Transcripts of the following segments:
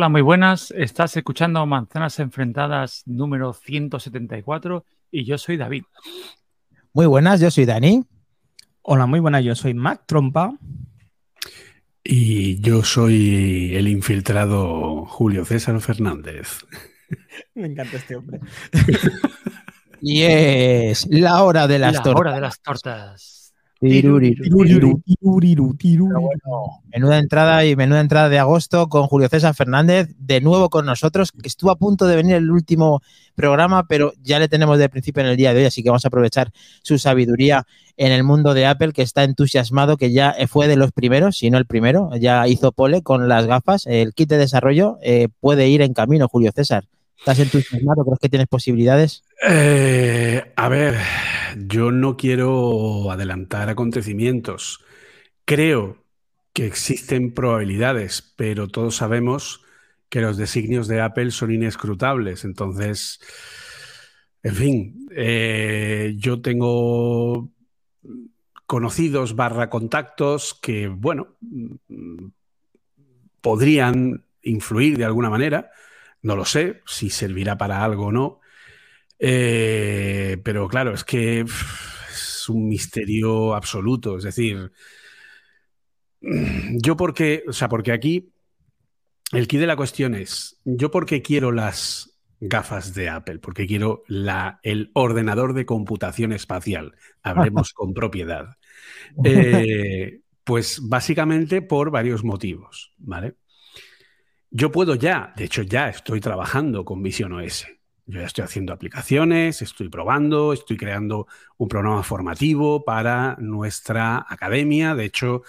Hola, muy buenas. Estás escuchando Manzanas Enfrentadas número 174 y yo soy David. Muy buenas, yo soy Dani. Hola, muy buenas, yo soy Mac Trompa. Y yo soy el infiltrado Julio César Fernández. Me encanta este hombre. y es la hora de las La tortas. hora de las tortas. Menuda entrada y menuda entrada de agosto con Julio César Fernández, de nuevo con nosotros, que estuvo a punto de venir el último programa, pero ya le tenemos de principio en el día de hoy, así que vamos a aprovechar su sabiduría en el mundo de Apple, que está entusiasmado, que ya fue de los primeros, si no el primero, ya hizo pole con las gafas, el kit de desarrollo eh, puede ir en camino, Julio César. ¿Estás entusiasmado? ¿Crees que tienes posibilidades? Eh, a ver, yo no quiero adelantar acontecimientos. Creo que existen probabilidades, pero todos sabemos que los designios de Apple son inescrutables. Entonces, en fin, eh, yo tengo conocidos barra contactos que, bueno, podrían influir de alguna manera. No lo sé si servirá para algo o no. Eh, pero claro, es que es un misterio absoluto. Es decir, yo porque, o sea, porque aquí el key de la cuestión es, yo porque quiero las gafas de Apple, porque quiero la, el ordenador de computación espacial. Hablemos con propiedad. Eh, pues básicamente por varios motivos, ¿vale? Yo puedo ya, de hecho ya estoy trabajando con Vision OS. Yo ya estoy haciendo aplicaciones, estoy probando, estoy creando un programa formativo para nuestra academia. De hecho,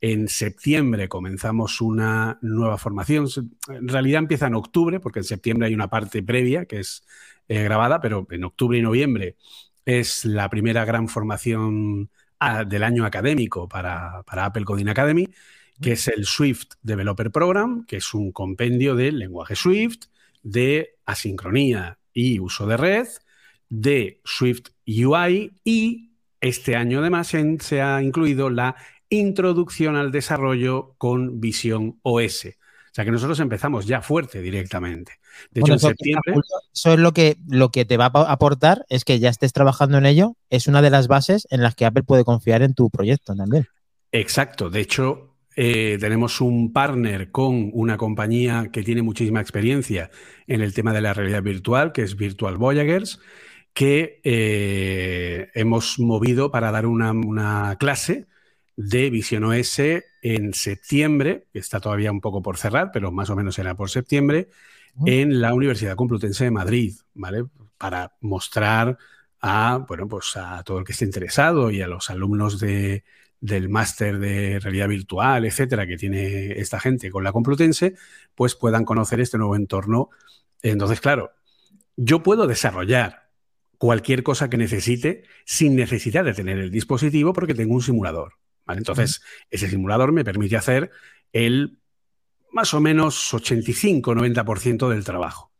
en septiembre comenzamos una nueva formación. En realidad empieza en octubre, porque en septiembre hay una parte previa que es eh, grabada, pero en octubre y noviembre es la primera gran formación ah, del año académico para, para Apple Coding Academy que es el Swift Developer Program, que es un compendio del lenguaje Swift, de asincronía y uso de red, de Swift UI y este año además en, se ha incluido la introducción al desarrollo con Vision OS. O sea que nosotros empezamos ya fuerte directamente. De Bueno, hecho, en septiembre... eso es lo que, lo que te va a aportar, es que ya estés trabajando en ello, es una de las bases en las que Apple puede confiar en tu proyecto también. Exacto. De hecho, eh, tenemos un partner con una compañía que tiene muchísima experiencia en el tema de la realidad virtual, que es Virtual Voyagers, que eh, hemos movido para dar una, una, clase de Vision OS en septiembre, que está todavía un poco por cerrar, pero más o menos será por septiembre, uh -huh. en la Universidad Complutense de Madrid, ¿vale? Para mostrar a, bueno, pues a todo el que esté interesado y a los alumnos de, del máster de realidad virtual, etcétera, que tiene esta gente con la Complutense, pues puedan conocer este nuevo entorno. Entonces, claro, yo puedo desarrollar cualquier cosa que necesite sin necesidad de tener el dispositivo porque tengo un simulador. ¿vale? Entonces, ese simulador me permite hacer el más o menos 85-90% del trabajo.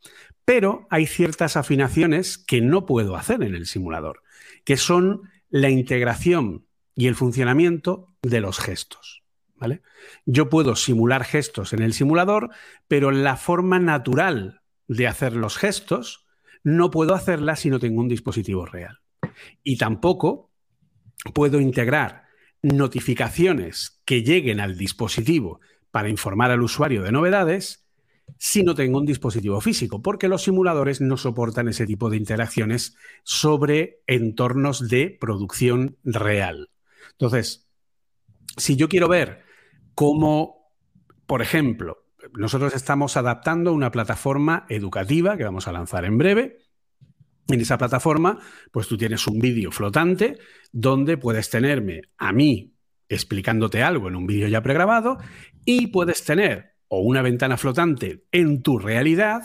Pero hay ciertas afinaciones que no puedo hacer en el simulador, que son la integración y el funcionamiento de los gestos. ¿vale? Yo puedo simular gestos en el simulador, pero la forma natural de hacer los gestos no puedo hacerla si no tengo un dispositivo real. Y tampoco puedo integrar notificaciones que lleguen al dispositivo para informar al usuario de novedades si no tengo un dispositivo físico, porque los simuladores no soportan ese tipo de interacciones sobre entornos de producción real. Entonces, si yo quiero ver cómo, por ejemplo, nosotros estamos adaptando una plataforma educativa que vamos a lanzar en breve. En esa plataforma, pues tú tienes un vídeo flotante donde puedes tenerme a mí explicándote algo en un vídeo ya pregrabado y puedes tener o una ventana flotante en tu realidad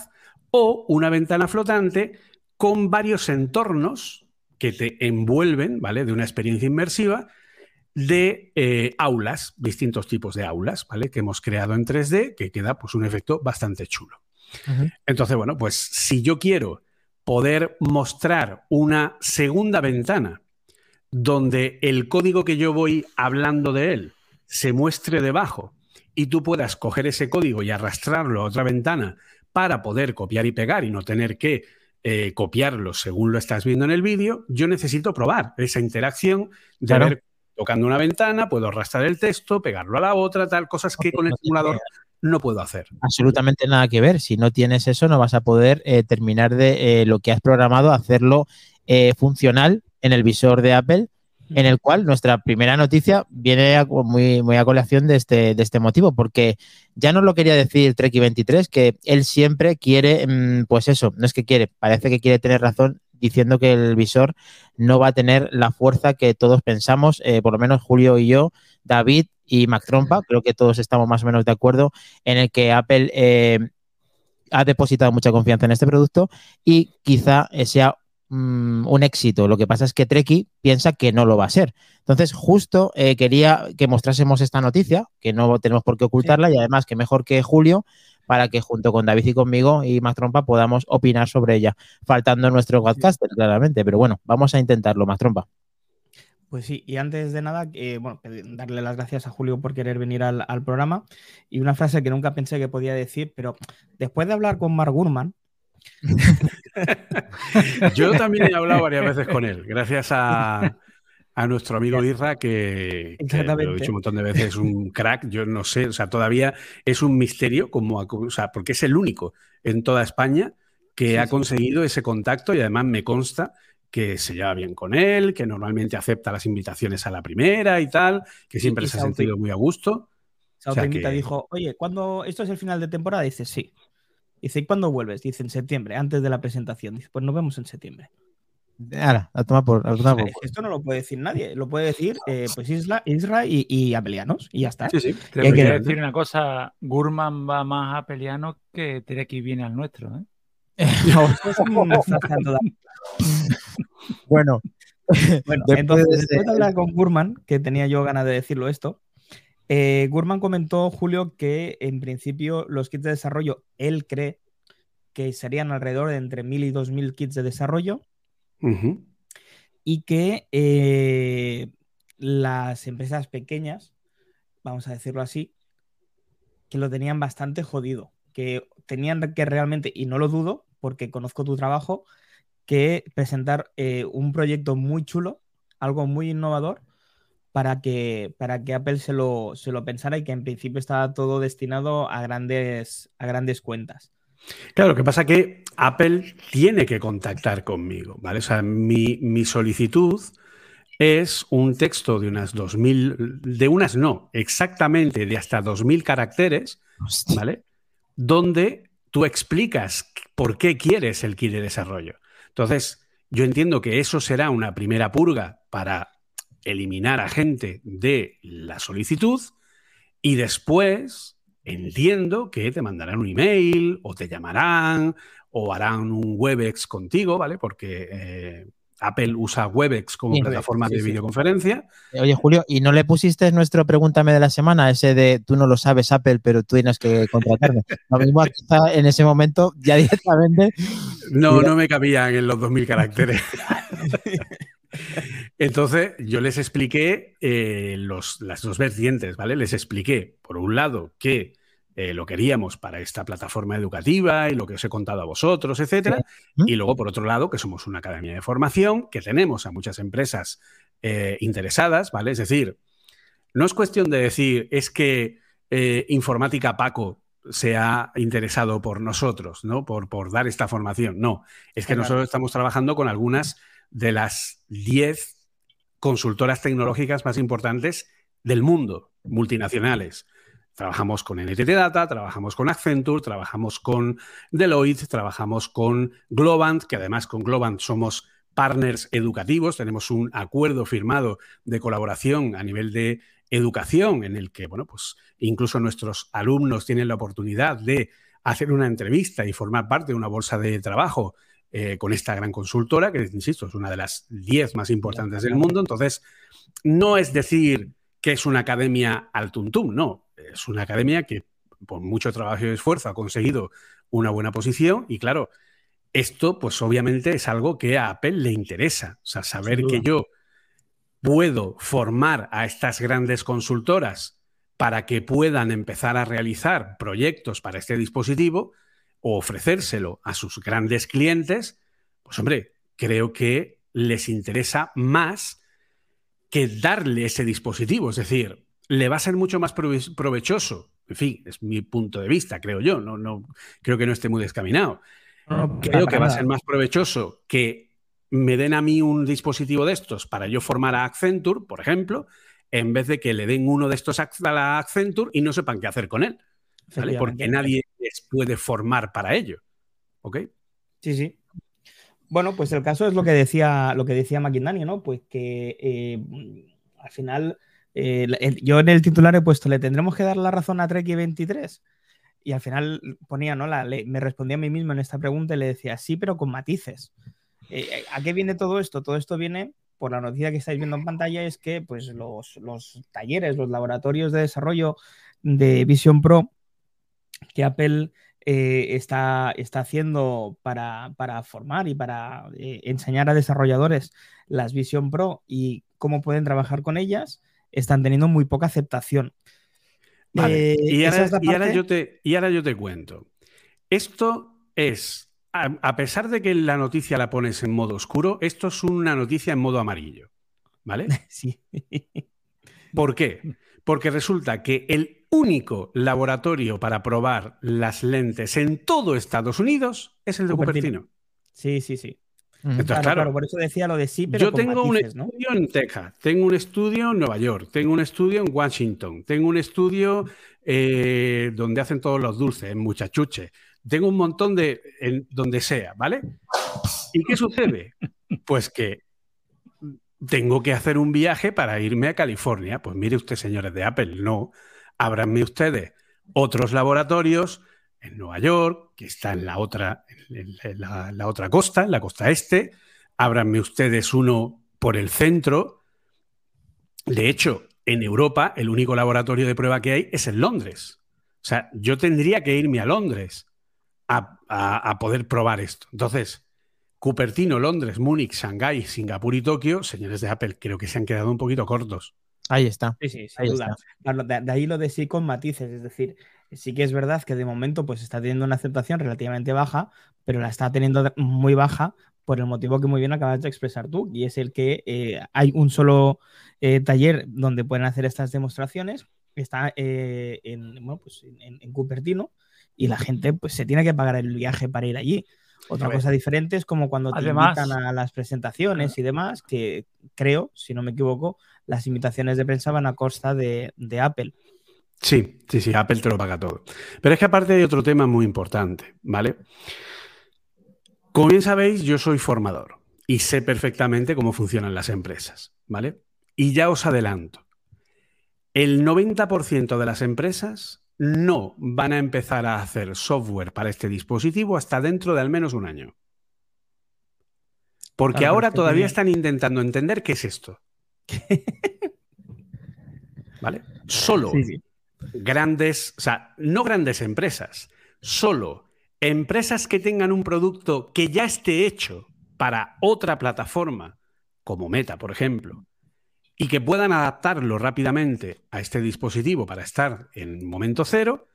o una ventana flotante con varios entornos que te envuelven, ¿vale? De una experiencia inmersiva de eh, aulas, distintos tipos de aulas, ¿vale? Que hemos creado en 3D, que queda pues un efecto bastante chulo. Uh -huh. Entonces, bueno, pues si yo quiero poder mostrar una segunda ventana donde el código que yo voy hablando de él se muestre debajo y tú puedas coger ese código y arrastrarlo a otra ventana para poder copiar y pegar y no tener que eh, copiarlo según lo estás viendo en el vídeo, yo necesito probar esa interacción de ver tocando una ventana, puedo arrastrar el texto, pegarlo a la otra, tal, cosas que con el simulador no puedo hacer. Absolutamente nada que ver. Si no tienes eso, no vas a poder eh, terminar de eh, lo que has programado, hacerlo funcional en el visor de Apple en el cual nuestra primera noticia viene muy, muy a colación de este, de este motivo, porque ya nos lo quería decir Treki23, que él siempre quiere, mm, pues eso, no es que quiere, parece que quiere tener razón diciendo que el visor no va a tener la fuerza que todos pensamos, eh, por lo menos Julio y yo, David y Mac Trompa, creo que todos estamos más o menos de acuerdo en el que Apple eh, ha depositado mucha confianza en este producto y quizá sea Mm, un éxito. Lo que pasa es que Treki piensa que no lo va a ser. Entonces, justo eh, quería que mostrásemos esta noticia, que no tenemos por qué ocultarla, y además que mejor que Julio, para que junto con David y conmigo y Max Trompa podamos opinar sobre ella, faltando nuestro podcaster, claramente. Pero bueno, vamos a intentarlo, Max Trompa. Pues sí, y antes de nada, eh, bueno, darle las gracias a Julio por querer venir al, al, programa. Y una frase que nunca pensé que podía decir, pero después de hablar con Mark Gurman, Yo también he hablado varias veces con él, gracias a, nuestro amigo Irra, que, lo he dicho un montón de veces, es un crack. Yo no sé, o sea, todavía es un misterio, como, o sea, porque es el único en toda España que ha conseguido ese contacto y además me consta que se lleva bien con él, que normalmente acepta las invitaciones a la primera y tal, que siempre se ha sentido muy a gusto. O sea, dijo, oye, ¿cuándo esto es el final de temporada? Dice, sí. Dice, ¿y cuándo vuelves? Dice, en septiembre, antes de la presentación. Dice, pues nos vemos en septiembre. Ahora, a tomar por, Esto no lo puede decir nadie, lo puede decir eh, pues Isla, Israel y, y, Apelianos, y ya está. Sí, sí. Te hay que decir una cosa, Gurman va más a Apeliano que Tereki viene al nuestro, ¿eh? bueno, bueno entonces, después de hablar con Gurman, que tenía yo ganas de decirlo esto, eh, Gurman comentó, Julio, que en principio los kits de desarrollo, él cree que serían alrededor de entre 1.000 y 2.000 kits de desarrollo y que eh, las empresas pequeñas, vamos a decirlo así, que lo tenían bastante jodido, que tenían que realmente, y no lo dudo, porque conozco tu trabajo, que presentar eh, un proyecto muy chulo, algo muy innovador, para que, para que Apple se lo, se lo pensara y que en principio estaba todo destinado a grandes, a grandes cuentas. Claro, lo que pasa es que Apple tiene que contactar conmigo, ¿vale? O sea, mi, solicitud es un texto de unas 2.000, de unas no, exactamente de hasta 2.000 caracteres, ¿vale? Donde tú explicas por qué quieres el kit de desarrollo. Entonces, yo entiendo que eso será una primera purga para eliminar a gente de la solicitud y después entiendo que te mandarán un email o te llamarán o harán un Webex contigo, ¿vale? Porque eh, Apple usa Webex como plataforma de videoconferencia. Oye, Julio, ¿y no le pusiste nuestro pregúntame de la semana, ese de tú no lo sabes, Apple, pero tú tienes que contratarme? Lo mismo quizá en ese momento ya directamente. No, no me cabían en los 2.000 caracteres. Entonces, yo les expliqué eh, las dos vertientes, ¿vale? Les expliqué, por un lado, que eh, lo queríamos para esta plataforma educativa y lo que os he contado a vosotros, etcétera. Y luego, por otro lado, que somos una academia de formación, que tenemos a muchas empresas eh, interesadas, ¿vale? Es decir, no es cuestión de decir, es que Informática Paco se ha interesado por nosotros, ¿no? Por, por dar esta formación. No, es que nosotros estamos trabajando con algunas de las 10 consultoras tecnológicas más importantes del mundo, multinacionales. Trabajamos con NTT Data, trabajamos con Accenture, trabajamos con Deloitte, trabajamos con Globant, que además con Globant somos partners educativos, tenemos un acuerdo firmado de colaboración a nivel de educación en el que, bueno, pues incluso nuestros alumnos tienen la oportunidad de hacer una entrevista y formar parte de una bolsa de trabajo eh, con esta gran consultora, que, insisto, es una de las 10 más importantes del mundo. Entonces, no es decir que es una academia al tuntum, no. Es una academia que, por mucho trabajo y esfuerzo, ha conseguido una buena posición y, claro, esto, pues obviamente es algo que a Apple le interesa. O sea, saber que yo puedo formar a estas grandes consultoras para que puedan empezar a realizar proyectos para este dispositivo o ofrecérselo a sus grandes clientes, pues hombre, creo que les interesa más que darle ese dispositivo. Es decir, le va a ser mucho más provechoso. En fin, es mi punto de vista, creo yo. No, no, creo que no esté muy descaminado. creo que va a ser más provechoso que me den a mí un dispositivo de estos para yo formar a Accenture, por ejemplo, en vez de que le den uno de estos a la Accenture y no sepan qué hacer con él. Porque nadie les puede formar para ello. ¿Ok? Sí, sí. Bueno, pues el caso es lo que decía, lo que decía McInerney, ¿no? Pues que eh, al final, eh, yo en el titular he puesto, ¿le tendremos que dar la razón a Trek 23? Y al final ponía, ¿no? La, me respondía a mí mismo en esta pregunta y le decía, sí, pero con matices. Eh, ¿A qué viene todo esto? Todo esto viene por la noticia que estáis viendo en pantalla, es que pues, los, los talleres, los laboratorios de desarrollo de Vision Pro que Apple eh, está, está, haciendo para, formar y para eh, enseñar a desarrolladores las Vision Pro y cómo pueden trabajar con ellas, están teniendo muy poca aceptación. Eh, y, ahora, yo te, y ahora yo te cuento. Esto es, a, pesar de que la noticia la pones en modo oscuro, esto es una noticia en modo amarillo. ¿Vale? Sí. ¿Por qué? Porque resulta que el único laboratorio para probar las lentes en todo Estados Unidos es el de Cupertino. Sí, sí, sí. Entonces, claro, por eso decía lo de sí, pero yo tengo un estudio en Texas, tengo un estudio en Nueva York, tengo un estudio en Washington, tengo un estudio eh, donde hacen todos los dulces, en Muchachuche, tengo un montón de en donde sea, ¿vale? ¿Y qué sucede? Pues que tengo que hacer un viaje para irme a California. Pues mire usted, señores de Apple, no ábranme ustedes otros laboratorios en Nueva York, que está en la otra, la, otra costa, en la costa este, ábranme ustedes uno por el centro. De hecho, en Europa, el único laboratorio de prueba que hay es en Londres. O sea, yo tendría que irme a Londres a, a poder probar esto. Entonces, Cupertino, Londres, Múnich, Shanghái, Singapur y Tokio, señores de Apple, creo que se han quedado un poquito cortos. Ahí está. Sí, sí, sin duda. De, ahí lo de sí con matices, es decir, sí que es verdad que de momento pues está teniendo una aceptación relativamente baja, pero la está teniendo muy baja por el motivo que muy bien acabas de expresar tú, y es el que eh, hay un solo eh, taller donde pueden hacer estas demostraciones, está eh, en, bueno, pues en, Cupertino, y la gente pues se tiene que pagar el viaje para ir allí. Otra cosa diferente es como cuando te invitan a las presentaciones y demás, que creo, si no me equivoco, las invitaciones de prensa van a costa de, Apple. Sí, sí, sí, Apple te lo paga todo. Pero es que aparte hay otro tema muy importante, ¿vale? Como bien sabéis, yo soy formador y sé perfectamente cómo funcionan las empresas, ¿vale? Y ya os adelanto, el 90% de las empresas no van a empezar a hacer software para este dispositivo hasta dentro de al menos un año. Porque ahora todavía están intentando entender qué es esto. ¿Vale? Solo grandes, o sea, no grandes empresas, solo empresas que tengan un producto que ya esté hecho para otra plataforma, como Meta, por ejemplo, y que puedan adaptarlo rápidamente a este dispositivo para estar en momento cero,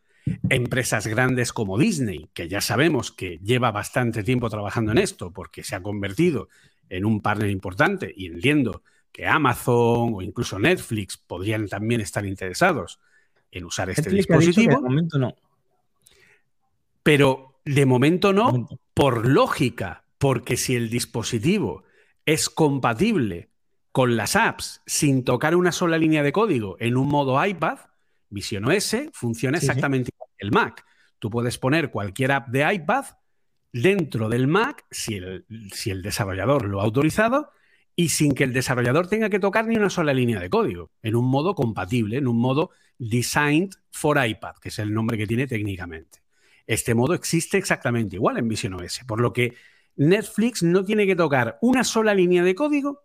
empresas grandes como Disney, que ya sabemos que lleva bastante tiempo trabajando en esto porque se ha convertido en un partner importante y entiendo que Amazon o incluso Netflix podrían también estar interesados en usar este dispositivo. de momento no. Pero de momento no, por lógica, porque si el dispositivo es compatible con las apps sin tocar una sola línea de código en un modo iPad, Vision OS funciona exactamente igual que el Mac. Tú puedes poner cualquier app de iPad dentro del Mac, si el, si el desarrollador lo ha autorizado, y sin que el desarrollador tenga que tocar ni una sola línea de código, en un modo compatible, en un modo designed for iPad, que es el nombre que tiene técnicamente. Este modo existe exactamente igual en Vision OS, por lo que Netflix no tiene que tocar una sola línea de código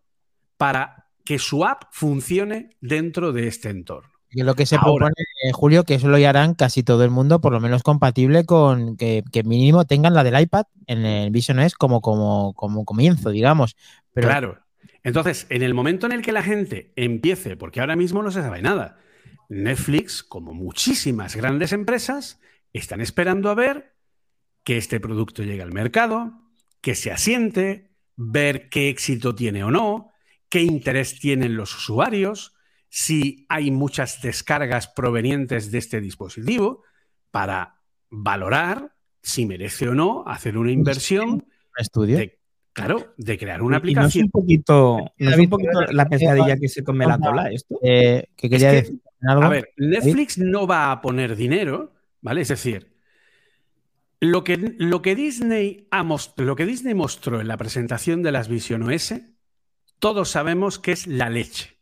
para que su app funcione dentro de este entorno. Y lo que se propone, eh, Julio, que eso lo harán casi todo el mundo, por lo menos compatible con que, mínimo tengan la del iPad en el Vision OS como, como, como comienzo, digamos. Pero... Claro. Entonces, en el momento en el que la gente empiece, porque ahora mismo no se sabe nada, Netflix, como muchísimas grandes empresas, están esperando a ver que este producto llegue al mercado, que se asiente, ver qué éxito tiene o no, qué interés tienen los usuarios, si hay muchas descargas provenientes de este dispositivo, para valorar si merece o no hacer una inversión. estudio? claro, de crear una aplicación. no es un poquito, la pescadilla que se come la cola esto? Eh, que quería decir A ver, Netflix no va a poner dinero, ¿vale? Es decir, lo que, lo que, Disney lo que Disney mostró en la presentación de las Vision OS, todos sabemos que es la leche,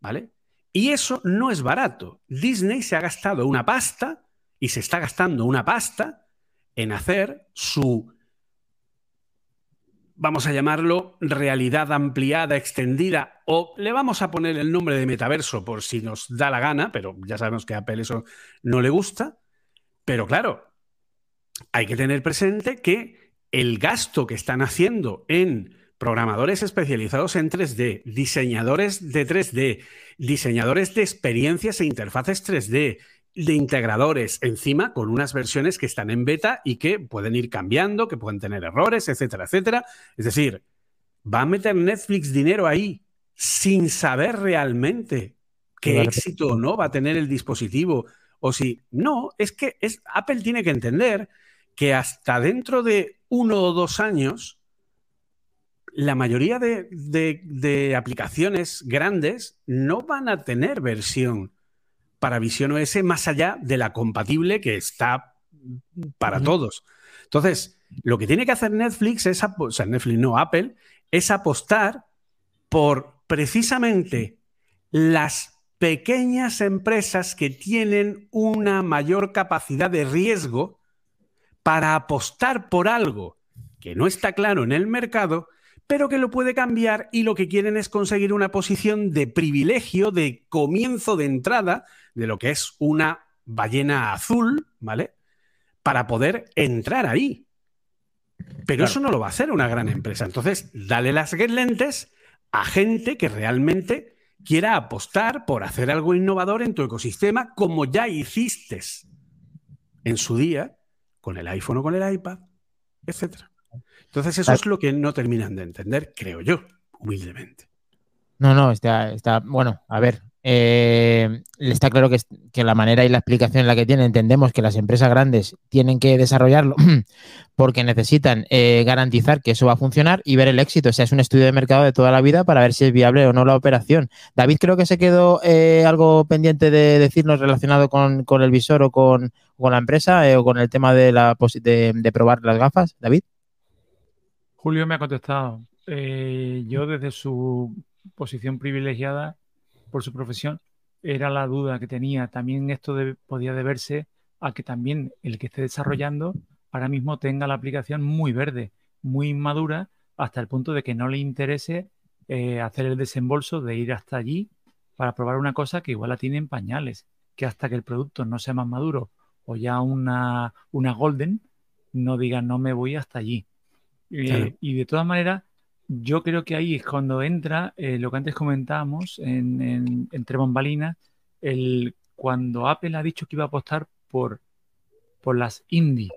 ¿vale? Y eso no es barato. Disney se ha gastado una pasta y se está gastando una pasta en hacer su, vamos a llamarlo, realidad ampliada, extendida, o le vamos a poner el nombre de metaverso por si nos da la gana, pero ya sabemos que a Apple eso no le gusta. Pero claro, hay que tener presente que el gasto que están haciendo en programadores especializados en 3D, diseñadores de 3D, diseñadores de experiencias e interfaces 3D, de integradores, encima con unas versiones que están en beta y que pueden ir cambiando, que pueden tener errores, etcétera, etcétera. Es decir, va a meter Netflix dinero ahí sin saber realmente qué éxito o no va a tener el dispositivo. O si no, es que es, Apple tiene que entender que hasta dentro de uno o dos años la mayoría de, aplicaciones grandes no van a tener versión para Vision OS más allá de la compatible que está para todos. Entonces, lo que tiene que hacer Netflix es, o sea, Netflix no Apple, es apostar por precisamente las pequeñas empresas que tienen una mayor capacidad de riesgo para apostar por algo que no está claro en el mercado pero que lo puede cambiar y lo que quieren es conseguir una posición de privilegio, de comienzo de entrada de lo que es una ballena azul, ¿vale? Para poder entrar ahí. Pero eso no lo va a hacer una gran empresa. Entonces, dale las lentes a gente que realmente quiera apostar por hacer algo innovador en tu ecosistema, como ya hiciste en su día con el iPhone o con el iPad, etcétera. Entonces eso es lo que no terminan de entender, creo yo, humildemente. No, no, está, está bueno, a ver, eh, está claro que, que, la manera y la explicación en la que tiene, entendemos que las empresas grandes tienen que desarrollarlo porque necesitan eh, garantizar que eso va a funcionar y ver el éxito. O sea, es un estudio de mercado de toda la vida para ver si es viable o no la operación. David creo que se quedó eh, algo pendiente de decirnos relacionado con, el visor o con, la empresa o con el tema de, la, de probar las gafas. David. Julio me ha contestado. Eh, yo desde su posición privilegiada por su profesión era la duda que tenía. También esto podía deberse a que también el que esté desarrollando ahora mismo tenga la aplicación muy verde, muy madura, hasta el punto de que no le interese eh, hacer el desembolso de ir hasta allí para probar una cosa que igual la tiene en pañales, que hasta que el producto no sea más maduro o ya una, una golden, no diga no me voy hasta allí. Eh, y de todas maneras, yo creo que ahí es cuando entra eh, lo que antes comentábamos en, entre bambalinas, el, cuando Apple ha dicho que iba a apostar por, por las indie.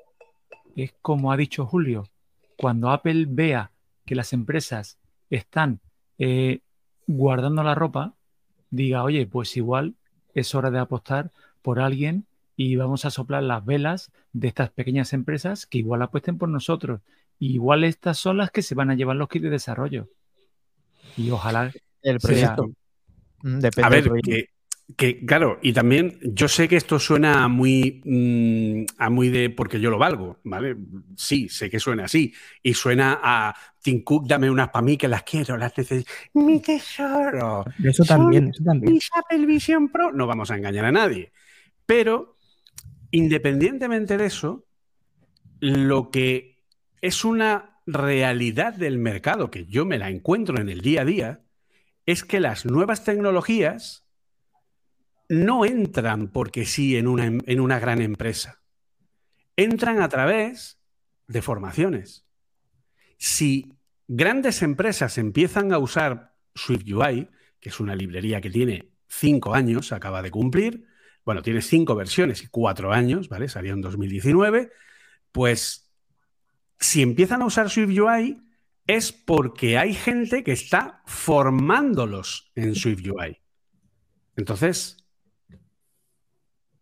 Es como ha dicho Julio, cuando Apple vea que las empresas están eh, guardando la ropa, diga, oye, pues igual es hora de apostar por alguien y vamos a soplar las velas de estas pequeñas empresas que igual apuesten por nosotros igual estas son las que se van a llevar los kits de desarrollo. Y ojalá el proyecto. Mm, a ver, que, claro, y también yo sé que esto suena muy, mm, a muy de porque yo lo valgo, ¿vale? Sí, sé que suena así. Y suena a Tim Cook, dame unas para mí que las quiero, las necesito. Mi tesoro. Eso también, eso también. Mis Apple Vision Pro. No vamos a engañar a nadie. Pero, independientemente de eso, lo que es una realidad del mercado que yo me la encuentro en el día a día, es que las nuevas tecnologías no entran porque sí en una, en una gran empresa. Entran a través de formaciones. Si grandes empresas empiezan a usar SwiftUI, que es una librería que tiene cinco años, acaba de cumplir. Bueno, tiene cinco versiones y cuatro años, ¿vale? Salió en 2019. Pues si empiezan a usar SwiftUI es porque hay gente que está formándolos en SwiftUI. Entonces.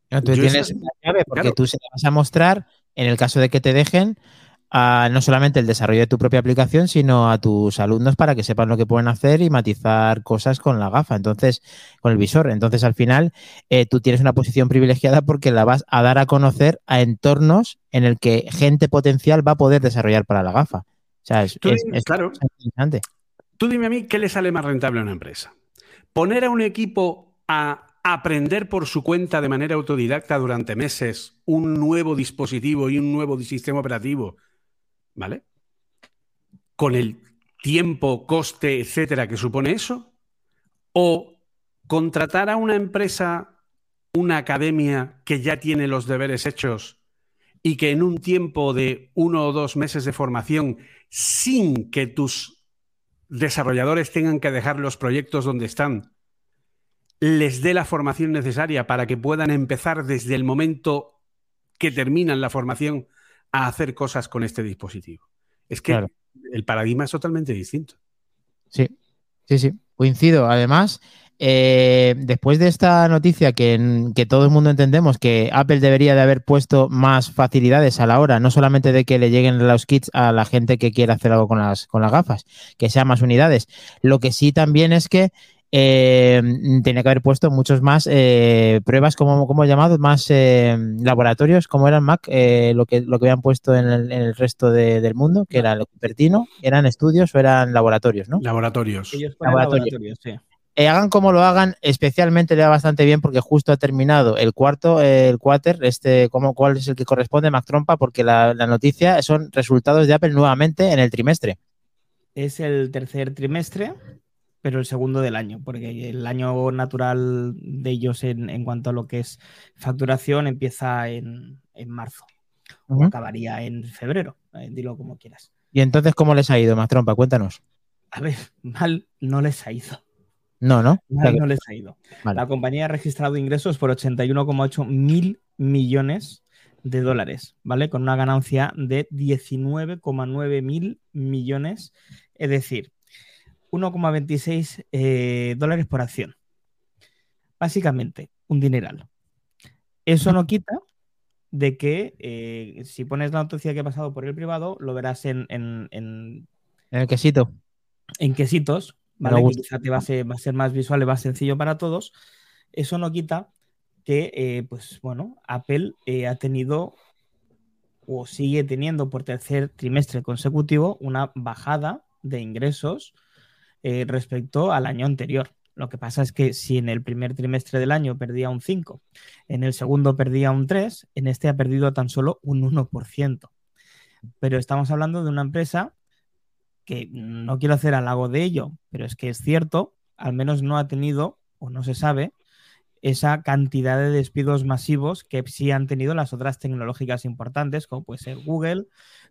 tú tienes la llave porque tú se la vas a mostrar en el caso de que te dejen no solamente el desarrollo de tu propia aplicación, sino a tus alumnos para que sepan lo que pueden hacer y matizar cosas con la gafa, entonces, con el visor. Entonces, al final, eh, tú tienes una posición privilegiada porque la vas a dar a conocer a entornos en el que gente potencial va a poder desarrollar para la gafa. O sea, es, claro. interesante. Tú dime a mí qué le sale más rentable a una empresa. Poner a un equipo a aprender por su cuenta de manera autodidacta durante meses un nuevo dispositivo y un nuevo sistema operativo ¿vale? Con el tiempo, coste, etcétera, que supone eso, o contratar a una empresa, una academia que ya tiene los deberes hechos y que en un tiempo de uno o dos meses de formación, sin que tus desarrolladores tengan que dejar los proyectos donde están, les dé la formación necesaria para que puedan empezar desde el momento que terminan la formación a hacer cosas con este dispositivo. Es que el paradigma es totalmente distinto. Sí, sí, sí, coincido. Además, eh, después de esta noticia que, que, todo el mundo entendemos que Apple debería de haber puesto más facilidades a la hora, no solamente de que le lleguen los kits a la gente que quiera hacer algo con las, con las gafas, que sean más unidades. Lo que sí también es que eh, tenía que haber puesto muchos más eh, pruebas, como, como llamados, más eh, laboratorios, como eran Mac, lo, que, lo que habían puesto en el, resto del mundo, que era el Cupertino, ¿eran estudios o eran laboratorios, no? Laboratorios. laboratorios, sí. hagan como lo hagan, especialmente le va bastante bien porque justo ha terminado el cuarto, el quarter, este, como, cuál es el que corresponde, Mac Trompa, porque la, la noticia son resultados de Apple nuevamente en el trimestre. Es el tercer trimestre pero el segundo del año, porque el año natural de ellos en, cuanto a lo que es facturación empieza en, marzo o acabaría en febrero, eh, dilo como quieras. ¿Y entonces cómo les ha ido, más trompa? Cuéntanos. A ver, mal no les ha ido. No, ¿no? Mal no les ha ido. La compañía ha registrado ingresos por 81,8 mil millones de dólares, ¿vale? Con una ganancia de 19,9 mil millones. Es decir, 1,26 eh, dólares por acción. Básicamente, un dineral. Eso no quita de que eh, si pones la noticia que ha pasado por el privado, lo verás en, en, en, el quesito. En quesitos, ¿vale? Que quizá te va a, ser, va a ser más visual y más sencillo para todos. Eso no quita que, eh, pues bueno, Apple ha tenido o sigue teniendo por tercer trimestre consecutivo una bajada de ingresos eh, respecto al año anterior. Lo que pasa es que si en el primer trimestre del año perdía un 5, en el segundo perdía un 3, en este ha perdido tan solo un 1%. Pero estamos hablando de una empresa que no quiero hacer halago de ello, pero es que es cierto, al menos no ha tenido o no se sabe esa cantidad de despidos masivos que sí han tenido las otras tecnológicas importantes, como puede ser Google,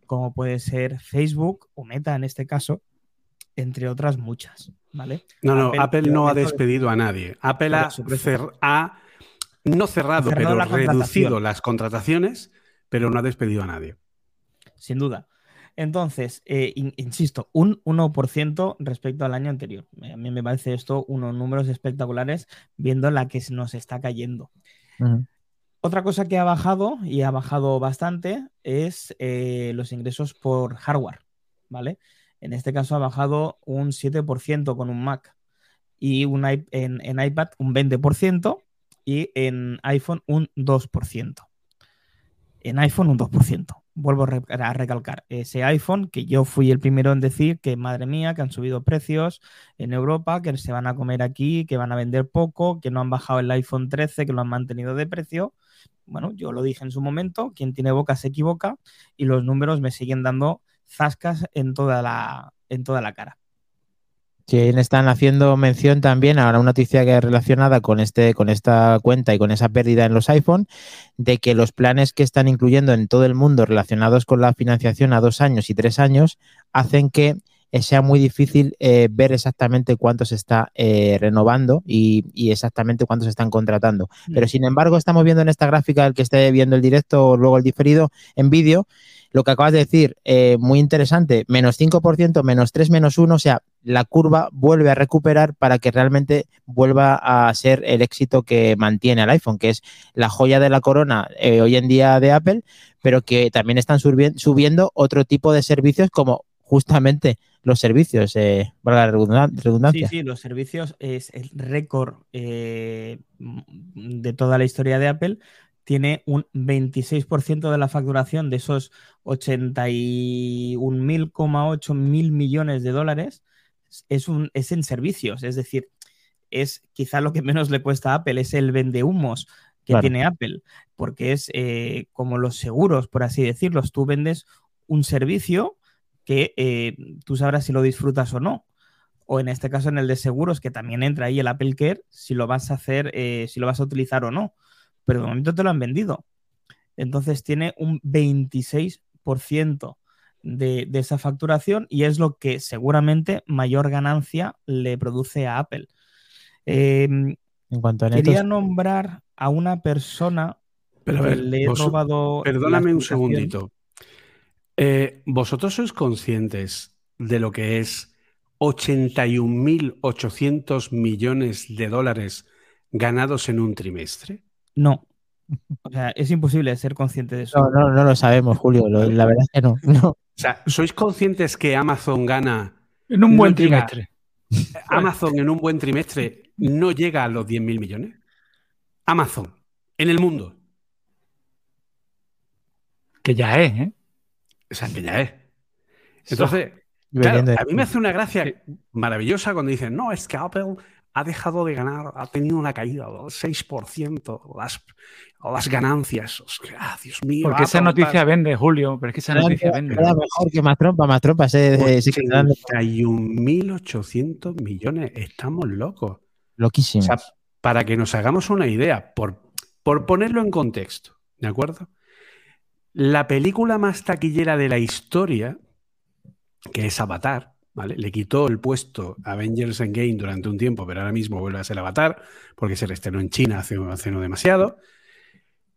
como puede ser Facebook o Meta en este caso, entre otras muchas, ¿vale? No, no, Apple, no ha despedido a nadie. Apple ha, no cerrado, pero reducido las contrataciones, pero no ha despedido a nadie. Sin duda. Entonces, eh, insisto, un 1% respecto al año anterior. A mí me parece esto unos números espectaculares viendo la que nos está cayendo. Otra cosa que ha bajado y ha bajado bastante es eh, los ingresos por hardware, ¿vale? En este caso ha bajado un 7% con un Mac y un, en, iPad un 20% y en iPhone un 2%. En iPhone un 2%. Vuelvo a recalcar, ese iPhone que yo fui el primero en decir que madre mía, que han subido precios en Europa, que se van a comer aquí, que van a vender poco, que no han bajado el iPhone 13, que lo han mantenido de precio. Bueno, yo lo dije en su momento, quien tiene boca se equivoca y los números me siguen dando zascas en toda la, en toda la cara. Sí, están haciendo mención también a una noticia que es relacionada con, este, con esta cuenta y con esa pérdida en los iPhone, de que los planes que están incluyendo en todo el mundo relacionados con la financiación a dos años y tres años hacen que sea muy difícil eh, ver exactamente cuánto se está eh, renovando y, exactamente cuánto se están contratando. Mm. Pero sin embargo, estamos viendo en esta gráfica, el que esté viendo el directo o luego el diferido en vídeo, lo que acabas de decir, muy interesante, menos 5%, menos 3, menos 1, o sea, la curva vuelve a recuperar para que realmente vuelva a ser el éxito que mantiene el iPhone, que es la joya de la corona hoy en día de Apple, pero que también están subiendo otro tipo de servicios como justamente los servicios, eh, la redundancia. Sí, sí, los servicios es el récord eh, de toda la historia de Apple. Tiene un 26% de la facturación de esos 81.000,8 mil millones de dólares es, un, es en servicios. Es decir, es quizá lo que menos le cuesta a Apple, es el vende humos que tiene Apple, porque es eh, como los seguros, por así decirlo. Tú vendes un servicio que eh, tú sabrás si lo disfrutas o no. O en este caso en el de seguros, que también entra ahí el Apple Care, si lo vas a hacer, eh, si lo vas a utilizar o no. Pero de momento te lo han vendido. Entonces tiene un 26% de, de esa facturación y es lo que seguramente mayor ganancia le produce a Apple. Em, en cuanto a quería nombrar a una persona Pero que le he robado. Perdóname un segundito. Eh, ¿Vosotros sois conscientes de lo que es 81.800 millones de dólares ganados en un trimestre? No. O sea, es imposible ser consciente de eso. No, no, no lo sabemos, Julio. la verdad es que no, O sea, ¿sois conscientes que Amazon gana... En un buen trimestre. Amazon en un buen trimestre no llega a los 10.000 millones. Amazon, en el mundo. Que ya es, ¿eh? O sea, que ya es. Entonces, a mí me hace una gracia maravillosa cuando dicen, no, es que Apple ha dejado de ganar, ha tenido una caída del 6%, las, las ganancias. Ah, Dios mío. Porque esa noticia vende, Julio, pero es que esa noticia vende. Era mejor que más trompa, más trompa. 1.800 millones, estamos locos. Loquísimo. O sea, para que nos hagamos una idea, por, por ponerlo en contexto, ¿de acuerdo? La película más taquillera de la historia, que es Avatar, ¿vale? Le quitó el puesto a Avengers Endgame durante un tiempo, pero ahora mismo vuelve a ser Avatar, porque se estrenó en China hace, hace no demasiado.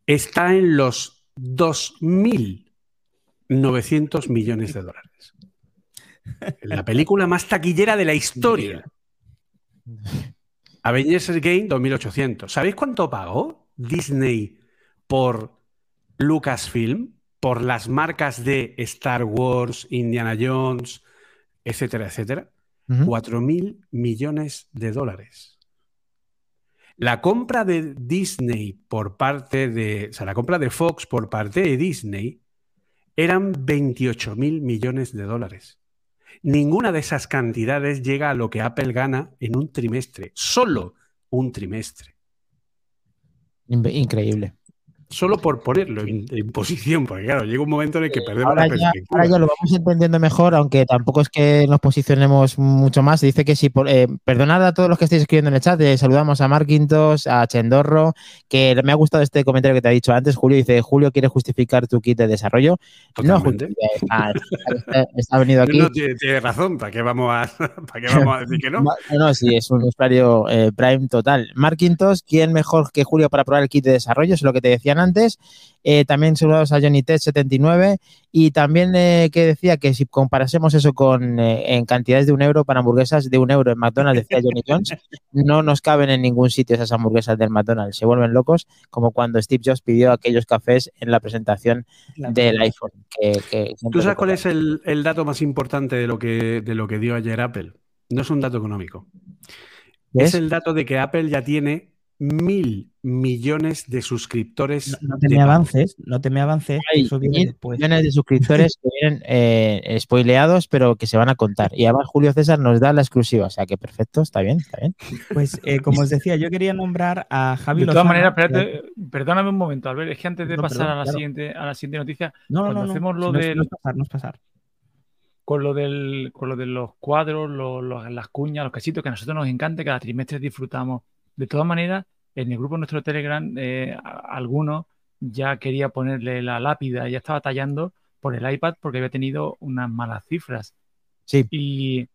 Está en los 2.900 millones de dólares. La película más taquillera de la historia. Avengers Endgame 2.800. ¿Sabéis cuánto pagó Disney por Lucasfilm por las marcas de Star Wars, Indiana Jones, etcétera, etcétera, cuatro mil millones de dólares. La compra de Disney por parte de, o sea, la compra de Fox por parte de Disney eran 28 mil millones de dólares. Ninguna de esas cantidades llega a lo que Apple gana en un trimestre, solo un trimestre. Increíble solo por ponerlo en, posición, porque claro, llega un momento en el que perdemos la perspectiva. ahora ya lo vamos entendiendo mejor, aunque tampoco es que nos posicionemos mucho más. Dice que si, eh, perdonad a todos los que estáis escribiendo en el chat, eh, saludamos a Marquintos, a Chendorro, que me ha gustado este comentario que te ha dicho antes, Julio, dice, Julio quiere justificar tu kit de desarrollo. No, Julio, está, venido aquí. No, tiene, razón, ¿para qué, vamos a, ¿para qué vamos a decir que no? no, no, sí, es un usuario eh, Prime total. Marquintos, ¿quién mejor que Julio para probar el kit de desarrollo? Es lo que te decían antes. Eh, también saludos a Johnny Ted 79 y también eh, que decía que si comparásemos eso con eh, en cantidades de un euro para hamburguesas de un euro en McDonald's, decía Johnny Jones, no nos caben en ningún sitio esas hamburguesas del McDonald's, se vuelven locos como cuando Steve Jobs pidió aquellos cafés en la presentación del iPhone. ¿Tú sabes cuál es el, el, dato más importante de lo, que, de lo que dio ayer Apple? No es un dato económico. Es el dato de que Apple ya tiene mil millones de suscriptores. No, te me avances, no te me avances. Hay millones de suscriptores que vienen eh, spoileados, pero que se van a contar. Y además Julio César nos da la exclusiva, o sea que perfecto, está bien, está bien. Pues eh, como os decía, yo quería nombrar a Javi De todas maneras, perdóname un momento, Albert, es que antes de pasar a, la siguiente, a la siguiente noticia, no, cuando hacemos lo de... No es pasar, no es pasar con lo, del, con lo de los cuadros, las cuñas, los casitos, que a nosotros nos encanta, que cada trimestre disfrutamos de todas maneras, en el grupo nuestro Telegram, eh, alguno ya quería ponerle la lápida, ya estaba tallando por el iPad porque había tenido unas malas cifras. Sí. Y,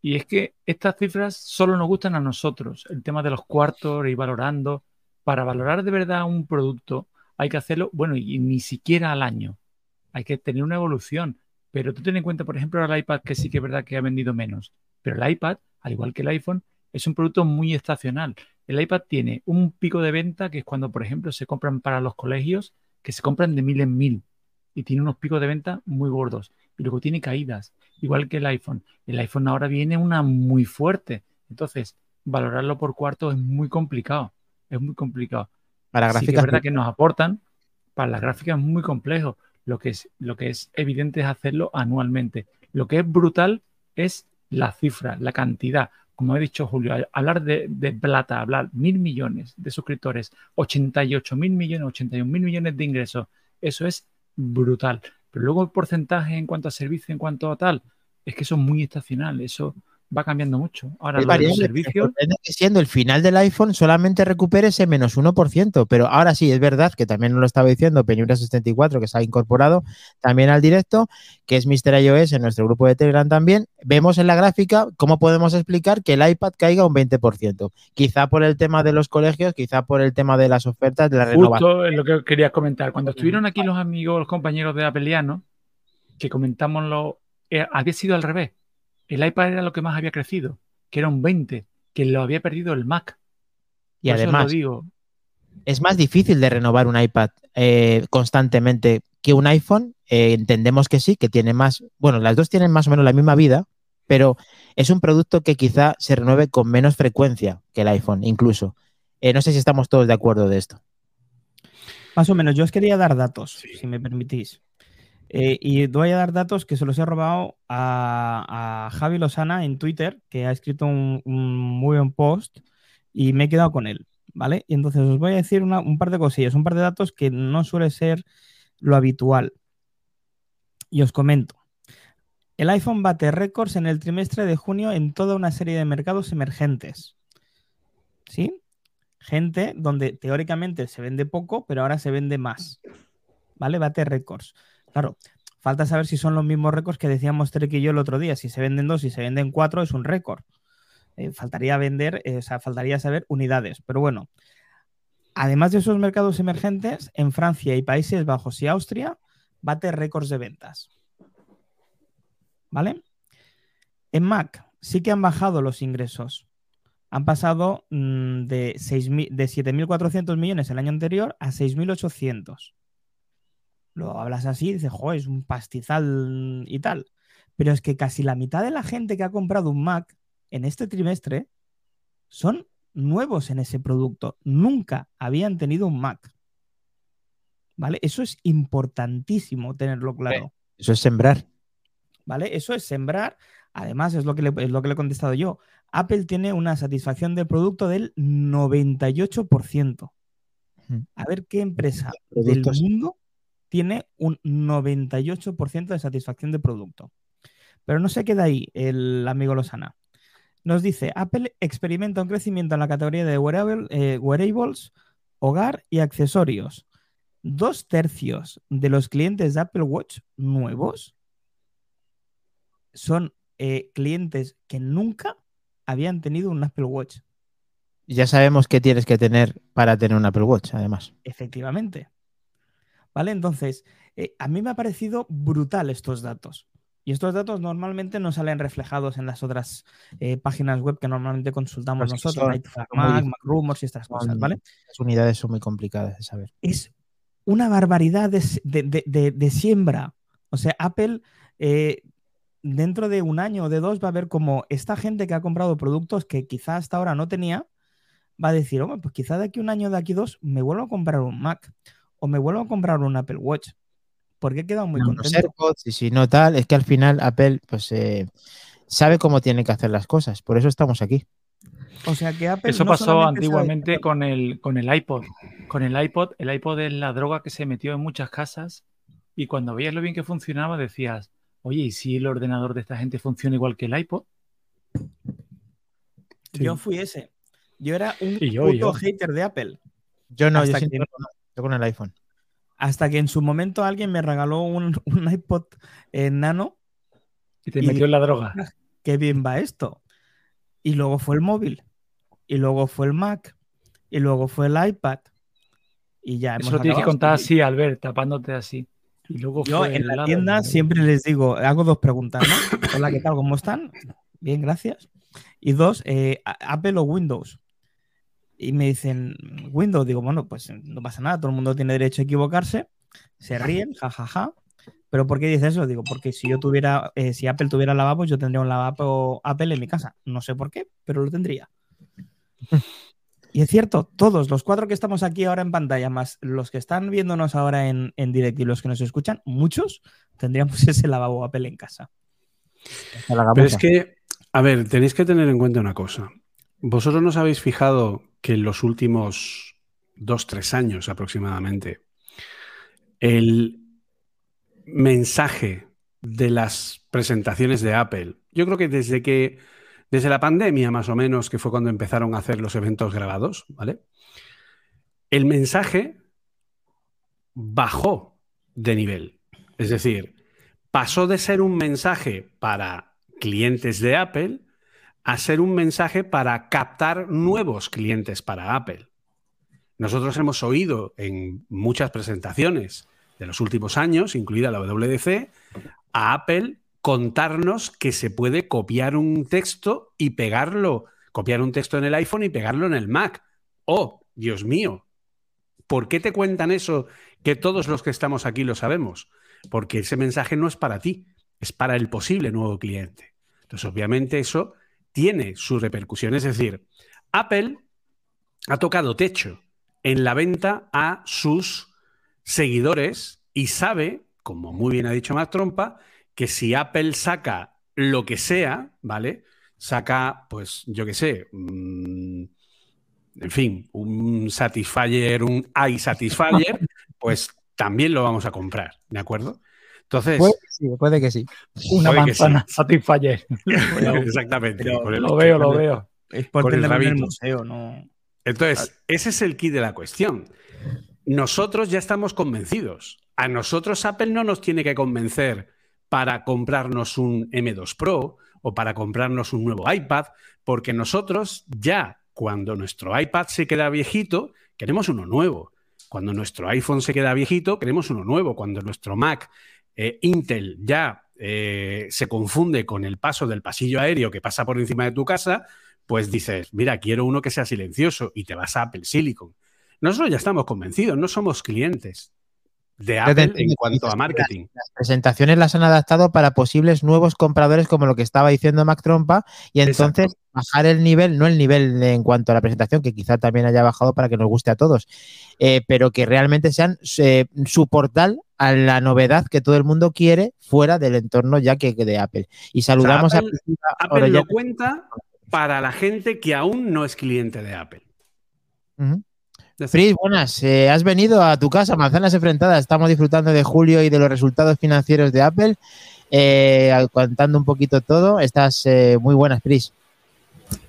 y es que estas cifras solo nos gustan a nosotros. El tema de los cuartos y valorando. Para valorar de verdad un producto hay que hacerlo, bueno, y ni siquiera al año. Hay que tener una evolución. Pero tú ten en cuenta, por ejemplo, el iPad, que sí que es verdad que ha vendido menos. Pero el iPad, al igual que el iPhone, es un producto muy estacional. El iPad tiene un pico de venta que es cuando, por ejemplo, se compran para los colegios, que se compran de mil en mil y tiene unos picos de venta muy gordos. Y luego tiene caídas, igual que el iPhone. El iPhone ahora viene una muy fuerte. Entonces, valorarlo por cuarto es muy complicado. Es muy complicado. Para Sí que gráficas. es verdad que nos aportan, para las gráficas es muy complejo. Lo que es, lo que es evidente es hacerlo anualmente. Lo que es brutal es la cifra, la cantidad. Como ha dicho Julio, hablar de, de plata, hablar mil millones de suscriptores, 88 mil millones, 81 mil millones de ingresos, eso es brutal. Pero luego el porcentaje en cuanto a servicio, en cuanto a tal, es que eso es muy estacional, eso va cambiando mucho. Ahora, Es variable. Servicios, que siendo el final del iPhone solamente recupere ese menos 1%. Pero ahora sí, es verdad que también nos lo estaba diciendo Penumbra74, que se ha incorporado también al directo, que es Mr. iOS en nuestro grupo de Telegram también. Vemos en la gráfica cómo podemos explicar que el iPad caiga un 20%. Quizá por el tema de los colegios, quizá por el tema de las ofertas, de la renovación. Justo es lo que quería comentar. Cuando estuvieron aquí los amigos, los compañeros de Apeliano, que comentamos lo. eh, había sido al revés. El iPad era lo que más había crecido, que era un 20, que lo había perdido el Mac. Y Por eso además, lo digo. es más difícil de renovar un iPad eh, constantemente que un iPhone. Eh, entendemos que sí, que tiene más, bueno, las dos tienen más o menos la misma vida, pero es un producto que quizá se renueve con menos frecuencia que el iPhone, incluso. Eh, no sé si estamos todos de acuerdo de esto. Más o menos, yo os quería dar datos, Sí. si me permitís. Eh, y voy a dar datos que se los he robado a, Javi Lozana en Twitter, que ha escrito un, muy buen post y me he quedado con él, ¿vale? Y entonces os voy a decir un par de cosillas, un par de datos que no suele ser lo habitual. Y os comento. El iPhone bate récords en el trimestre de junio en toda una serie de mercados emergentes. ¿Sí? Gente donde teóricamente se vende poco, pero ahora se vende más. ¿Vale? Bate récords. Claro, falta saber si son los mismos récords que decíamos Trek y yo el otro día. Si se venden dos, si se venden cuatro, es un récord. Eh, faltaría vender, eh, o sea, faltaría saber unidades. Pero bueno, además de esos mercados emergentes, en Francia y Países Bajos y Austria, bate récords de ventas. ¿Vale? En Mac sí que han bajado los ingresos. Han pasado mm, de, 6.000 de 7.400 millones el año anterior a 6.800. Lo hablas así y dices, joder, es un pastizal y tal. Pero es que casi la mitad de la gente que ha comprado un Mac en este trimestre son nuevos en ese producto. Nunca habían tenido un Mac. ¿Vale? Eso es importantísimo tenerlo claro. Eso es sembrar. ¿Vale? Eso es sembrar. Además, es lo que le, es lo que le he contestado yo. Apple tiene una satisfacción del producto del 98%. Ujú. A ver qué empresa del mundo tiene un 98% de satisfacción de producto. Pero no se queda ahí el amigo Lozana. Nos dice, Apple experimenta un crecimiento en la categoría de wearable- eh, wearables, hogar y accesorios. Dos tercios de los clientes de Apple Watch nuevos son eh, clientes que nunca habían tenido un Apple Watch. Ya sabemos qué tienes que tener para tener un Apple Watch, además. Efectivamente. ¿Vale? Entonces, eh, a mí me ha parecido brutal estos datos. Y estos datos normalmente no salen reflejados en las otras eh, páginas web que normalmente consultamos Pues nosotros, son- Night for son muy Mac, difíciles. Mac Rumors y estas cosas, ¿vale? Las unidades son muy complicadas de saber. es una barbaridad de, de- de- de- de siembra. O sea, Apple eh, dentro de un año o de dos va a ver como esta gente que ha comprado productos que quizá hasta ahora no tenía, va a decir, hombre, pues quizá de aquí un año, de aquí dos, me vuelvo a comprar un Mac o me vuelvo a comprar un Apple Watch. Porque he quedado muy Unos contento. AirPods y si no tal, es que al final Apple pues eh, sabe cómo tiene que hacer las cosas. Por eso estamos aquí. O sea que Apple Eso no pasó sabe- antiguamente con el, con el iPod. Con el iPod, el iPod es la droga que se metió en muchas casas y cuando veías lo bien que funcionaba decías, oye, ¿y si el ordenador de esta gente funciona igual que el iPod? Yo fui ese. Yo era un yo, puto yo. hater de Apple. Yo no, yo, que- no, no, yo con el iPhone. Hasta que en su momento alguien me regaló un, un iPod eh, nano Y te metió en la droga. Qué bien va esto. Y luego fue el móvil. Y luego fue el Mac. Y luego fue el iPad. Y ya Eso lo tienes que contar así, Albert, tapándote así. Y luego Yo en la tienda siempre les digo, hago dos preguntas, ¿no? Hola, ¿qué tal? ¿Cómo están? Bien, gracias. Y dos, eh, Apple o Windows. Y me dicen, Windows, digo, bueno, pues no pasa nada, todo el mundo tiene derecho a equivocarse. Se ríen, jajaja. ¿Pero por qué dices eso? Digo, porque si yo tuviera, eh, si Apple tuviera lavabos, yo tendría un lavabo Apple en mi casa. No sé por qué, pero lo tendría. y es cierto, todos, los cuatro que estamos aquí ahora en pantalla, más los que están viéndonos ahora en, en directo y los que nos escuchan, muchos tendríamos ese lavabo Apple en casa. Pero es que, a ver, tenéis que tener en cuenta una cosa. ¿Vosotros nos habéis fijado que en los últimos dos, tres años aproximadamente, el mensaje de las presentaciones de Apple, yo creo que desde que, desde la pandemia más o menos, que fue cuando empezaron a hacer los eventos grabados, ¿vale? El mensaje bajó de nivel. Es decir, pasó de ser un mensaje para clientes de Apple a ser un mensaje para captar nuevos clientes para Apple. Nosotros hemos oído en muchas presentaciones de los últimos años, incluida la WDC, a Apple contarnos que se puede copiar un texto y pegarlo, copiar un texto en el iPhone y pegarlo en el Mac. Oh, Dios mío, ¿por qué te cuentan eso que todos los que estamos aquí lo sabemos? Porque ese mensaje no es para ti, es para el posible nuevo cliente. Entonces, obviamente eso tiene su repercusión. Es decir, Apple ha tocado techo en la venta a sus seguidores y sabe, como muy bien ha dicho Trompa, que si Apple saca lo que sea, ¿vale? Saca, pues, yo qué sé, mm, en fin, un Satisfyer, un iSatisfyer, pues también lo vamos a comprar, ¿de acuerdo? Entonces. Puede que sí, Una manzana Satisfyer. Exactamente. lo veo, lo veo. Es por el, el museo, ¿no? Entonces, ese es el kit de la cuestión. Nosotros ya estamos convencidos. A nosotros Apple no nos tiene que convencer para comprarnos un M2 Pro o para comprarnos un nuevo iPad, porque nosotros ya cuando nuestro iPad se queda viejito, queremos uno nuevo. Cuando nuestro iPhone se queda viejito, queremos uno nuevo. Cuando nuestro Mac eh, Intel ya eh, se confunde con el paso del pasillo aéreo que pasa por encima de tu casa, pues dices, mira, quiero uno que sea silencioso y te vas a Apple Silicon. Nosotros ya estamos convencidos, no somos clientes de Apple en cuanto a marketing. Las presentaciones las han adaptado para posibles nuevos compradores, como lo que estaba diciendo Mac Trompa, y entonces bajar el nivel, no el nivel en cuanto a la presentación, que quizá también haya bajado para que nos guste a todos, eh, pero que realmente sean su portal a la novedad que todo el mundo quiere fuera del entorno ya que de Apple. Y saludamos a Apple lo cuenta para la gente que aún no es cliente de Apple. Fritz, buenas. Eh, has venido a tu casa, Manzanas Enfrentadas. Estamos disfrutando de julio y de los resultados financieros de Apple. Eh, contando un poquito todo. Estás eh, muy buenas, Pris.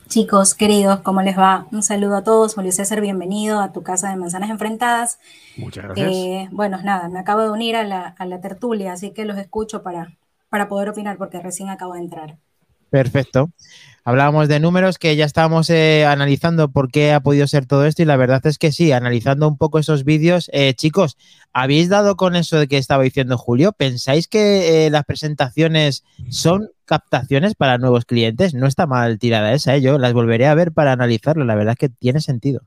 Chicos, queridos, ¿cómo les va? Un saludo a todos. Julio César, bienvenido a tu casa de Manzanas Enfrentadas. Muchas gracias. bueno, nada, me acabo de unir a la, tertulia, así que los escucho para, para poder opinar porque recién acabo de entrar. Perfecto. Hablábamos de números que ya estábamos eh, analizando por qué ha podido ser todo esto y la verdad es que sí, analizando un poco esos vídeos, eh, chicos, ¿habéis dado con eso de que estaba diciendo Julio? ¿Pensáis que eh, las presentaciones son captaciones para nuevos clientes? No está mal tirada esa, yo las volveré a ver para analizarlo, la verdad es que tiene sentido.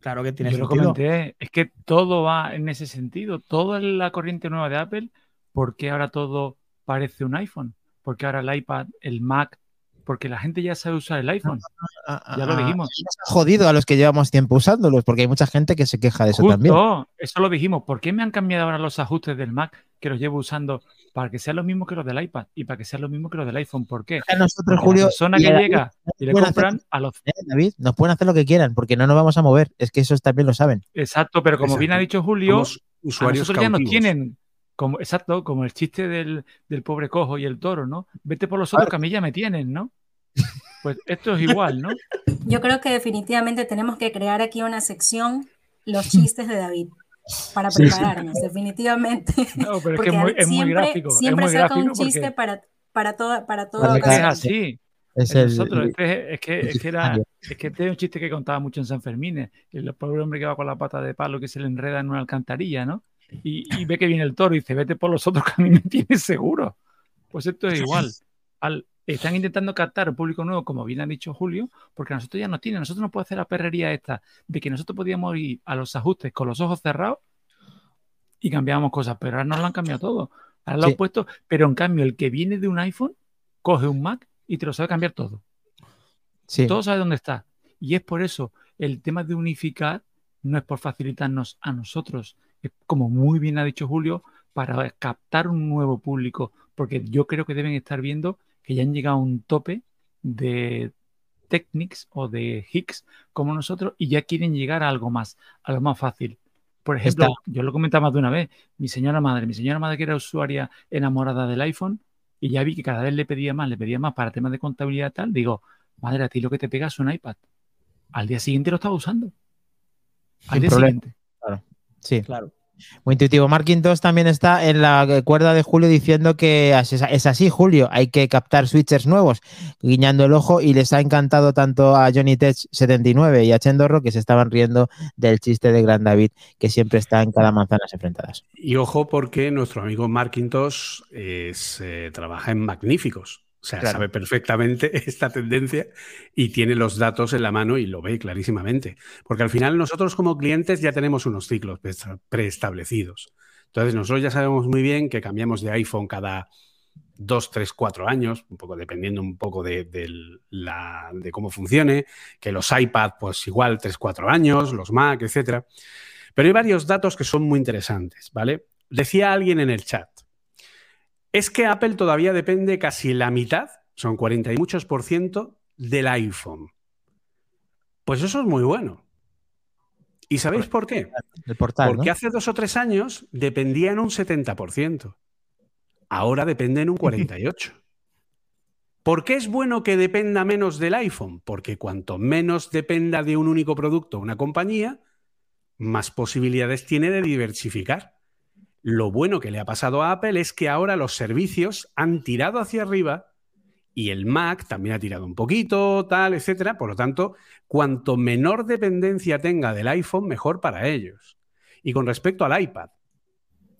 Claro que tiene yo sentido. Lo comenté, es que todo va en ese sentido, todo en la corriente nueva de Apple, ¿por qué ahora todo parece un iPhone? Porque ahora el iPad, el Mac, porque la gente ya sabe usar el iPhone. Ah, ah, ya lo ah, dijimos. Jodido a los que llevamos tiempo usándolos, porque hay mucha gente que se queja de eso también. Eso lo dijimos. ¿Por qué me han cambiado ahora los ajustes del Mac que los llevo usando para que sean los mismos que los del iPad y para que sean los mismos que los del iPhone? ¿Por qué? A nosotros, Julio, la persona que llega y le compran a los. Eh, David, nos pueden hacer lo que quieran, porque no nos vamos a mover. Es que eso también lo saben. Exacto, pero como bien ha dicho Julio, nosotros ya nos tienen como, exacto, como el chiste del, del, pobre cojo y el toro, ¿no? Vete por los otros que a mí ya me tienen, ¿no? Pues esto es igual, ¿no? Yo creo que definitivamente tenemos que crear aquí una sección, los chistes de David, para prepararnos, definitivamente. No, pero es que es muy, gráfico. Siempre es saca un chiste para, para todo, para todo. Es así. Es, el, nosotros, es, que, es, que, era, es que este es un chiste que contaba mucho en San Fermín, el pobre hombre que va con la pata de palo que se le enreda en una alcantarilla, ¿no? Y, ve que viene el toro y dice, vete por los otros que a mí me tienes seguro. Pues esto es igual. Al, están intentando captar un público nuevo, como bien ha dicho Julio, porque nosotros ya no tienen, nosotros no podemos hacer la perrería esta de que nosotros podíamos ir a los ajustes con los ojos cerrados y cambiábamos cosas, pero ahora nos lo han cambiado todo. Ahora lo han puesto, pero en cambio el que viene de un iPhone coge un Mac y te lo sabe cambiar todo. Sí. Todo sabe dónde está. Y es por eso el tema de unificar no es por facilitarnos a nosotros, como muy bien ha dicho Julio, para captar un nuevo público, porque yo creo que deben estar viendo que ya han llegado a un tope de Technics o de Higgs como nosotros y ya quieren llegar a algo más, a lo más fácil. Por ejemplo, yo lo comentaba más de una vez, mi señora madre, mi señora madre que era usuaria enamorada del iPhone y ya vi que cada vez le pedía más, le pedía más para temas de contabilidad tal, digo, madre, a ti lo que te pegas es un iPad. Al día siguiente lo estaba usando. Al día siguiente. Claro. Sí. Claro. Muy intuitivo. Marquintos también está en la cuerda de Julio diciendo que es así, Julio. Hay que captar switchers nuevos, guiñando el ojo, y les ha encantado tanto a Johnny Tech 79 y a Chendorro que se estaban riendo del chiste de Gran David, que siempre está en cada manzanas enfrentadas. Y ojo, porque nuestro amigo Marquintos eh, trabaja en Magníficos. O sea, sabe perfectamente esta tendencia y tiene los datos en la mano y lo ve clarísimamente. Porque al final nosotros como clientes ya tenemos unos ciclos preestablecidos. Entonces nosotros ya sabemos muy bien que cambiamos de iPhone cada dos, tres, cuatro años, un poco dependiendo un poco de, de cómo funcione, que los iPad pues igual tres, cuatro años, los Mac, etc. Pero hay varios datos que son muy interesantes, ¿vale? Decía alguien en el chat, es que Apple todavía depende casi la mitad, son 40 y muchos por ciento, del iPhone. Pues eso es muy bueno. ¿Y sabéis por qué? Porque hace dos o tres años dependían un 70%. Ahora dependen un 48%. ¿Por qué es bueno que dependa menos del iPhone? Porque cuanto menos dependa de un único producto una compañía, más posibilidades tiene de diversificar. Lo bueno que le ha pasado a Apple es que ahora los servicios han tirado hacia arriba y el Mac también ha tirado un poquito, tal, etcétera. Por lo tanto, cuanto menor dependencia tenga del iPhone, mejor para ellos. Y con respecto al iPad,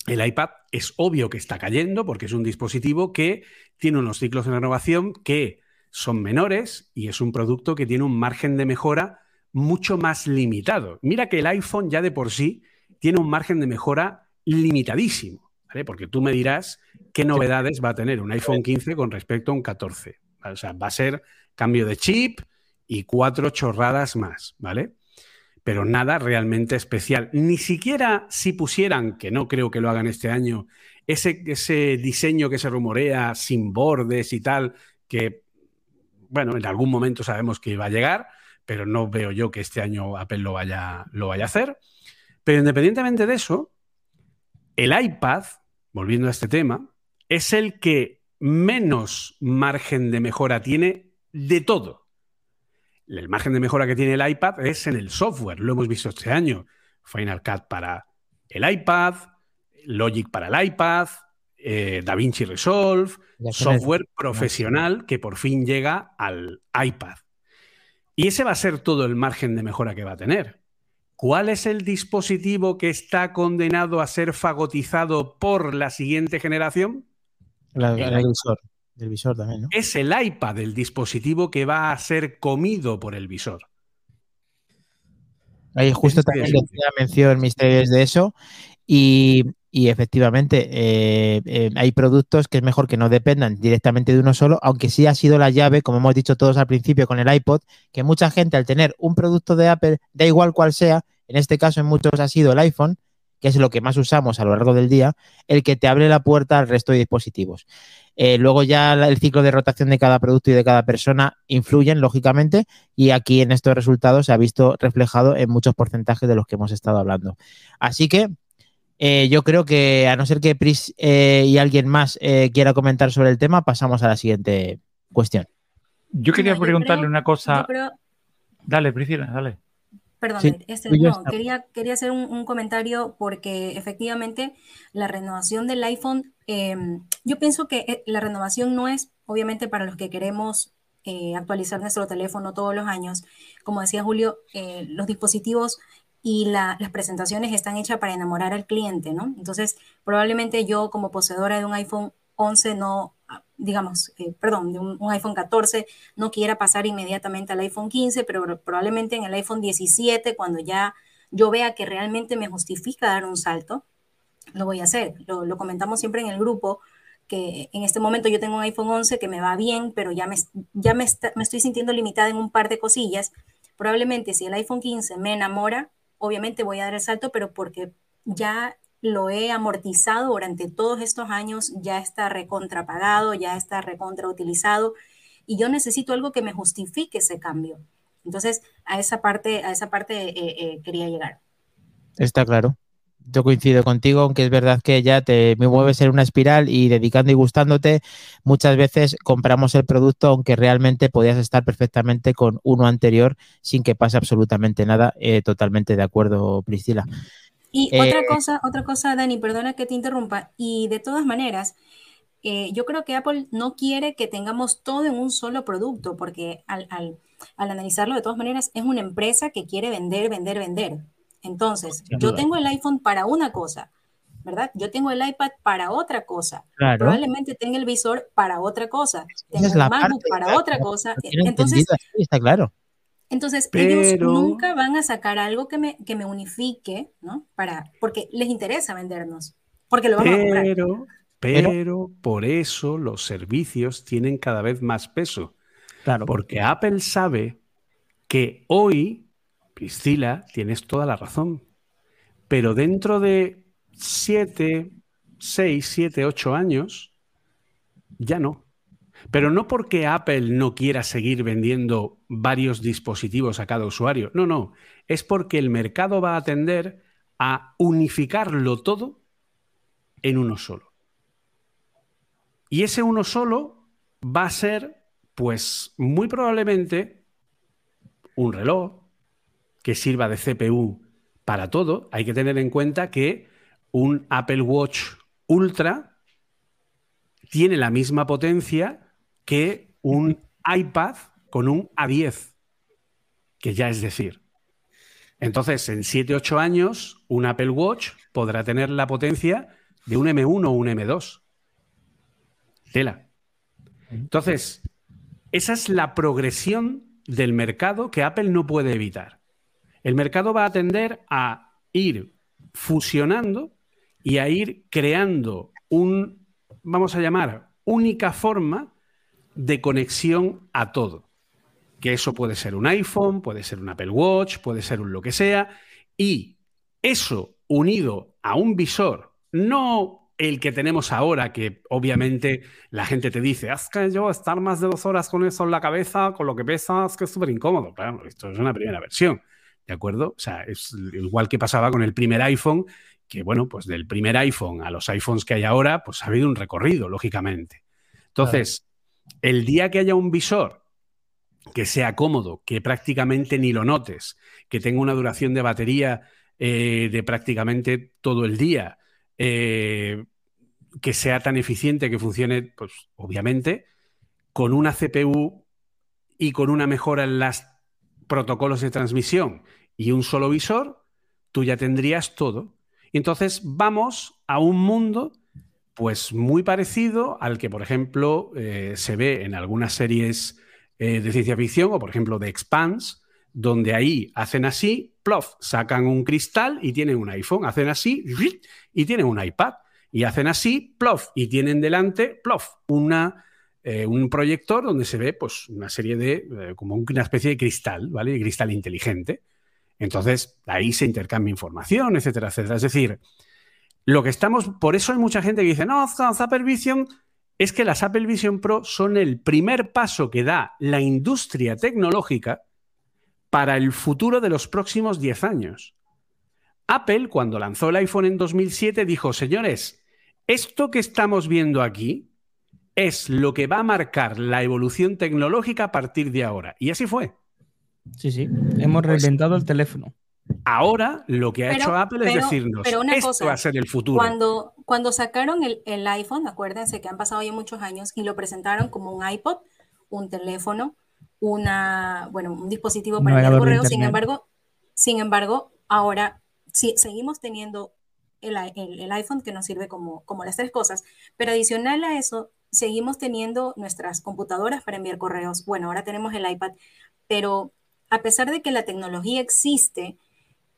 el iPad es obvio que está cayendo porque es un dispositivo que tiene unos ciclos de renovación que son menores y es un producto que tiene un margen de mejora mucho más limitado. Mira que el iPhone ya de por sí tiene un margen de mejora limitadísimo, ¿vale? Porque tú me dirás qué novedades va a tener un iPhone 15 con respecto a un 14. O sea, va a ser cambio de chip y cuatro chorradas más, ¿vale? Pero nada realmente especial. Ni siquiera si pusieran, que no creo que lo hagan este año, ese, ese diseño que se rumorea sin bordes y tal, que, bueno, en algún momento sabemos que va a llegar, pero no veo yo que este año Apple lo vaya, lo vaya a hacer. Pero independientemente de eso, el iPad, volviendo a este tema, es el que menos margen de mejora tiene de todo. El margen de mejora que tiene el iPad es en el software, lo hemos visto este año. Final Cut para el iPad, Logic para el iPad, eh, DaVinci Resolve, software profesional que por fin llega al iPad. Y ese va a ser todo el margen de mejora que va a tener. ¿Cuál es el dispositivo que está condenado a ser fagotizado por la siguiente generación? el, visor. El visor también, ¿no? Es el iPad el dispositivo que va a ser comido por el visor. Ahí justo también decía mención misterios de eso. Y, efectivamente, eh, eh, hay productos que es mejor que no dependan directamente de uno solo, aunque sí ha sido la llave, como hemos dicho todos al principio con el iPod, que mucha gente al tener un producto de Apple, da igual cual sea, en este caso, en muchos ha sido el iPhone, que es lo que más usamos a lo largo del día, el que te abre la puerta al resto de dispositivos. Eh, luego ya el ciclo de rotación de cada producto y de cada persona influyen, lógicamente, y aquí en estos resultados se ha visto reflejado en muchos porcentajes de los que hemos estado hablando. Así que eh, yo creo que, a no ser que Pris eh, y alguien más quiera comentar sobre el tema, pasamos a la siguiente cuestión. Yo quería preguntarle una cosa. Dale, Priscila, dale. Perdón, este, no, quería, quería hacer un, comentario porque efectivamente la renovación del iPhone, em, yo pienso que eh, la renovación no es obviamente para los que queremos eh, actualizar nuestro teléfono todos los años. Como decía Julio, eh, los dispositivos y las presentaciones están hechas para enamorar al cliente, ¿no? Entonces, probablemente yo como poseedora de un iPhone 11 no, digamos, eh, perdón, de un, iPhone 14, no quiera pasar inmediatamente al iPhone 15, pero probablemente en el iPhone 17, cuando ya yo vea que realmente me justifica dar un salto, lo voy a hacer. Lo, comentamos siempre en el grupo, que en este momento yo tengo un iPhone 11 que me va bien, pero ya me, ya me, me estoy sintiendo limitada en un par de cosillas. Probablemente si el iPhone 15 me enamora, obviamente voy a dar el salto, pero porque ya lo he amortizado durante todos estos años, ya está recontrapagado, ya está recontrautilizado y yo necesito algo que me justifique ese cambio. Entonces, a esa parte, a esa parte eh, eh, quería llegar. Está claro. Yo coincido contigo, aunque es verdad que ya te me mueves en una espiral y dedicando y gustándote, muchas veces compramos el producto aunque realmente podías estar perfectamente con uno anterior sin que pase absolutamente nada. Eh, totalmente de acuerdo, Priscila. Y otra eh, cosa, otra cosa, Dani, perdona que te interrumpa, y de todas maneras, eh, yo creo que Apple no quiere que tengamos todo en un solo producto, porque al, analizarlo de todas maneras, es una empresa que quiere vender, vender, vender. Entonces, yo tengo el iPhone para una cosa, ¿verdad? Yo tengo el iPad para otra cosa. Probablemente tenga el visor para otra cosa. Tengo el MacBook para otra cosa. Entonces, está claro. Entonces, ellos nunca van a sacar algo que me, que me unifique, ¿no? Para, porque les interesa vendernos, porque lo vamos a comprar. Pero, pero por eso los servicios tienen cada vez más peso. Claro. Porque Apple sabe que hoy, Priscila, tienes toda la razón, pero dentro de siete, seis, siete, ocho años, ya no. Pero no porque Apple no quiera seguir vendiendo varios dispositivos a cada usuario. No, no. Es porque el mercado va a tender a unificarlo todo en uno solo. Y ese uno solo va a ser, pues, muy probablemente un reloj que sirva de CPU para todo. Hay que tener en cuenta que un Apple Watch Ultra tiene la misma potencia que un iPad con un A10, que ya es decir. Entonces, en 7-8 años, un Apple Watch podrá tener la potencia de un M1 o un M2. Tela. Entonces, esa es la progresión del mercado que Apple no puede evitar. El mercado va a tender a ir fusionando y a ir creando un, vamos a llamar, única forma de conexión a todo. Que eso puede ser un iPhone, puede ser un Apple Watch, puede ser un lo que sea. Y eso unido a un visor, no el que tenemos ahora, que obviamente la gente te dice, haz que yo estar más de dos horas con eso en la cabeza, con lo que pesas, que es súper incómodo. Claro, esto es una primera versión, ¿de acuerdo? O sea, es igual que pasaba con el primer iPhone, que bueno, pues del primer iPhone a los iPhones que hay ahora, pues ha habido un recorrido, lógicamente. Entonces, el día que haya un visor que sea cómodo, que prácticamente ni lo notes, que tenga una duración de batería eh, de prácticamente todo el día, eh, que sea tan eficiente que funcione, pues obviamente, con una CPU y con una mejora en los protocolos de transmisión y un solo visor, tú ya tendrías todo. Entonces vamos a un mundo pues muy parecido al que, por ejemplo, eh, se ve en algunas series eh, de ciencia ficción, o por ejemplo de Expanse, donde ahí hacen así, plof, sacan un cristal y tienen un iPhone, hacen así y tienen un iPad, y hacen así, plof, y tienen delante, plof, una, eh, un proyector donde se ve pues una serie de, como una especie de cristal, ¿vale? De cristal inteligente. Entonces, ahí se intercambia información, etcétera, etcétera. Es decir, lo que estamos, por eso hay mucha gente que dice, no, Apple Vision, es que las Apple Vision Pro son el primer paso que da la industria tecnológica para el futuro de los próximos 10 años. Apple, cuando lanzó el iPhone en 2007, dijo, señores, esto que estamos viendo aquí es lo que va a marcar la evolución tecnológica a partir de ahora. Y así fue. Sí, sí. Hemos pues reinventado el teléfono. Ahora lo que ha hecho Apple es decirnos, pero una esto va a ser el futuro. Cuando, cuando sacaron el, el, iPhone, acuérdense que han pasado ya muchos años y lo presentaron como un iPod, un teléfono, una, bueno, un dispositivo para el correo. Sin embargo, sin embargo, ahora sí, seguimos teniendo el, el, iPhone que nos sirve como, como las tres cosas, pero adicional a eso, seguimos teniendo nuestras computadoras para enviar correos. Bueno, ahora tenemos el iPad, pero a pesar de que la tecnología existe,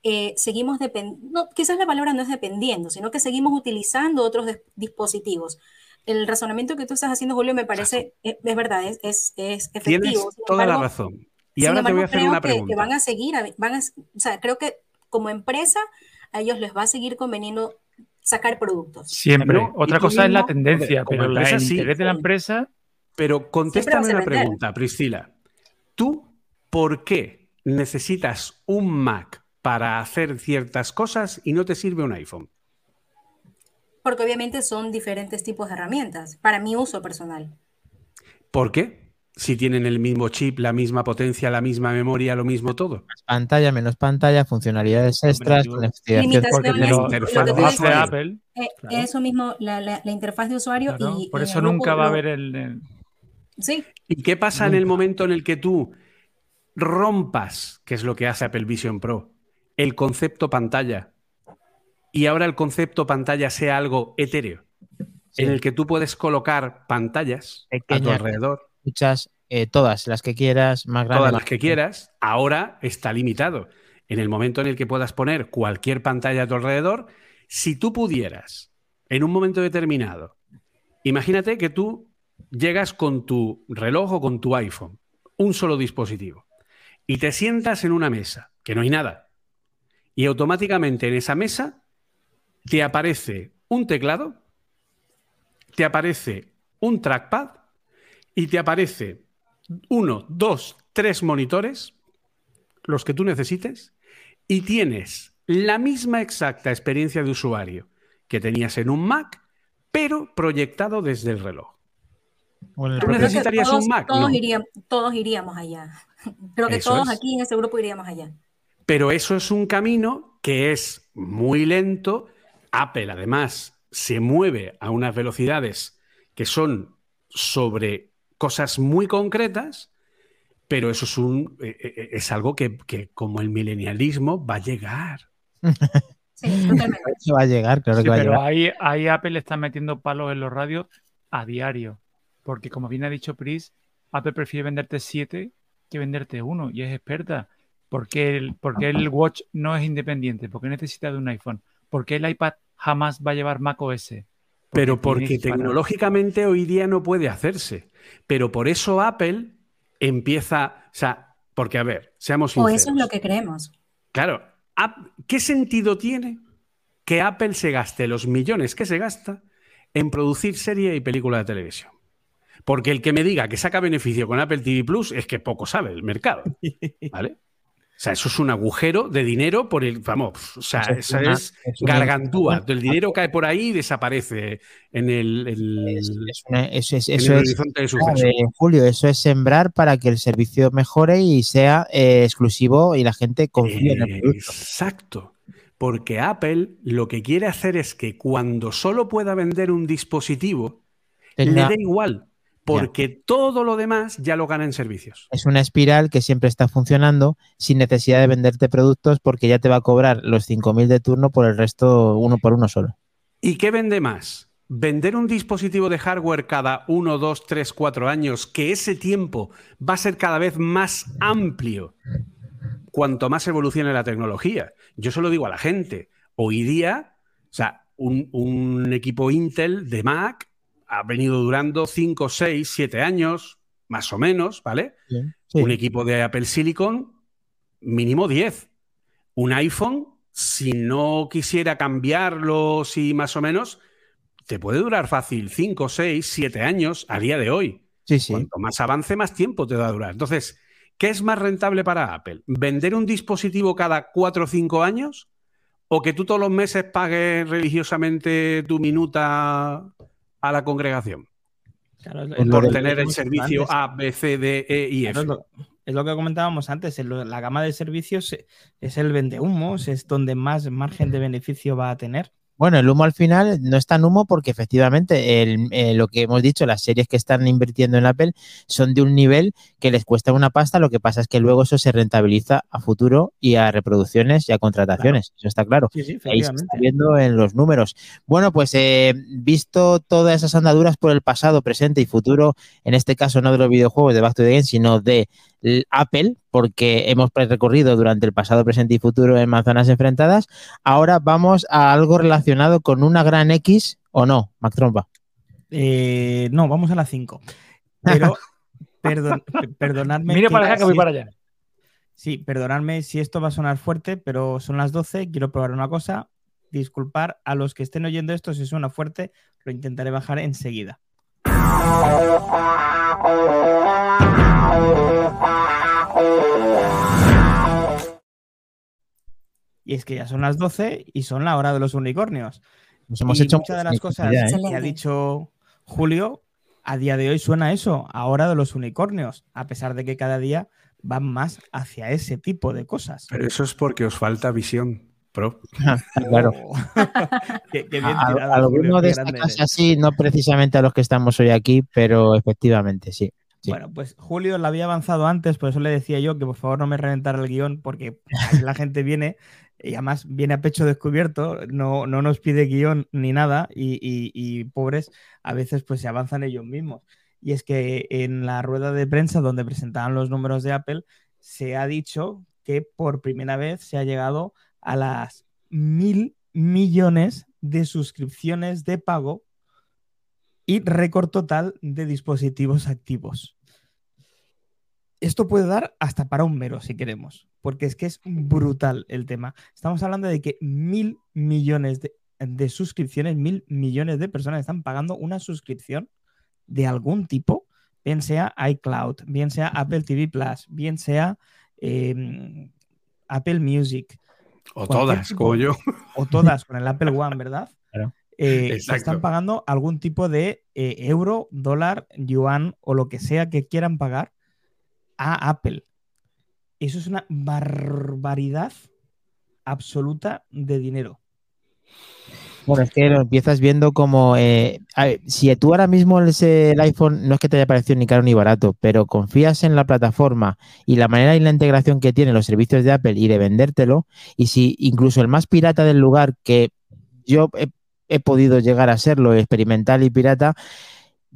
eh, seguimos dependiendo, quizás la palabra no es dependiendo, sino que seguimos utilizando otros dispositivos el razonamiento que tú estás haciendo, Julio, me parece, es, verdad, es, es, es efectivo. Tienes toda la razón. Y ahora te voy a hacer una pregunta. Que, van a seguir, van a, o sea, creo que como empresa a ellos les va a seguir conveniendo sacar productos. Siempre. Otra cosa es la tendencia, pero la, el interés de la empresa. Pero contéstame una pregunta, Priscila. ¿Tú por qué necesitas un Mac para hacer ciertas cosas y no te sirve un iPhone? Porque obviamente son diferentes tipos de herramientas para mi uso personal. ¿Por qué? Si tienen el mismo chip, la misma potencia, la misma memoria, lo mismo todo. Más pantalla, menos pantalla, funcionalidades extras, interfaz de Apple. Eh, eso mismo, la, interfaz de usuario y. Por eso nunca va a haber el, Sí. ¿Y qué pasa en el momento en el que tú rompas, que es lo que hace Apple Vision Pro, el concepto pantalla y ahora el concepto pantalla sea algo etéreo, en el que tú puedes colocar pantallas a tu alrededor. Muchas, eh, todas las que quieras, más grandes. Todas las que quieras, ahora está limitado. En el momento en el que puedas poner cualquier pantalla a tu alrededor, si tú pudieras, en un momento determinado, imagínate que tú llegas con tu reloj o con tu iPhone, un solo dispositivo, y te sientas en una mesa, que no hay nada, y automáticamente en esa mesa te aparece un teclado, te aparece un trackpad y te aparece uno, dos, tres monitores, los que tú necesites, y tienes la misma exacta experiencia de usuario que tenías en un Mac, pero proyectado desde el reloj. ¿Tú necesitarías un Mac? Todos, iríamos, todos iríamos allá. Creo que todos aquí en este grupo iríamos allá. Pero eso es un camino que es muy lento Apple además se mueve a unas velocidades que son sobre cosas muy concretas, pero eso es, un, eh, eh, eh, es algo que, como el milenialismo va a llegar. Sí, totalmente. va a llegar, claro que va a pero Ahí, ahí Apple está metiendo palos en los radios a diario, porque como bien ha dicho Pris, Apple prefiere venderte siete que venderte uno y es experta. Porque el, porque el Watch no es independiente, porque necesita de un iPhone, porque el iPad jamás va a llevar Mac OS. Pero porque tecnológicamente hoy día no puede hacerse. Pero por eso Apple empieza, o sea, porque a ver, seamos sinceros. O eso es lo que creemos. Claro, ¿qué sentido tiene que Apple se gaste los millones que se gasta en producir serie y película de televisión? Porque el que me diga que saca beneficio con Apple TV Plus es que poco sabe el mercado. ¿Vale? O sea, eso es un agujero de dinero por el. Vamos, o sea, eso es, gargantúa. El dinero cae por ahí y desaparece en el, horizonte de suceso. Julio, eso es sembrar para que el servicio mejore y sea eh, exclusivo y la gente confíe en el producto. Exacto. Porque Apple lo que quiere hacer es que cuando solo pueda vender un dispositivo, le dé igual porque todo lo demás ya lo gana en servicios. Es una espiral que siempre está funcionando sin necesidad de venderte productos porque ya te va a cobrar los 5.000 de turno por el resto uno por uno solo. ¿Y qué vende más? Vender un dispositivo de hardware cada uno, dos, tres, cuatro años, que ese tiempo va a ser cada vez más amplio cuanto más evolucione la tecnología. Yo se lo digo a la gente. Hoy día, o sea, un, un equipo Intel de Mac ha venido durando 5, 6, 7 años, más o menos, ¿vale? Un equipo de Apple Silicon, mínimo 10. Un iPhone, si no quisiera cambiarlo, si más o menos, te puede durar fácil 5, 6, 7 años a día de hoy. Sí, sí. Cuanto más avance, más tiempo te va a durar. Entonces, ¿qué es más rentable para Apple? ¿Vender un dispositivo cada 4 o 5 años? ¿O que tú todos los meses pagues religiosamente tu minuta a la congregación. por tener el servicio A, B, C, D, E y F. Es lo que comentábamos antes, la gama de servicios es el vende humos, es donde más margen de beneficio va a tener. Bueno, el humo al final no es tan humo porque efectivamente eh, lo que hemos dicho, las series que están invirtiendo en Apple son de un nivel que les cuesta una pasta, lo que pasa es que luego eso se rentabiliza a futuro y a reproducciones y a contrataciones, eso está claro. Ahí se está viendo en los números. Bueno, pues eh, visto todas esas andaduras por el pasado, presente y futuro, en este caso no de los videojuegos de Back to the Game, sino de Apple, porque hemos recorrido durante el pasado, presente y futuro en manzanas enfrentadas. Ahora vamos a algo relacionado con una gran X o no, Mac Trompa. Eh, no, vamos a la 5. Pero perdón, perdonadme. Mira para acá que voy para allá. Sí, perdonadme si esto va a sonar fuerte, pero son las 12. Quiero probar una cosa. Disculpar a los que estén oyendo esto si suena fuerte, lo intentaré bajar enseguida. Y es que ya son las 12 y son la hora de los unicornios. Nos hemos hecho muchas de las cosas ¿eh? que ha dicho Julio, a día de hoy suena eso, ahora de los unicornios, a pesar de que cada día van más hacia ese tipo de cosas. Pero eso es porque os falta visión. Pro. claro. a, alguno de esta casa sí, no precisamente a los que estamos hoy aquí, pero efectivamente sí. Bueno, pues Julio la había avanzado antes, por eso le decía yo que por favor no me reventara el guion, porque la gente viene y además viene a pecho descubierto, no, no nos pide guion ni nada, y, pobres a veces pues se avanzan ellos mismos. Y es que en la rueda de prensa donde presentaban los números de Apple, se ha dicho que por primera vez se ha llegado a las mil millones de suscripciones de pago y récord total de dispositivos activos. Esto puede dar hasta para un mero si queremos, porque es que es brutal el tema. Estamos hablando de que mil millones de, suscripciones, mil millones de personas están pagando una suscripción de algún tipo, bien sea iCloud, bien sea Apple TV Plus, bien sea em, Apple Music. O todas, como yo. O todas con el Apple One, ¿verdad? Eh, están pagando algún tipo de eh, euro, dólar, yuan o lo que sea que quieran pagar a Apple. Eso es una barbaridad absoluta de dinero. Bueno, es que lo empiezas viendo como. Eh, si tú ahora mismo el iPhone no es que te haya parecido ni caro ni barato, pero confías en la plataforma y la manera y la integración que tienen los servicios de Apple y de vendértelo, y si incluso el más pirata del lugar, que yo he podido llegar a serlo experimental y pirata,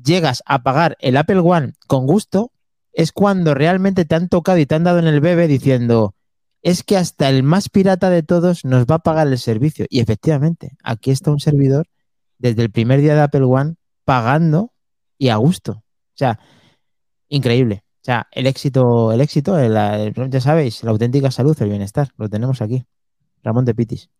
llegas a pagar el Apple One con gusto, es cuando realmente te han tocado y te han dado en el bebé diciendo, es que hasta el más pirata de todos nos va a pagar el servicio. Y efectivamente, aquí está un servidor desde el primer día de Apple One pagando y a gusto. O sea, increíble. O sea, el éxito, el éxito, ya sabéis, la auténtica salud, el bienestar, lo tenemos aquí. Ramón de Pitis.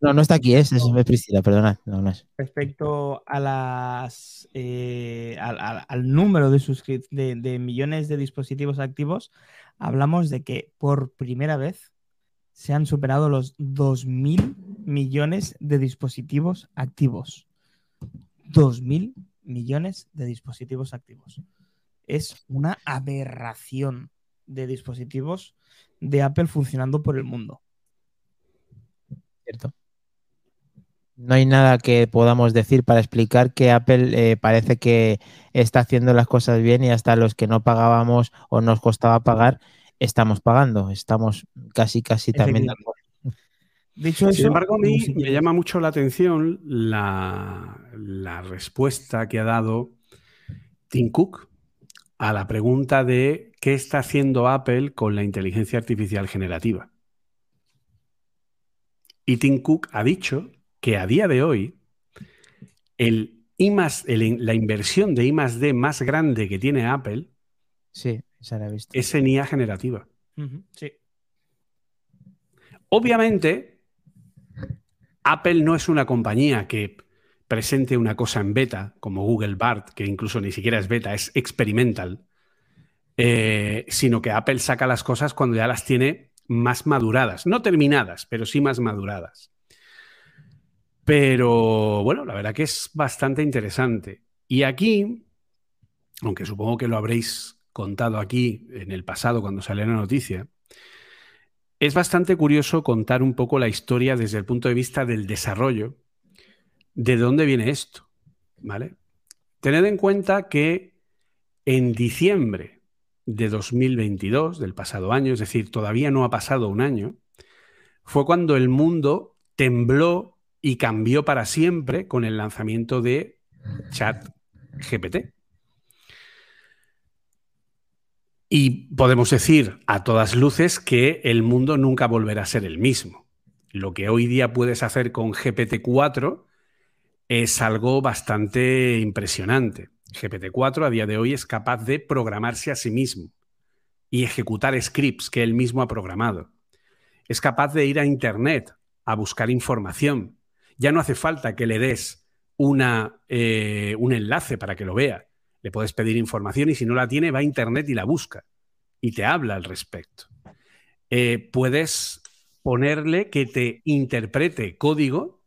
No, no está aquí, es, es, Priscila, perdonad. No, es. Respecto a las eh, al, número de, de, de, millones de dispositivos activos, hablamos de que por primera vez se han superado los 2.000 millones de dispositivos activos. 2.000 millones de dispositivos activos. Es una aberración de dispositivos de Apple funcionando por el mundo. Cierto no hay nada que podamos decir para explicar que Apple eh, parece que está haciendo las cosas bien y hasta los que no pagábamos o nos costaba pagar, estamos pagando. Estamos casi, casi también de acuerdo. Dicho Sin embargo, a mí me llama mucho la atención la, la respuesta que ha dado Tim Cook a la pregunta de qué está haciendo Apple con la inteligencia artificial generativa. Y Tim Cook ha dicho que a día de hoy el I la inversión de I más D más grande que tiene Apple sí, es en IA generativa. sí. Obviamente, Apple no es una compañía que presente una cosa en beta, como Google Bart, que incluso ni siquiera es beta, es experimental, eh, sino que Apple saca las cosas cuando ya las tiene más maduradas, no terminadas, pero sí más maduradas. Pero bueno, la verdad que es bastante interesante. Y aquí, aunque supongo que lo habréis contado aquí en el pasado cuando salió la noticia, es bastante curioso contar un poco la historia desde el punto de vista del desarrollo, de dónde viene esto, ¿vale? Tened en cuenta que en diciembre de 2022, del pasado año, es decir, todavía no ha pasado un año, fue cuando el mundo tembló y cambió para siempre con el lanzamiento de ChatGPT. Y podemos decir a todas luces que el mundo nunca volverá a ser el mismo. Lo que hoy día puedes hacer con GPT-4 es algo bastante impresionante. GPT-4 a día de hoy es capaz de programarse a sí mismo y ejecutar scripts que él mismo ha programado. Es capaz de ir a Internet a buscar información. Ya no hace falta que le des una, eh, un enlace para que lo vea. Le puedes pedir información y si no la tiene, va a Internet y la busca y te habla al respecto. Eh, puedes ponerle que te interprete código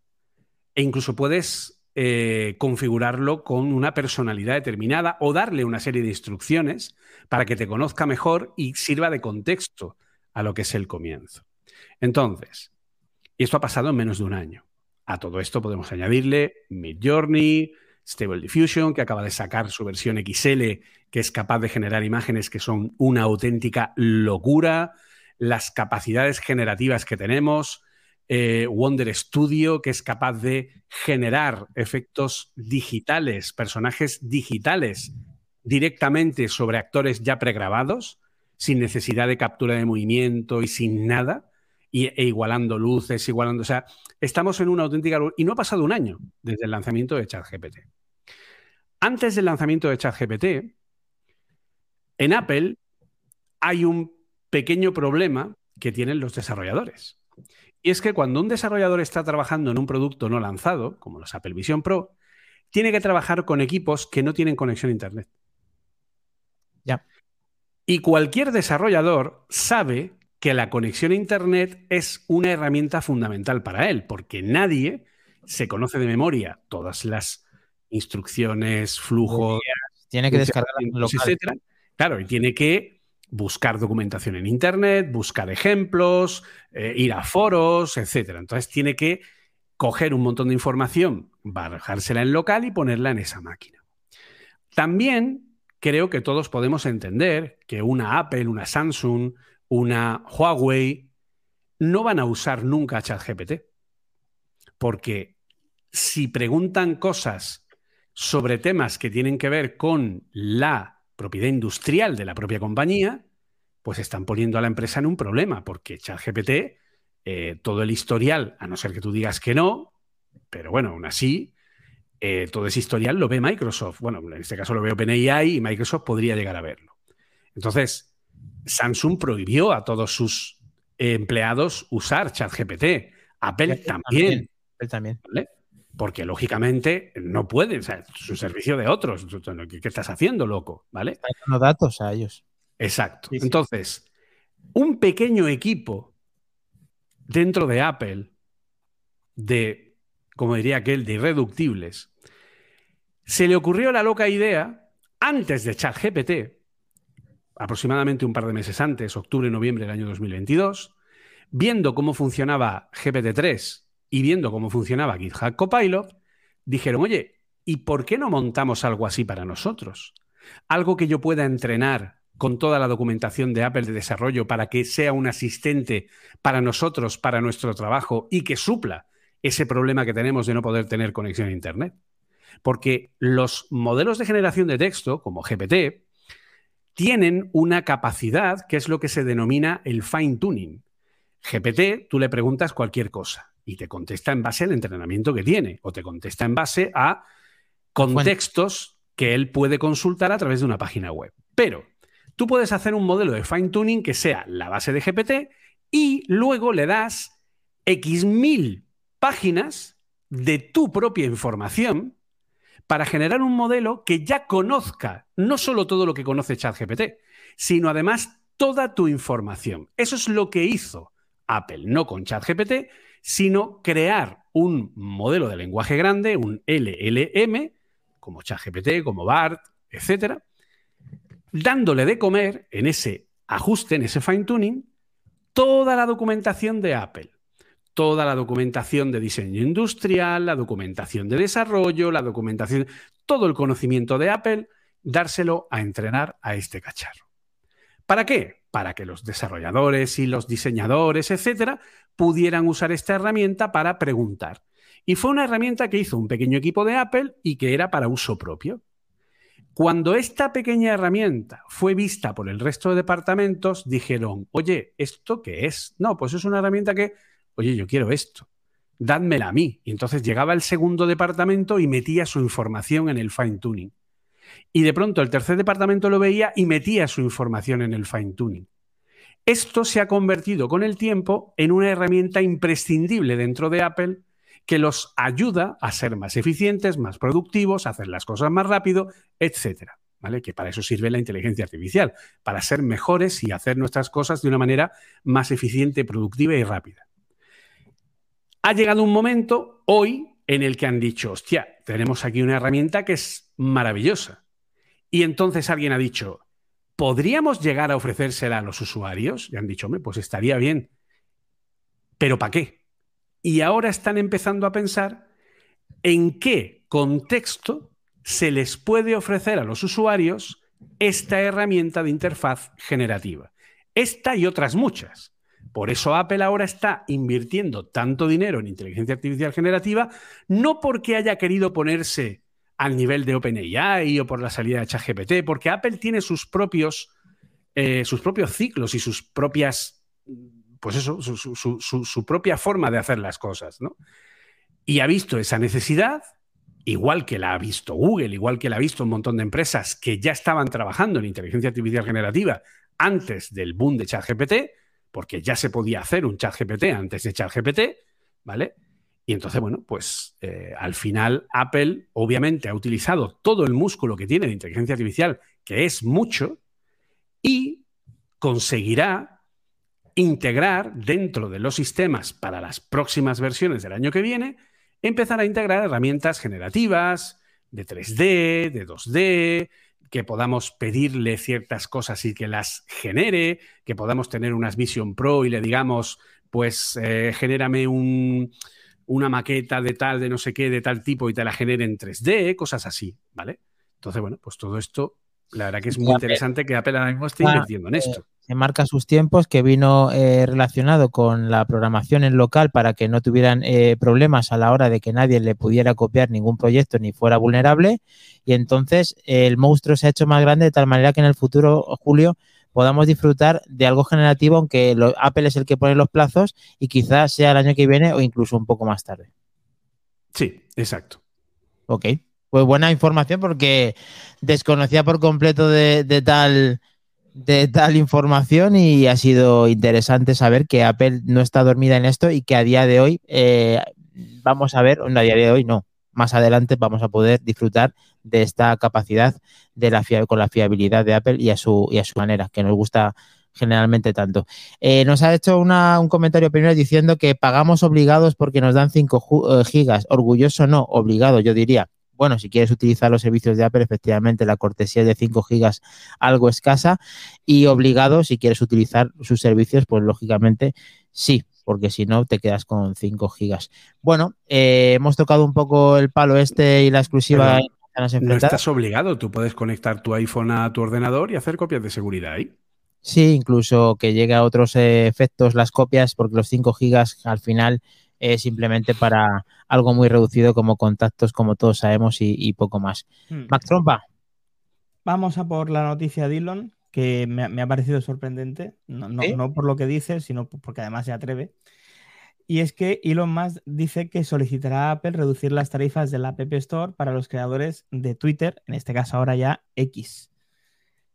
e incluso puedes eh, configurarlo con una personalidad determinada o darle una serie de instrucciones para que te conozca mejor y sirva de contexto a lo que es el comienzo. Entonces, y esto ha pasado en menos de un año. A todo esto podemos añadirle Midjourney, Stable Diffusion, que acaba de sacar su versión XL, que es capaz de generar imágenes que son una auténtica locura, las capacidades generativas que tenemos, eh, Wonder Studio, que es capaz de generar efectos digitales, personajes digitales directamente sobre actores ya pregrabados, sin necesidad de captura de movimiento y sin nada, y, e igualando luces, igualando. O sea, estamos en una auténtica. Y no ha pasado un año desde el lanzamiento de ChatGPT. Antes del lanzamiento de ChatGPT, en Apple hay un pequeño problema que tienen los desarrolladores. Y es que cuando un desarrollador está trabajando en un producto no lanzado, como los Apple Vision Pro, tiene que trabajar con equipos que no tienen conexión a Internet. Ya. Y cualquier desarrollador sabe que la conexión a Internet es una herramienta fundamental para él, porque nadie se conoce de memoria todas las instrucciones, flujos. Tiene que descargar etcétera. Claro, y tiene que buscar documentación en Internet, buscar ejemplos, eh, ir a foros, etcétera. Entonces tiene que coger un montón de información, bajársela en local y ponerla en esa máquina. También creo que todos podemos entender que una Apple, una Samsung, una Huawei no van a usar nunca ChatGPT. Porque si preguntan cosas sobre temas que tienen que ver con la propiedad industrial de la propia compañía, pues están poniendo a la empresa en un problema, porque ChatGPT, eh, todo el historial, a no ser que tú digas que no, pero bueno, aún así, eh, todo ese historial lo ve Microsoft. Bueno, en este caso lo ve OpenAI y Microsoft podría llegar a verlo. Entonces, Samsung prohibió a todos sus empleados usar ChatGPT. Apple también. Apple también. Porque lógicamente no pueden, o sea, es un servicio de otros. ¿Qué, estás haciendo, loco? ¿Vale? Están dando datos a ellos. Exacto. Entonces, un pequeño equipo dentro de Apple, de, como diría aquel, de irreductibles, se le ocurrió la loca idea, antes de ChatGPT, aproximadamente un par de meses antes, octubre, noviembre del año 2022, viendo cómo funcionaba GPT-3 y viendo cómo funcionaba GitHub Copilot, dijeron, oye, ¿y por qué no montamos algo así para nosotros? Algo que yo pueda entrenar con toda la documentación de Apple de desarrollo para que sea un asistente para nosotros, para nuestro trabajo y que supla ese problema que tenemos de no poder tener conexión a Internet. Porque los modelos de generación de texto, como GPT, tienen una capacidad que es lo que se denomina el fine tuning. GPT, tú le preguntas cualquier cosa y te contesta en base al entrenamiento que tiene o te contesta en base a contextos que él puede consultar a través de una página web. Pero tú puedes hacer un modelo de fine tuning que sea la base de GPT y luego le das X mil páginas de tu propia información para generar un modelo que ya conozca no solo todo lo que conoce ChatGPT, sino además toda tu información. Eso es lo que hizo Apple, no con ChatGPT, sino crear un modelo de lenguaje grande, un LLM, como ChatGPT, como BART, etcétera, dándole de comer en ese ajuste, en ese fine tuning, toda la documentación de Apple. Toda la documentación de diseño industrial, la documentación de desarrollo, la documentación, todo el conocimiento de Apple, dárselo a entrenar a este cacharro. ¿Para qué? Para que los desarrolladores y los diseñadores, etcétera, pudieran usar esta herramienta para preguntar. Y fue una herramienta que hizo un pequeño equipo de Apple y que era para uso propio. Cuando esta pequeña herramienta fue vista por el resto de departamentos, dijeron, oye, ¿esto qué es? No, pues es una herramienta que, oye, yo quiero esto, dádmela a mí. Y entonces llegaba el segundo departamento y metía su información en el fine tuning. Y de pronto el tercer departamento lo veía y metía su información en el fine tuning. Esto se ha convertido con el tiempo en una herramienta imprescindible dentro de Apple que los ayuda a ser más eficientes, más productivos, a hacer las cosas más rápido, etcétera. ¿Vale? Que para eso sirve la inteligencia artificial, para ser mejores y hacer nuestras cosas de una manera más eficiente, productiva y rápida. Ha llegado un momento hoy en el que han dicho, hostia, tenemos aquí una herramienta que es maravillosa. Y entonces alguien ha dicho, ¿podríamos llegar a ofrecérsela a los usuarios? Y han dicho, hombre, pues estaría bien. ¿Pero para qué? y ahora están empezando a pensar en qué contexto se les puede ofrecer a los usuarios esta herramienta de interfaz generativa. Esta y otras muchas. Por eso Apple ahora está invirtiendo tanto dinero en inteligencia artificial generativa, no porque haya querido ponerse al nivel de OpenAI o por la salida de ChatGPT, porque Apple tiene sus propios, eh, sus propios ciclos y sus propias pues eso, su, propia forma de hacer las cosas, ¿no? Y ha visto esa necesidad, igual que la ha visto Google, igual que la ha visto un montón de empresas que ya estaban trabajando en inteligencia artificial generativa antes del boom de ChatGPT, porque ya se podía hacer un ChatGPT antes de ChatGPT, ¿vale? Y entonces, bueno, pues eh, al final Apple obviamente ha utilizado todo el músculo que tiene de inteligencia artificial, que es mucho, y conseguirá integrar dentro de los sistemas para las próximas versiones del año que viene, empezar a integrar herramientas generativas de 3D, de 2D, que podamos pedirle ciertas cosas y que las genere, que podamos tener unas Vision Pro y le digamos, pues eh, genérame una maqueta de tal, de no sé qué, de tal tipo y te la genere en 3D, cosas así, ¿vale? Entonces, bueno, pues todo esto, la verdad que es muy interesante que Apple ahora mismo esté invirtiendo en esto se marca sus tiempos, que vino eh, relacionado con la programación en local para que no tuvieran eh, problemas a la hora de que nadie le pudiera copiar ningún proyecto ni fuera vulnerable. Y entonces el monstruo se ha hecho más grande de tal manera que en el futuro, Julio, podamos disfrutar de algo generativo, aunque Apple es el que pone los plazos y quizás sea el año que viene o incluso un poco más tarde. Sí, exacto. Ok, pues buena información porque desconocía por completo de tal de tal información y ha sido interesante saber que Apple no está dormida en esto y que a día de hoy eh, vamos a ver, a día de hoy no, más adelante vamos a poder disfrutar de esta capacidad de la con la fiabilidad de Apple y a su, y a su manera, que nos gusta generalmente tanto. Eh, nos ha hecho un comentario primero diciendo que pagamos obligados porque nos dan 5 eh, gigas. Orgulloso no, obligado, yo diría bueno, si quieres utilizar los servicios de Apple, efectivamente la cortesía de 5 gigas algo escasa y obligado, si quieres utilizar sus servicios, pues lógicamente sí, porque si no te quedas con 5 gigas. Bueno, eh, hemos tocado un poco el palo este y la exclusiva. no estás obligado, tú puedes conectar tu iPhone a tu ordenador y hacer copias de seguridad ahí. Sí, incluso que llegue a otros efectos las copias, porque los 5 gigas al final simplemente para algo muy reducido como contactos, como todos sabemos, y, poco más. Hmm. Max Trompa. Vamos a por la noticia de Elon, que me, ha parecido sorprendente, no, por lo que dice, sino porque además se atreve. Y es que Elon Musk dice que solicitará a Apple reducir las tarifas de la App Store para los creadores de Twitter, en este caso ahora ya X.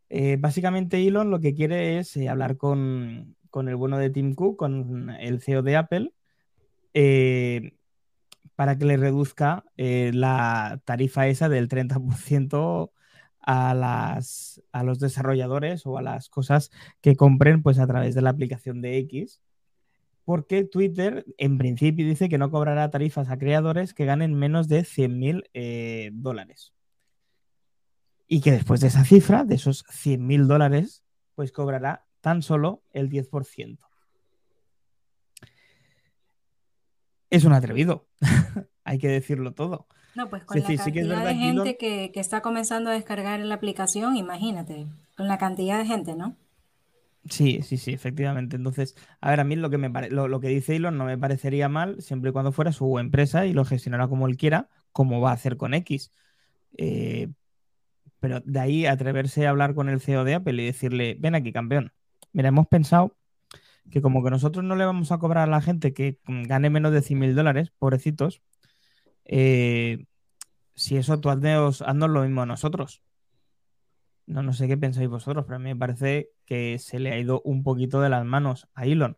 Eh, básicamente Elon lo que quiere es eh, hablar con, con, el bueno de Tim Cook, con el CEO de Apple, eh, para que le reduzca eh, la tarifa esa del 30% a, a los desarrolladores o a las cosas que compren pues a través de la aplicación de X. Porque Twitter en principio dice que no cobrará tarifas a creadores que ganen menos de 100.000 mil eh, dólares. y que después de esa cifra, de esos 100 mil dólares, pues cobrará tan solo el 10%. Es un atrevido, hay que decirlo todo. No, pues con la cantidad de gente que, está comenzando a descargar la aplicación, imagínate, con la cantidad de gente, ¿no? Sí, sí, sí, efectivamente. Entonces, a ver, a mí lo que, me lo, que dice Elon no me parecería mal siempre y cuando fuera su empresa y lo gestionara como él quiera, como va a hacer con X. Eh, pero de ahí atreverse a hablar con el CEO de Apple y decirle, ven aquí, campeón. Mira, hemos pensado que como que nosotros no le vamos a cobrar a la gente que gane menos de 100 mil dólares, pobrecitos, eh, si eso tú haznos, lo mismo a nosotros. No, no sé qué pensáis vosotros, pero a mí me parece que se le ha ido un poquito de las manos a Elon.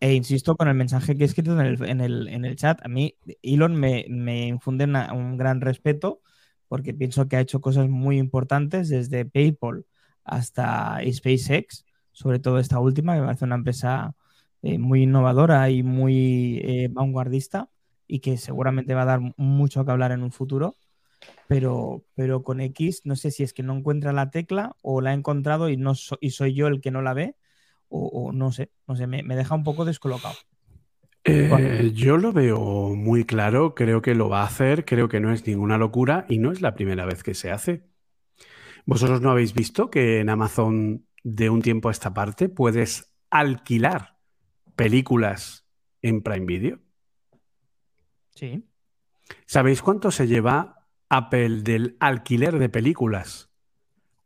E insisto con el mensaje que he escrito en el, chat. A mí, Elon me, infunde un gran respeto porque pienso que ha hecho cosas muy importantes desde PayPal hasta SpaceX, sobre todo esta última, que me parece una empresa eh, muy innovadora y muy eh, vanguardista y que seguramente va a dar mucho que hablar en un futuro pero, pero con X no sé si es que no encuentra la tecla o la ha encontrado y, no y soy yo el que no la ve o, no sé, no sé, me, deja un poco descolocado. Eh, yo lo veo muy claro, creo que lo va a hacer, creo que no es ninguna locura y no es la primera vez que se hace. ¿Vosotros no habéis visto que en Amazon de un tiempo a esta parte puedes alquilar películas en Prime Video? Sí. ¿Sabéis cuánto se lleva Apple del alquiler de películas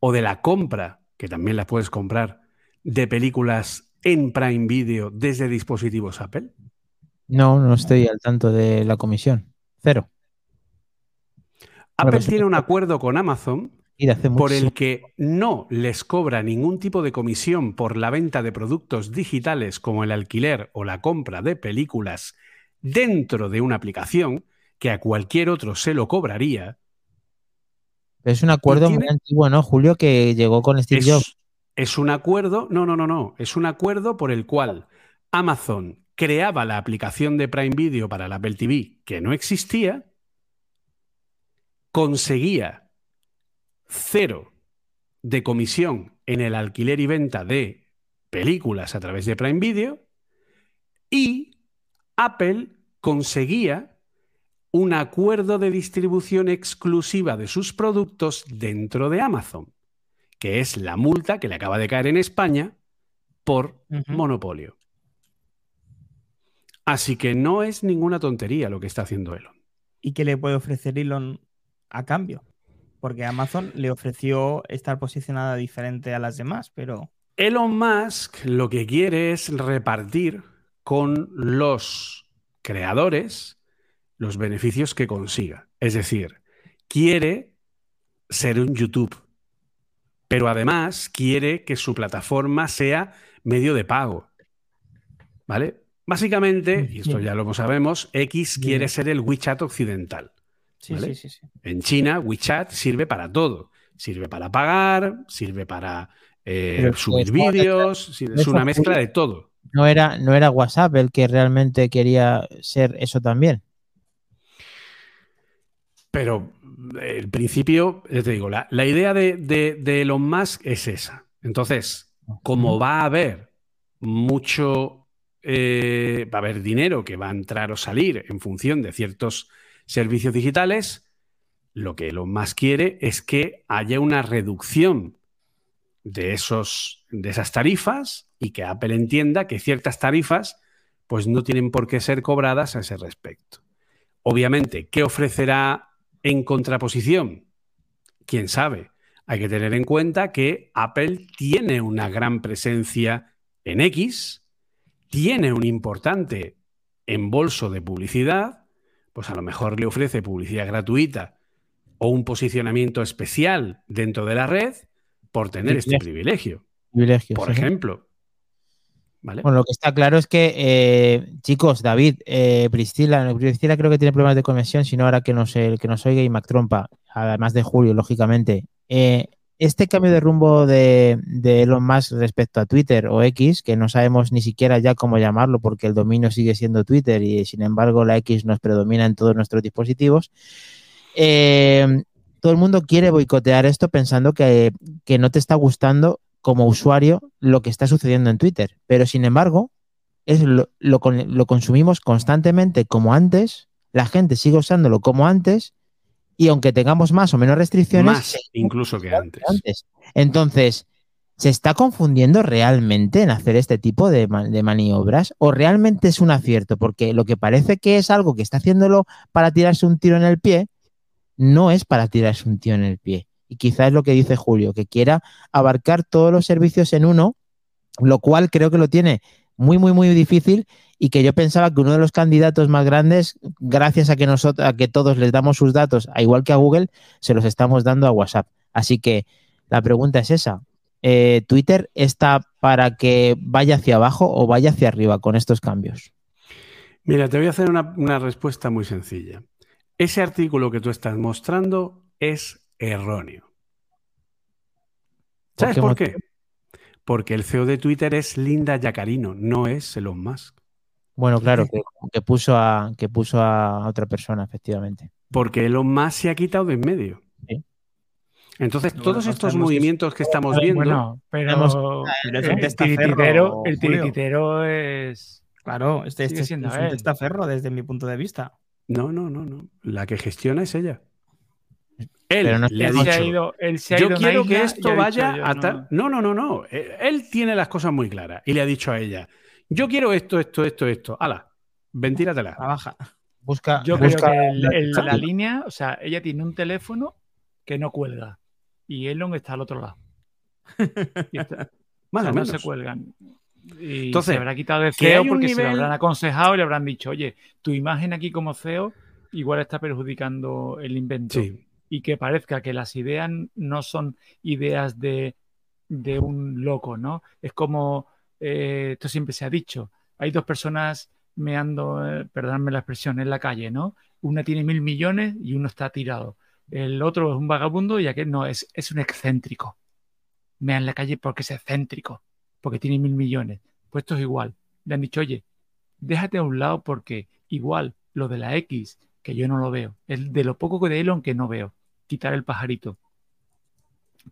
o de la compra, que también las puedes comprar, de películas en Prime Video desde dispositivos Apple? No, no estoy al tanto de la comisión. Cero. Apple tiene un acuerdo con Amazon por el que no les cobra ningún tipo de comisión por la venta de productos digitales como el alquiler o la compra de películas dentro de una aplicación, que a cualquier otro se lo cobraría. Es un acuerdo muy antiguo, ¿no, Julio? Que llegó con Steve Jobs. Es un acuerdo, no, no, no, no. Es un acuerdo por el cual Amazon creaba la aplicación de Prime Video para la Apple TV que no existía, conseguía cero de comisión en el alquiler y venta de películas a través de Prime Video y Apple conseguía un acuerdo de distribución exclusiva de sus productos dentro de Amazon, que es la multa que le acaba de caer en España por monopolio. Así que no es ninguna tontería lo que está haciendo Elon. ¿Y qué le puede ofrecer Elon a cambio? Porque Amazon le ofreció estar posicionada diferente a las demás, pero... Elon Musk lo que quiere es repartir con los creadores los beneficios que consiga. Es decir, quiere ser un YouTube, pero además quiere que su plataforma sea medio de pago. ¿Vale? Básicamente, y esto ya lo sabemos, X quiere ser el WeChat occidental. En China, WeChat sirve para todo. Sirve para pagar, sirve para eh, subir vídeos, es una mezcla de todo. No era, no era WhatsApp el que realmente quería ser eso también. Pero el principio, ya te digo, la, idea de, de, Elon Musk es esa. Entonces, como va a haber mucho, eh, va a haber dinero que va a entrar o salir en función de ciertos servicios digitales, lo que Elon Musk quiere es que haya una reducción de, esos, de esas tarifas y que Apple entienda que ciertas tarifas pues no tienen por qué ser cobradas a ese respecto. Obviamente, ¿qué ofrecerá en contraposición, quién sabe. Hay que tener en cuenta que Apple tiene una gran presencia en X, tiene un importante embolso de publicidad, pues a lo mejor le ofrece publicidad gratuita o un posicionamiento especial dentro de la red por tener este privilegio. por ejemplo. Bueno, lo que está claro es que, eh, chicos, David, eh, Priscila, Priscila creo que tiene problemas de conexión, sino ahora que nos, que nos oiga y Mac Trompa, además de Julio, lógicamente. Eh, este cambio de rumbo de, de, Elon Musk respecto a Twitter o X, que no sabemos ni siquiera ya cómo llamarlo porque el dominio sigue siendo Twitter y sin embargo la X nos predomina en todos nuestros dispositivos, todo el mundo quiere boicotear esto pensando que, no te está gustando como usuario lo que está sucediendo en Twitter. Pero sin embargo, es lo, lo, consumimos constantemente como antes, la gente sigue usándolo como antes, y aunque tengamos más o menos restricciones. Más incluso que antes. antes. Entonces, ¿se está confundiendo realmente en hacer este tipo de, de, maniobras? ¿O realmente es un acierto? Porque lo que parece que es algo que está haciéndolo para tirarse un tiro en el pie, no es para tirarse un tiro en el pie. Y quizás es lo que dice Julio, que quiera abarcar todos los servicios en uno, lo cual creo que lo tiene muy, muy, muy difícil y que yo pensaba que uno de los candidatos más grandes, gracias a que nosotros, a que todos les damos sus datos, a igual que a Google, se los estamos dando a WhatsApp. Así que la pregunta es esa. Eh, ¿Twitter está para que vaya hacia abajo o vaya hacia arriba con estos cambios? Mira, te voy a hacer una, una respuesta muy sencilla. Ese artículo que tú estás mostrando es erróneo. ¿Sabes por qué? Porque el CEO de Twitter es Linda Yacarino, no es Elon Musk. Bueno, claro, que, puso a, que puso a otra persona, efectivamente. Porque Elon Musk se ha quitado de en medio. Entonces, todos estos movimientos que estamos viendo. Bueno, pero el, tirititero, el tirititero es. Claro, este, este es un testaferro desde mi punto de vista. No, no, no, no. La que gestiona es ella. Él le ha dicho, yo quiero que esto vaya a No. no, no, no, Él tiene las cosas muy claras y le ha dicho a ella, yo quiero esto, esto, esto, esto. Hala, ventíratela. Baja. Busca, yo creo que la línea, o sea, ella tiene un teléfono que no cuelga y Elon está al otro lado. Más no se cuelgan. Y Entonces, se habrá quitado de CEO porque se lo habrán aconsejado y le habrán dicho, oye, tu imagen aquí como CEO igual está perjudicando el invento. Y que parezca que las ideas no son ideas de, un loco, ¿no? Es como, eh, esto siempre se ha dicho, hay dos personas meando, eh, perdóname la expresión, en la calle, ¿no? Una tiene mil millones y uno está tirado. El otro es un vagabundo y aquel no, es, es un excéntrico. Mea en la calle porque es excéntrico porque tiene mil millones. Pues esto es igual. Le han dicho, oye, déjate a un lado porque igual lo de la X, que yo no lo veo, es de lo poco que de Elon que no veo, quitar el pajarito.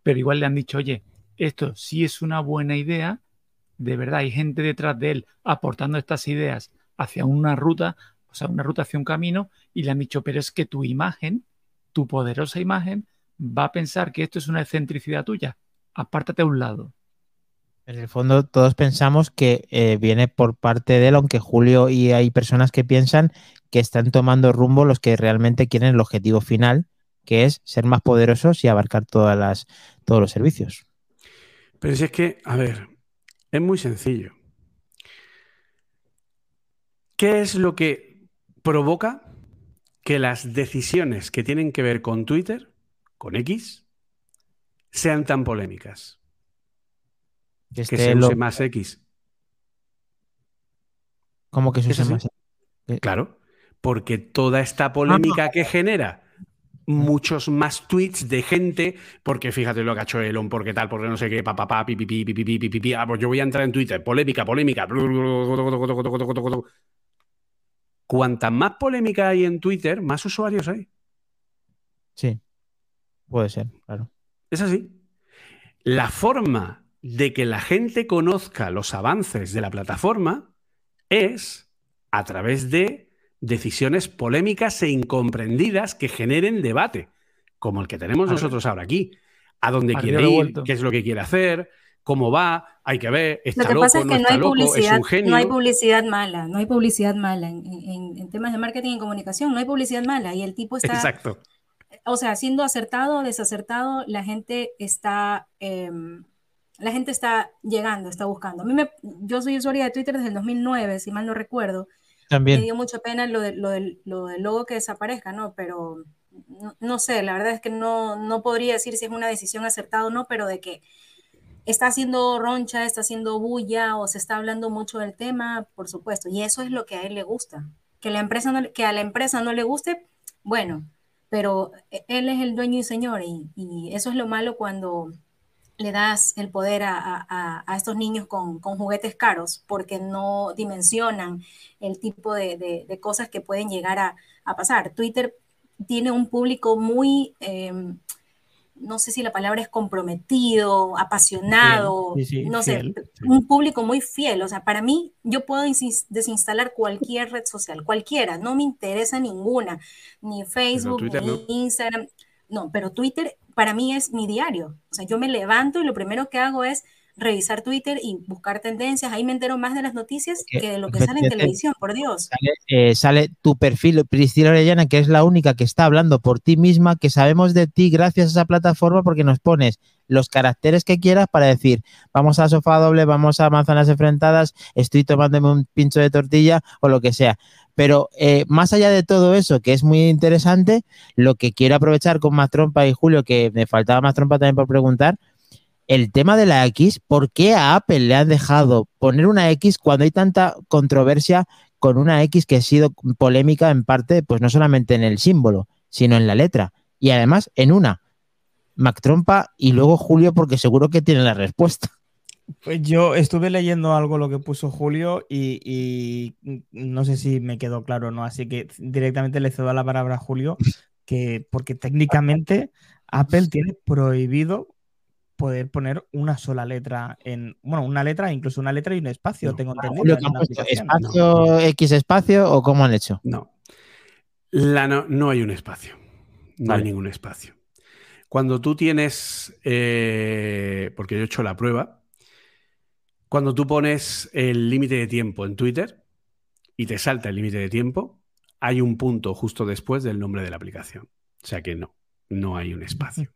Pero igual le han dicho, oye, esto sí es una buena idea, de verdad hay gente detrás de él aportando estas ideas hacia una ruta, o sea, una ruta hacia un camino, y le han dicho, pero es que tu imagen, tu poderosa imagen, va a pensar que esto es una excentricidad tuya. Apártate a un lado. En el fondo, todos pensamos que eh, viene por parte de él, aunque Julio y hay personas que piensan que están tomando rumbo los que realmente quieren el objetivo final, que es ser más poderosos y abarcar todas las, todos los servicios. Pero si es que, a ver, es muy sencillo. ¿Qué es lo que provoca que las decisiones que tienen que ver con Twitter, con X, sean tan polémicas? Que, se use más X. ¿Cómo que se use más X? Claro, porque toda esta polémica que genera muchos más tweets de gente, porque fíjate lo que ha hecho Elon, porque tal, porque no sé qué, papá, pa, pi, pi, pi, pi, pi, pi, ah, pues yo voy a entrar en Twitter, polémica, polémica. Cuanta más polémica hay en Twitter, más usuarios hay. Sí, puede ser, claro. Es así. La forma de que la gente conozca los avances de la plataforma es a través de decisiones polémicas e incomprendidas que generen debate, como el que tenemos nosotros ahora aquí. ¿A dónde quiere ir? ¿Qué es lo que quiere hacer? ¿Cómo va? Hay que ver. Está lo que pasa es que no, hay publicidad, no hay publicidad mala, no hay publicidad mala en, temas de marketing y comunicación, no hay publicidad mala y el tipo está... Exacto. O sea, siendo acertado o desacertado, la gente está... Em, la gente está llegando, está buscando. A mí me, yo soy usuaria de Twitter desde el 2009, si mal no recuerdo. También. Me dio mucha pena lo, de, lo, del, lo del logo que desaparezca, ¿no? Pero no, sé, la verdad es que no, no podría decir si es una decisión acertada o no, pero de que está haciendo roncha, está haciendo bulla o se está hablando mucho del tema, por supuesto. Y eso es lo que a él le gusta. Que, la empresa que a la empresa no le guste, bueno, pero él es el dueño y señor y, y eso es lo malo cuando le das el poder a, estos niños con, juguetes caros porque no dimensionan el tipo de, cosas que pueden llegar a, pasar. Twitter tiene un público muy, em, no sé si la palabra es comprometido, apasionado, no sé, un público muy fiel. O sea, para mí, yo puedo desinstalar cualquier red social, cualquiera, no me interesa ninguna, ni Facebook, ni Instagram. No, pero Twitter para mí es mi diario. O sea, yo me levanto y lo primero que hago es revisar Twitter y buscar tendencias. Ahí me entero más de las noticias que, de lo que sale en televisión, por Dios. Eh, sale, tu perfil, Priscila Orellana, que es la única que está hablando por ti misma, que sabemos de ti gracias a esa plataforma porque nos pones los caracteres que quieras para decir, vamos a sofá doble, vamos a manzanas enfrentadas, estoy tomándome un pincho de tortilla o lo que sea. Pero eh, más allá de todo eso, que es muy interesante, lo que quiero aprovechar con más trompa y Julio, que me faltaba más trompa también por preguntar, el tema de la X, ¿por qué a Apple le han dejado poner una X cuando hay tanta controversia con una X que ha sido polémica en parte, pues no solamente en el símbolo, sino en la letra? Y además en una. Mac Trompa y luego Julio, porque seguro que tiene la respuesta. Pues yo estuve leyendo algo lo que puso Julio y, no sé si me quedó claro o no, así que directamente le cedo la palabra a Julio, que porque técnicamente Apple tiene prohibido poder poner una sola letra en, bueno, una letra, incluso una letra y un espacio, tengo entendido. ¿Espacio X espacio o cómo han hecho? No. La no, hay un espacio. No hay ningún espacio. Cuando tú tienes, eh, porque yo he hecho la prueba, cuando tú pones el límite de tiempo en Twitter y te salta el límite de tiempo, hay un punto justo después del nombre de la aplicación. O sea que no, no hay un espacio.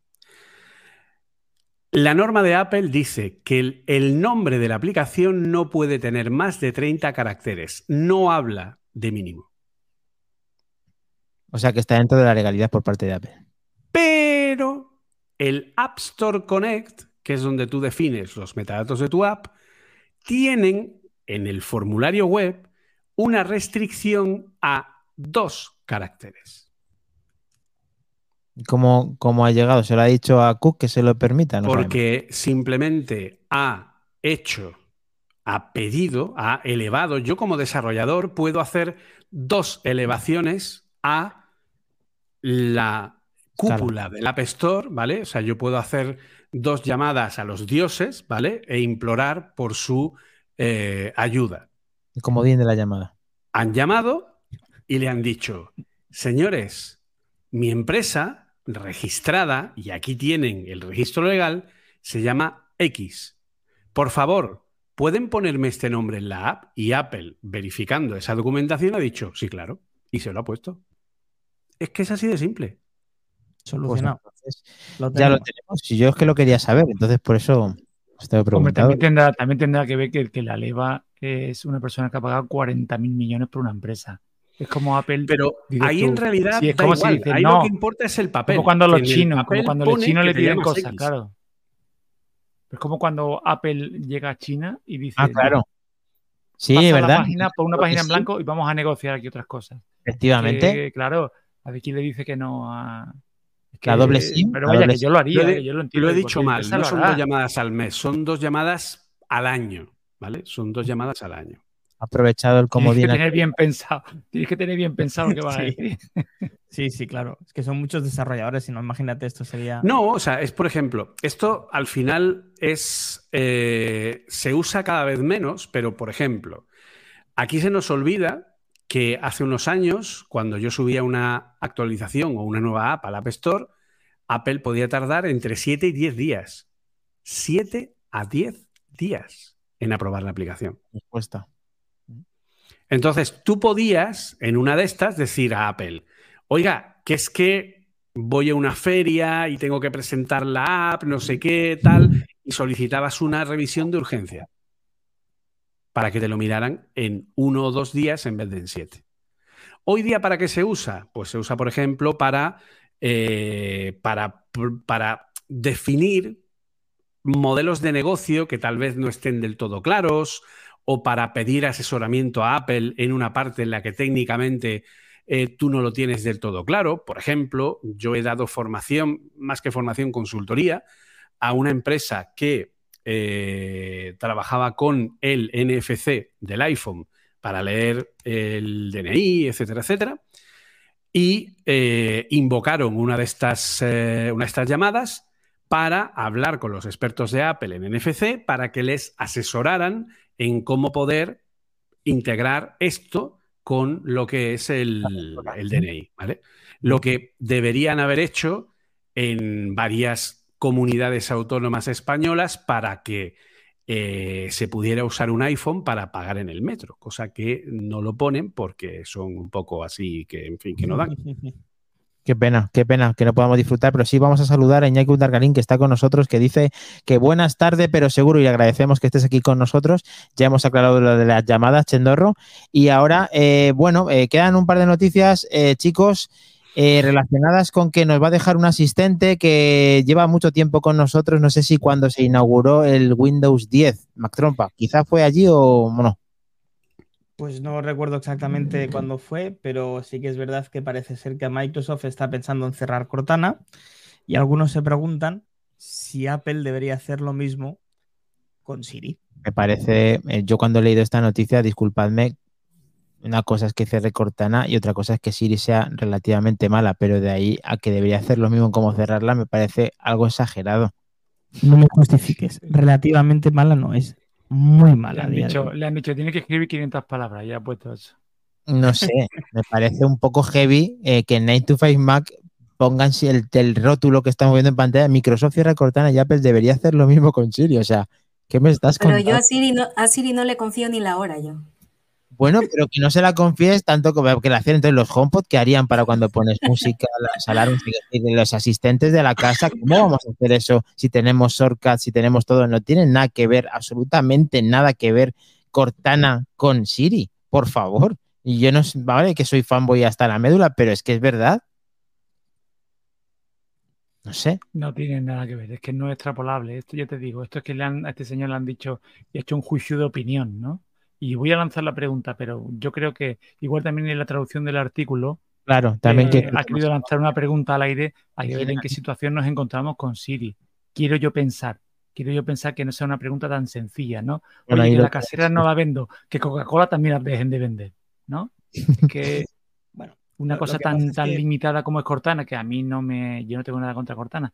La norma de Apple dice que el, nombre de la aplicación no puede tener más de 30 caracteres. No habla de mínimo. O sea que está dentro de la legalidad por parte de Apple. Pero el App Store Connect, que es donde tú defines los metadatos de tu app, tienen en el formulario web una restricción a dos caracteres. ¿Cómo, ha llegado? ¿Se lo ha dicho a Cook que se lo permita? Porque simplemente ha hecho, ha pedido, ha elevado. Yo como desarrollador puedo hacer dos elevaciones a la cúpula del App Store, ¿vale? O sea, yo puedo hacer dos llamadas a los dioses, ¿vale? E implorar por su eh, ayuda. Como viene la llamada. Han llamado y le han dicho, señores, mi empresa registrada, y aquí tienen el registro legal, se llama X. Por favor, ¿pueden ponerme este nombre en la app? Y Apple, verificando esa documentación, ha dicho, sí, claro, y se lo ha puesto. Es que es así de simple. Solucionado. Pues ya lo tenemos. Si yo es que lo quería saber, entonces por eso estoy también, tendrá, también tendrá que ver que, que la leva es una persona que ha pagado 40 mil millones por una empresa. Es como Apple. Pero ahí en realidad es como ahí lo que importa es el papel. Como cuando los chinos, como cuando los chinos le piden cosas, claro. Es como cuando Apple llega a China y dice. Ah, claro. Sí, ¿verdad? página, por una página en blanco y vamos a negociar aquí otras cosas. Efectivamente. claro, a ver quién le dice que no a. la doble SIM. Pero vaya, que yo lo haría, lo, eh, yo lo entiendo. Lo he dicho mal, no son dos llamadas al mes, son dos llamadas al año, ¿vale? Son dos llamadas al año aprovechado el comodín. Tienes que tener bien pensado, tienes que tener bien pensado que va a decir. Sí, sí, claro. Es que son muchos desarrolladores, si no, imagínate, esto sería. No, o sea, es por ejemplo, esto al final es. Eh, se usa cada vez menos, pero por ejemplo, aquí se nos olvida que hace unos años, cuando yo subía una actualización o una nueva app al App Store, Apple podía tardar entre 7 y 10 días. 7 a 10 días en aprobar la aplicación. Respuesta. Entonces, tú podías, en una de estas, decir a Apple, oiga, que es que voy a una feria y tengo que presentar la app, no sé qué, tal, y solicitabas una revisión de urgencia para que te lo miraran en uno o dos días en vez de en siete. Hoy día, ¿para qué se usa? Pues se usa, por ejemplo, para, eh, para, para definir modelos de negocio que tal vez no estén del todo claros o para pedir asesoramiento a Apple en una parte en la que técnicamente eh, tú no lo tienes del todo claro. Por ejemplo, yo he dado formación, más que formación, consultoría, a una empresa que eh, trabajaba con el NFC del iPhone para leer el DNI, etcétera, etcétera. y eh, invocaron una de, estas, una de estas llamadas para hablar con los expertos de Apple en NFC para que les asesoraran en cómo poder integrar esto con lo que es el, el DNI. ¿vale? Lo que deberían haber hecho en varias comunidades autónomas españolas para que eh, se pudiera usar un iPhone para pagar en el metro, cosa que no lo ponen porque son un poco así que, en fin, que no dan. Qué pena, qué pena que no podamos disfrutar, pero sí vamos a saludar a Iñaki Dargarín que está con nosotros, que dice que buenas tardes, pero seguro y agradecemos que estés aquí con nosotros. Ya hemos aclarado lo de las llamadas, Chendorro. Y ahora, eh, bueno, eh, quedan un par de noticias, eh, chicos. relacionadas con que nos va a dejar un asistente que lleva mucho tiempo con nosotros. No sé si cuando se inauguró el Windows 10, Mac Trompa, quizá fue allí o no. Pues no recuerdo exactamente cuándo fue, pero sí que es verdad que parece ser que Microsoft está pensando en cerrar Cortana y algunos se preguntan si Apple debería hacer lo mismo con Siri. Me parece, eh, yo cuando he leído esta noticia, disculpadme, una cosa es que cierre Cortana y otra cosa es que Siri sea relativamente mala, pero de ahí a que debería hacer lo mismo como cerrarla me parece algo exagerado. No me justifiques, relativamente mala no es muy mala. Le han, dicho, le han dicho, tiene que escribir 500 palabras, ya ha puesto eso. No sé, me parece un poco heavy eh, que en 9 to 5 Mac pongan el, el, rótulo que estamos viendo en pantalla, Microsoft cierra Cortana y Apple debería hacer lo mismo con Siri. O sea, ¿qué me estás Pero yo a Siri, no, a Siri no le confío ni la hora yo. Bueno, pero que no se la confíes tanto como que la hacen entonces los HomePod que harían para cuando pones música, las alarmas de los asistentes de la casa. ¿Cómo vamos a hacer eso si tenemos Shortcut, si tenemos todo? No tiene nada que ver, absolutamente nada que ver Cortana con Siri, por favor. Y yo no vale que soy fanboy hasta la médula, pero es que es verdad. No sé. No tiene nada que ver, es que no es extrapolable. Esto yo te digo, esto es que le han, a este señor le han dicho y ha hecho un juicio de opinión, ¿no? Y voy a lanzar la pregunta, pero yo creo que igual también en la traducción del artículo. Claro, también eh, ha querido lanzar una pregunta al aire a ver en qué situación nos encontramos con Siri. Quiero yo pensar, quiero yo pensar que no sea una pregunta tan sencilla, ¿no? Oye, que la casera no la vendo, que Coca-Cola también la dejen de vender, ¿no? que, bueno, una cosa tan, tan limitada como es Cortana, que a mí no me, yo no tengo nada contra Cortana,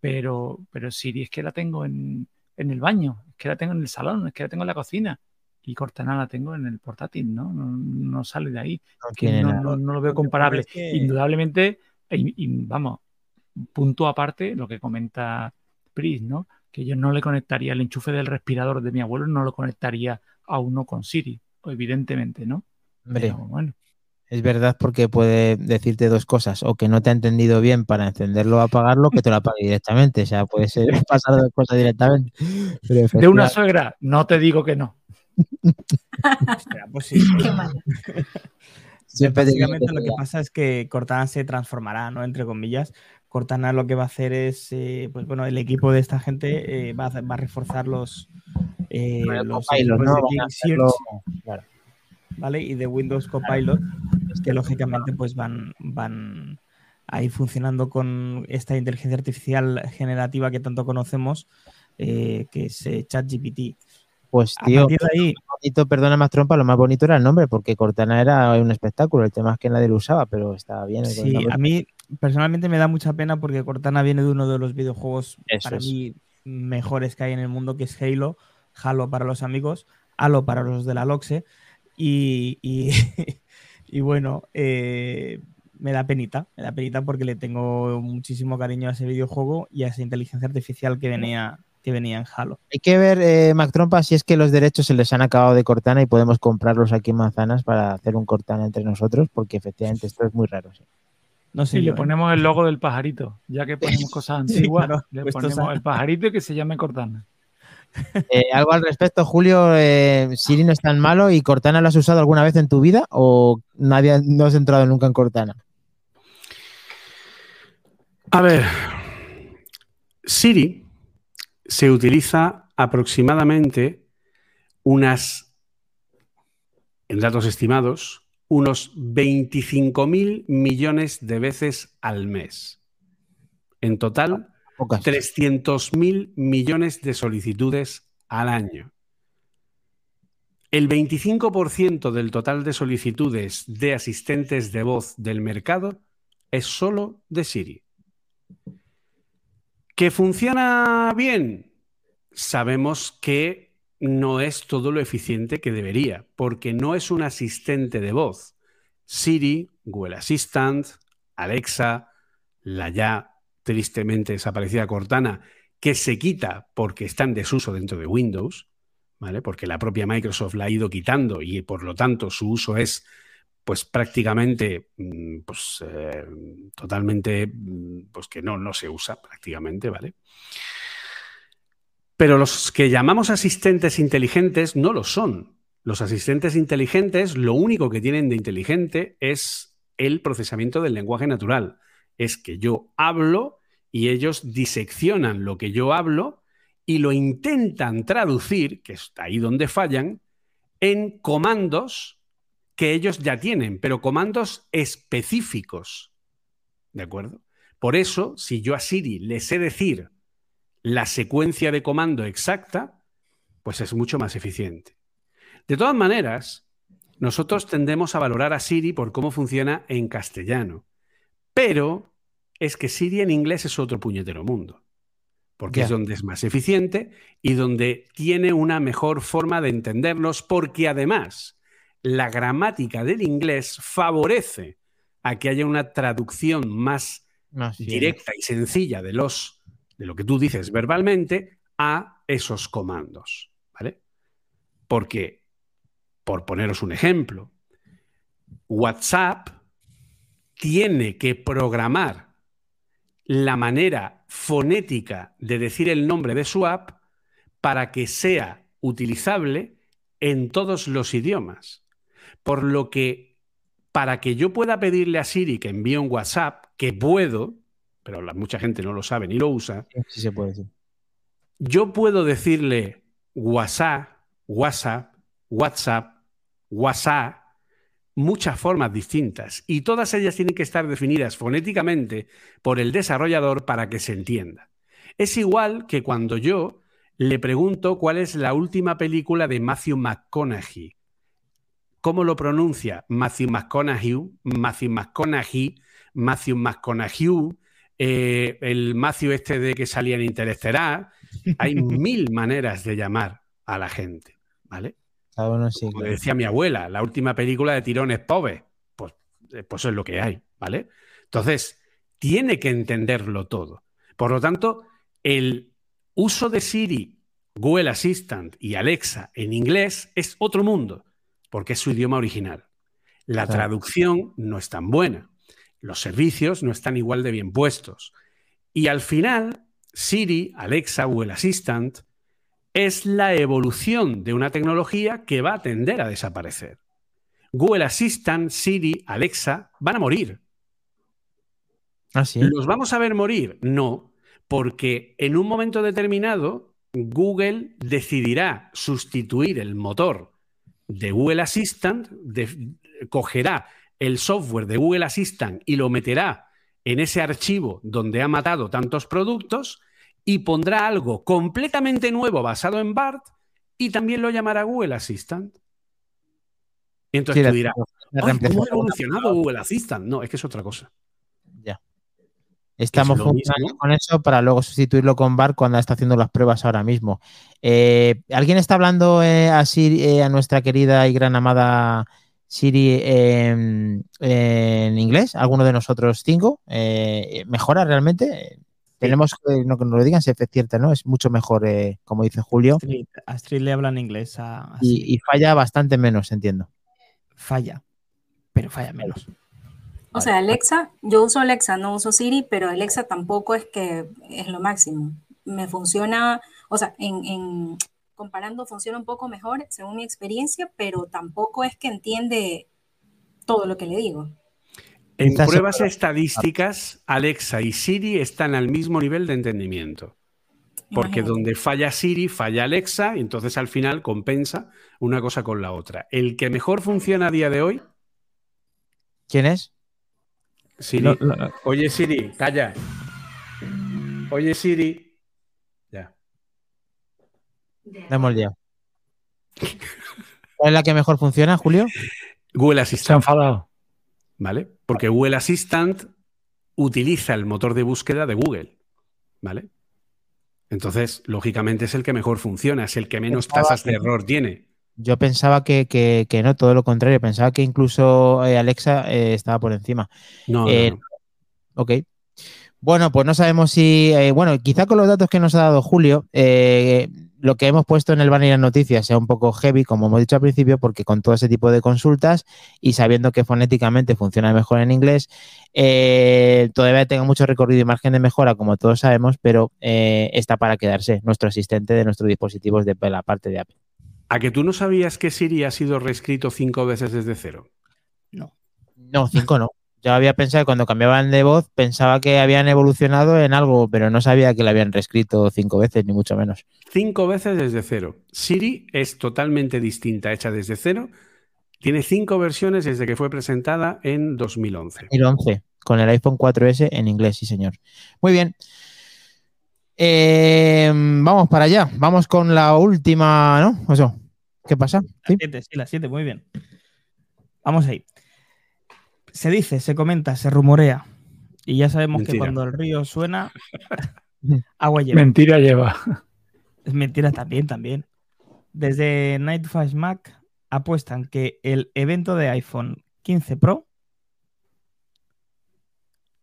pero, pero Siri es que la tengo en, en el baño, es que la tengo en el salón, es que la tengo en la cocina y Cortana la tengo en el portátil, ¿no? No, sale de ahí. No, no, lo veo comparable. Indudablemente, y, vamos, punto aparte, lo que comenta Pris, ¿no? Que yo no le conectaría el enchufe del respirador de mi abuelo, no lo conectaría a uno con Siri, evidentemente, ¿no? Hombre, bueno. Es verdad porque puede decirte dos cosas, o que no te ha entendido bien para encenderlo o apagarlo, que te lo apague directamente. O sea, puede ser pasar dos cosas directamente. de una suegra, no te digo que no. Pues sí. básicamente lo que pasa es que Cortana se transformará, ¿no? Entre comillas. Cortana lo que va a hacer es, eh, pues bueno, el equipo de esta gente eh, va, a, va, a, reforzar los, eh, los ¿vale? Y de Windows Copilot, que lógicamente pues van, van a ir funcionando con esta inteligencia artificial generativa que tanto conocemos, que es ChatGPT. Pues tío, ahí... bonito, perdona más trompa, lo más bonito era el nombre, porque Cortana era un espectáculo, el tema es que nadie lo usaba, pero estaba bien. Sí, a mí personalmente me da mucha pena porque Cortana viene de uno de los videojuegos para mí mejores que hay en el mundo, que es Halo, Halo para los amigos, Halo para los de la Loxe, y, y, bueno, eh, me da penita, me da penita porque le tengo muchísimo cariño a ese videojuego y a esa inteligencia artificial que venía, que venía en Halo. Hay que ver, eh, Mac Trompa, si es que los derechos se les han acabado de Cortana y podemos comprarlos aquí en Manzanas para hacer un Cortana entre nosotros, porque efectivamente esto es muy raro. No sé, le ¿eh? ponemos el logo del pajarito, ya que ponemos cosas antiguas, le ponemos el pajarito que se llame Cortana. Eh, algo al respecto, Julio, Siri no es tan malo y Cortana lo has usado alguna vez en tu vida o nadie no has entrado nunca en Cortana. A ver, Siri se utiliza aproximadamente unas, en datos estimados, unos 25 millones de veces al mes. En total, 300 mil millones de solicitudes al año. El 25% del total de solicitudes de asistentes de voz del mercado es solo de Siri. ¿Que funciona bien? Sabemos que no es todo lo eficiente que debería, porque no es un asistente de voz. Siri, Google Assistant, Alexa, la ya tristemente desaparecida Cortana, que se quita porque está en desuso dentro de Windows, ¿vale? Porque la propia Microsoft la ha ido quitando y por lo tanto su uso es pues prácticamente mm, pues, eh, totalmente mm, pues que no, no se usa prácticamente, ¿vale? Pero los que llamamos asistentes inteligentes no lo son. Los asistentes inteligentes lo único que tienen de inteligente es el procesamiento del lenguaje natural. Es que yo hablo y ellos diseccionan lo que yo hablo y lo intentan traducir, que es ahí donde fallan, en comandos que ellos ya tienen, pero comandos específicos. ¿De acuerdo? Por eso, si yo a Siri le sé decir la secuencia de comando exacta, pues es mucho más eficiente. De todas maneras, nosotros tendemos a valorar a Siri por cómo funciona en castellano, pero es que Siri en inglés es otro puñetero mundo porque es donde es más eficiente y donde tiene una mejor forma de entendernos, porque además la gramática del inglés favorece a que haya una traducción más directa y sencilla de los de lo que tú dices verbalmente a esos comandos, ¿vale? Porque por poneros un ejemplo, WhatsApp tiene que programar la manera fonética de decir el nombre de su app para que sea utilizable en todos los idiomas. Por lo que, para que yo pueda pedirle a Siri que envíe un WhatsApp, que puedo, pero mucha gente no lo sabe ni lo usa, sí se puede, yo puedo decirle WhatsApp, WhatsApp, WhatsApp, WhatsApp, muchas formas distintas y todas ellas tienen que estar definidas fonéticamente por el desarrollador para que se entienda. Es igual que cuando yo le pregunto cuál es la última película de Matthew McConaughey. ¿Cómo lo pronuncia? Matthew McConaughey, Matthew McConaughey, Matthew McConaughey, eh, el Matthew este de que salía en Interestelar. Hay mil maneras de llamar a la gente, ¿vale? Como decía mi abuela, la última película de tirones pobre. Pues, eh, pues es lo que hay, ¿vale? Entonces, tiene que entenderlo todo. Por lo tanto, el uso de Siri, Google Assistant y Alexa en inglés es otro mundo, porque es su idioma original. La traducción no es tan buena. Los servicios no están igual de bien puestos. Y al final, Siri, Alexa, Google Assistant es la evolución de una tecnología que va a tender a desaparecer. Google Assistant, Siri, Alexa van a morir. ¿Ah, sí? ¿Los vamos a ver morir? No, porque en un momento determinado Google decidirá sustituir el motor de Google Assistant, cogerá el software de Google Assistant y lo meterá en ese archivo donde ha matado tantos productos y pondrá algo completamente nuevo basado en BART y también lo llamará Google Assistant. Y entonces tú dirás, ¿cómo ha evolucionado Google Assistant? No, es que es otra cosa. Estamos funcionando con eso para luego sustituirlo con BART cuando está haciendo las pruebas ahora mismo. Eh, ¿Alguien está hablando eh, eh, a, nuestra querida y gran amada Siri en inglés? ¿Alguno de nosotros cinco? ¿Mejora realmente? Tenemos que no, que nos lo digan si es cierto, ¿no? Es mucho mejor, como dice Julio. Astrid, le habla en inglés a, y, falla bastante menos, entiendo. Falla, pero falla menos. O sea, Alexa, yo uso Alexa, no uso Siri, pero Alexa tampoco es que es lo máximo. Me funciona, o sea, en, comparando funciona un poco mejor según mi experiencia, pero tampoco es que entiende todo lo que le digo. En pruebas estadísticas, Alexa y Siri están al mismo nivel de entendimiento. Porque donde falla Siri, falla Alexa, y entonces al final compensa una cosa con la otra. El que mejor funciona a día de hoy. ¿Quién es? Siri. Oye, Siri, calla. Oye, Siri. Ya. hemos liado. ¿Cuál es la que mejor funciona, Julio? Google Se ha Assistant. enfadado. ¿Vale? Porque Google Assistant utiliza el motor de búsqueda de Google. ¿Vale? Entonces, lógicamente es el que mejor funciona, es el que menos tasas de no. error tiene. Yo pensaba que, que- que no, todo lo contrario. Pensaba que incluso eh, Alexa eh, estaba por encima. No, Eh, no. Ok. Bueno, pues no sabemos si. bueno, quizá con los datos que nos ha dado Julio, lo que hemos puesto en el banner de noticias sea un poco heavy, como hemos dicho al principio, porque con todo ese tipo de consultas y sabiendo que fonéticamente funciona mejor en inglés, todavía tenga mucho recorrido y margen de mejora, como todos sabemos, pero está para quedarse nuestro asistente de nuestros dispositivos de la parte de Apple. ¿A que tú no sabías que Siri ha sido reescrito cinco veces desde cero? No, cinco no. Yo había pensado que cuando cambiaban de voz pensaba que habían evolucionado en algo, pero no sabía que la habían reescrito cinco veces, ni mucho menos. Cinco veces desde cero. Siri es totalmente distinta, hecha desde cero. Tiene cinco versiones desde que fue presentada en 2011. 2011, con el iPhone 4S en inglés, sí, señor. Muy bien. Eh, vamos para allá. Vamos con la última, ¿no? Eso. ¿Qué pasa? ¿Sí? Las 7, sí, las 7, muy bien. Vamos ahí. Se dice, se comenta, se rumorea. Y ya sabemos que cuando el río suena, agua lleva. Mentira lleva. Es mentira también, también. Desde Night Flash Mac apuestan que el evento de iPhone 15 Pro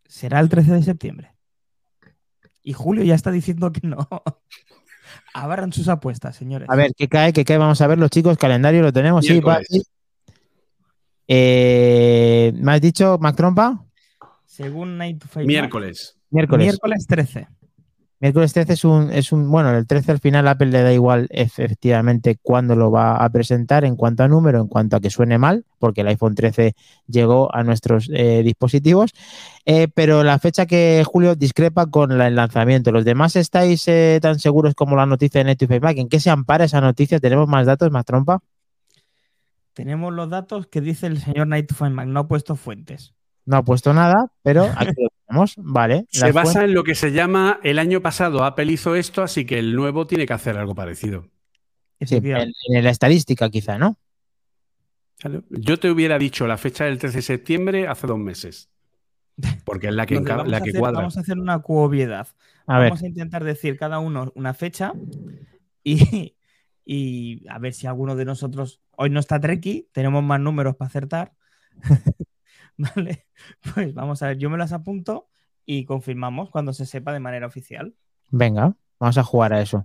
será el 13 de septiembre. Y Julio ya está diciendo que no. Abran sus apuestas, señores. A ver, ¿qué cae? ¿Qué cae? Vamos a ver los chicos. Calendario lo tenemos. Sí, va, sí. Eh, ¿Me has dicho, Mac Trompa? Según Night Miércoles. Miércoles. miércoles 13. Miércoles 13 es un, es un, bueno, el 13 al final Apple le da igual efectivamente cuándo lo va a presentar en cuanto a número, en cuanto a que suene mal, porque el iPhone 13 llegó a nuestros eh, dispositivos, Eh, pero la fecha que Julio discrepa con la- el lanzamiento. ¿Los demás estáis eh, tan seguros como la noticia de Netflix Mac? ¿En qué se ampara esa noticia? ¿Tenemos más datos, más trompa? Tenemos los datos que dice el señor Night Mac. No ha puesto fuentes. No ha puesto nada, pero aquí lo tenemos, vale. Se basa fuentes- en lo que se llama el año pasado Apple hizo esto, así que el nuevo tiene que hacer algo parecido. sí, en, la estadística quizá, ¿no? Yo te hubiera dicho la fecha del 13 de septiembre hace dos meses. Porque es la que, la a que hacer, cuadra. vamos a hacer una cuobiedad. A ver, Vamos a intentar decir cada uno una fecha y, y a ver si alguno de nosotros hoy no está Treki, tenemos más números para acertar. vale, pues vamos a ver, yo me las apunto y confirmamos cuando se sepa de manera oficial. venga, vamos a jugar a eso.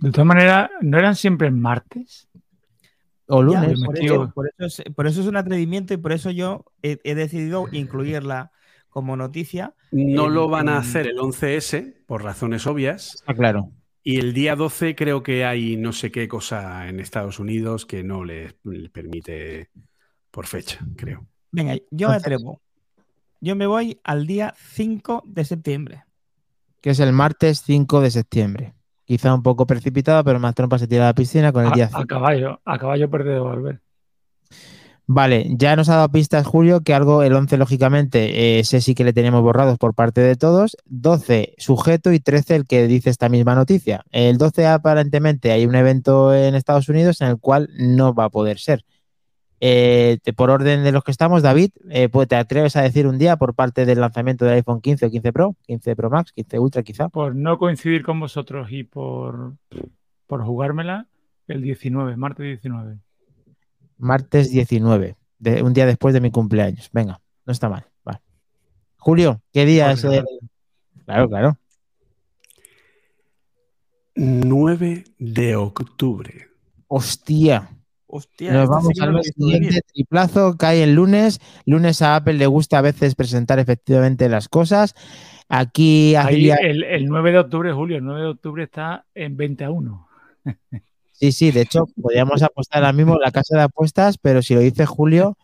De todas maneras, ¿no eran siempre el martes? O Ya, lunes. por, eso, por eso es, por eso es un atrevimiento y por eso yo he, he decidido incluirla como noticia. No en- lo van a en- hacer el 11S por razones obvias. Está claro. Y el día 12 creo que hay no sé qué cosa en Estados Unidos que no les, les permite por fecha, creo. Venga, yo me atrevo. Yo me voy al día 5 de septiembre. que es el martes 5 de septiembre. Quizá un poco precipitado, pero más trompa se tira a la piscina con el A, día a 5. caballo, a caballo perdido, Albert. Vale, ya nos ha dado pistas Julio que algo, el 11 lógicamente, eh, ese sí que le tenemos borrados por parte de todos. 12 sujeto y 13 el que dice esta misma noticia. El 12 aparentemente hay un evento en Estados Unidos en el cual no va a poder ser. Eh, te- por orden de los que estamos, David, eh, pues, ¿te atreves a decir un día por parte del lanzamiento del iPhone 15 o 15 Pro, 15 Pro Max, 15 Ultra quizá? Por no coincidir con vosotros y por, por jugármela, el 19, martes 19. Martes 19, de, un día después de mi cumpleaños. Venga, no está mal. Vale. Julio, ¿qué día es? el- Claro, claro. 9 de octubre. Hostia. Hostia, Nos esta vamos al mes siguiente, triplazo, cae el lunes. Lunes a Apple le gusta a veces presentar efectivamente las cosas. Aquí Ahí, el, el 9 de octubre, Julio, el 9 de octubre está en 20 a 1. Sí, sí, de hecho, podríamos apostar ahora mismo en la casa de apuestas, pero si lo dice Julio,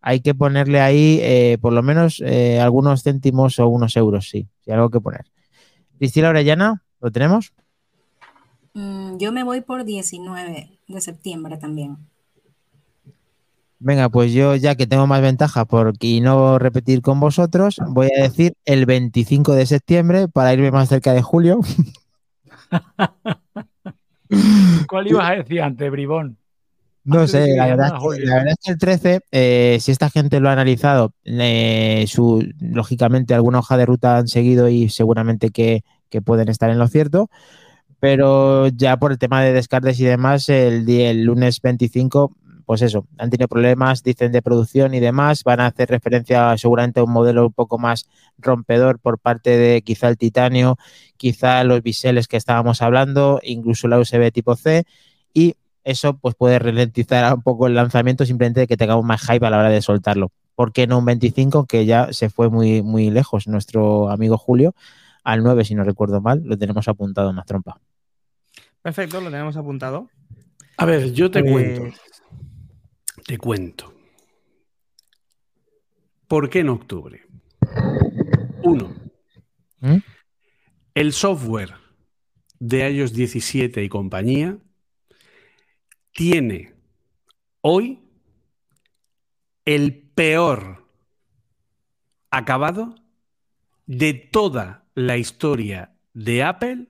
hay que ponerle ahí eh, por lo menos eh, algunos céntimos o unos euros, sí, sí, algo que poner. Cristina Orellana, ¿lo tenemos? Mm, yo me voy por 19 de septiembre también. Venga, pues yo ya que tengo más ventaja por y no repetir con vosotros, voy a decir el 25 de septiembre para irme más cerca de Julio. ¿Cuál ibas a decir antes, Bribón? No sé, la verdad, es que, el 13, eh, si esta gente lo ha analizado, su, lógicamente alguna hoja de ruta han seguido y seguramente que, pueden estar en lo cierto, pero ya por el tema de descartes y demás, el lunes 25 pues eso, han tenido problemas, dicen de producción y demás, van a hacer referencia seguramente a un modelo un poco más rompedor por parte de quizá el titanio, quizá los biseles que estábamos hablando, incluso la USB tipo C y eso pues puede ralentizar un poco el lanzamiento simplemente de que tengamos más hype a la hora de soltarlo. ¿Por qué no un 25 que ya se fue muy, muy lejos nuestro amigo Julio? Al 9, si no recuerdo mal, lo tenemos apuntado en más trompa. Perfecto, lo tenemos apuntado. A ver, yo te cuento. Te cuento. ¿Por qué en octubre? Uno. ¿Mm? El software de iOS 17 y compañía tiene hoy el peor acabado de toda la historia de Apple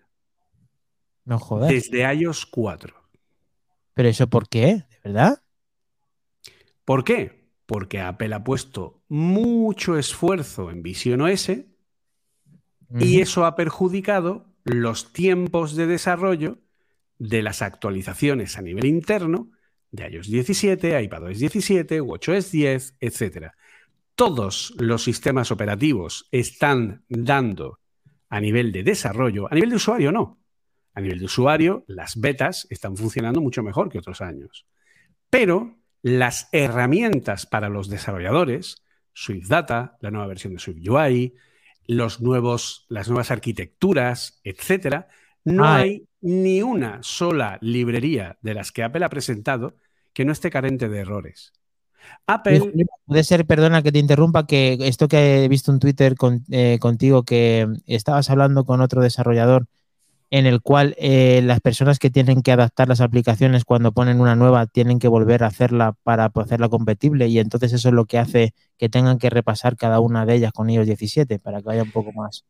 no desde iOS 4. ¿Pero eso por qué? ¿De verdad? ¿Por qué? Porque Apple ha puesto mucho esfuerzo en Vision OS y eso ha perjudicado los tiempos de desarrollo de las actualizaciones a nivel interno de iOS 17, iPadOS 17, WatchOS 10, etc. Todos los sistemas operativos están dando a nivel de desarrollo, a nivel de usuario no. A nivel de usuario, las betas están funcionando mucho mejor que otros años. Pero las herramientas para los desarrolladores, Swift Data, la nueva versión de Swift UI, los nuevos, las nuevas arquitecturas, etcétera, no hay ni una sola librería de las que Apple ha presentado que no esté carente de errores. Apple. Puede ser, perdona que te interrumpa, que esto que he visto en Twitter eh, contigo, que estabas hablando con otro desarrollador en el cual eh, las personas que tienen que adaptar las aplicaciones cuando ponen una nueva tienen que volver a hacerla para hacerla compatible y entonces eso es lo que hace que tengan que repasar cada una de ellas con iOS 17 para que vaya un poco más.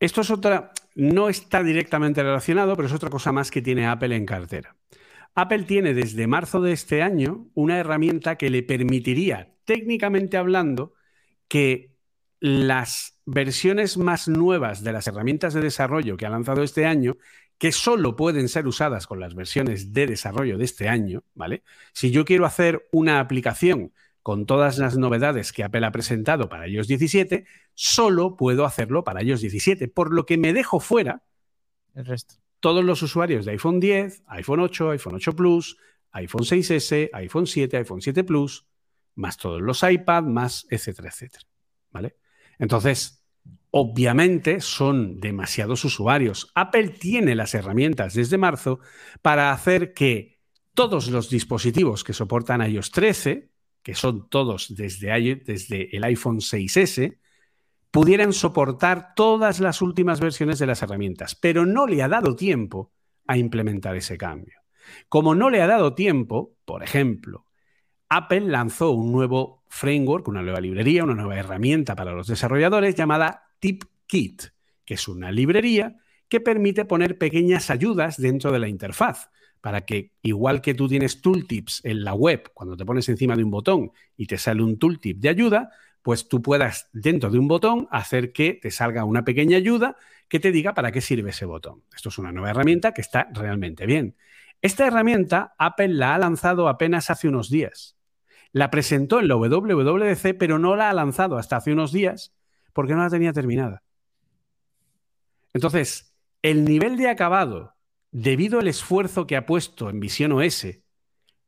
Esto es otra, no está directamente relacionado, pero es otra cosa más que tiene Apple en cartera. Apple tiene desde marzo de este año una herramienta que le permitiría, técnicamente hablando, que las versiones más nuevas de las herramientas de desarrollo que ha lanzado este año, que solo pueden ser usadas con las versiones de desarrollo de este año, ¿vale? Si yo quiero hacer una aplicación con todas las novedades que Apple ha presentado para iOS 17, solo puedo hacerlo para iOS 17, por lo que me dejo fuera el resto. Todos los usuarios de iPhone 10, iPhone 8, iPhone 8 Plus, iPhone 6S, iPhone 7, iPhone 7 Plus, más todos los iPad, más etcétera, etcétera, ¿vale? Entonces, obviamente son demasiados usuarios. Apple tiene las herramientas desde marzo para hacer que todos los dispositivos que soportan iOS 13, que son todos desde, el iPhone 6S, pudieran soportar todas las últimas versiones de las herramientas, pero no le ha dado tiempo a implementar ese cambio. Como no le ha dado tiempo, por ejemplo, Apple lanzó un nuevo framework, una nueva librería, una nueva herramienta para los desarrolladores llamada TipKit, que es una librería que permite poner pequeñas ayudas dentro de la interfaz para que, igual que tú tienes tooltips en la web, cuando te pones encima de un botón y te sale un tooltip de ayuda, pues tú puedas dentro de un botón hacer que te salga una pequeña ayuda que te diga para qué sirve ese botón. Esto es una nueva herramienta que está realmente bien. Esta herramienta Apple la ha lanzado apenas hace unos días. La presentó en la WWDC, pero no la ha lanzado hasta hace unos días porque no la tenía terminada. Entonces, el nivel de acabado, debido al esfuerzo que ha puesto en Vision OS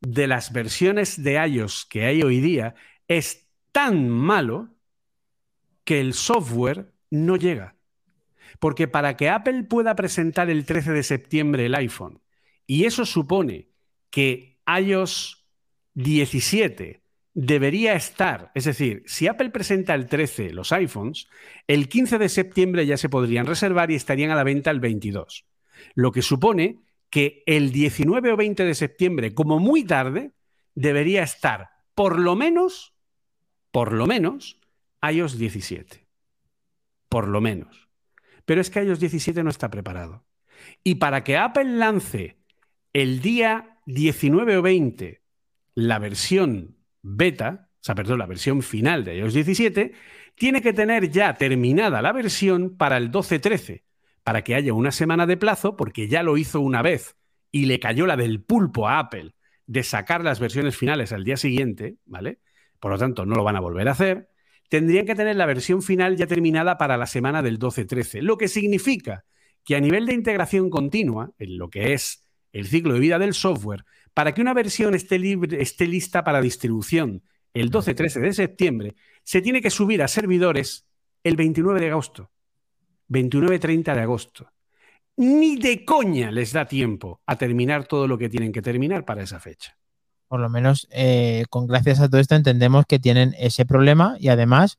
de las versiones de iOS que hay hoy día, es tan malo que el software no llega. Porque para que Apple pueda presentar el 13 de septiembre el iPhone, y eso supone que iOS 17 debería estar, es decir, si Apple presenta el 13 los iPhones, el 15 de septiembre ya se podrían reservar y estarían a la venta el 22. Lo que supone que el 19 o 20 de septiembre, como muy tarde, debería estar por lo menos, por lo menos, iOS 17. Por lo menos. Pero es que iOS 17 no está preparado. Y para que Apple lance el día 19 o 20 la versión beta, o sea, perdón, la versión final de iOS 17, tiene que tener ya terminada la versión para el 12-13, para que haya una semana de plazo, porque ya lo hizo una vez y le cayó la del pulpo a Apple de sacar las versiones finales al día siguiente, ¿vale? Por lo tanto, no lo van a volver a hacer. Tendrían que tener la versión final ya terminada para la semana del 12-13, lo que significa que a nivel de integración continua, en lo que es el ciclo de vida del software, para que una versión esté, libre, esté lista para distribución el 12-13 de septiembre, se tiene que subir a servidores el 29 de agosto, 29-30 de agosto. Ni de coña les da tiempo a terminar todo lo que tienen que terminar para esa fecha. Por lo menos, eh, con gracias a todo esto, entendemos que tienen ese problema y además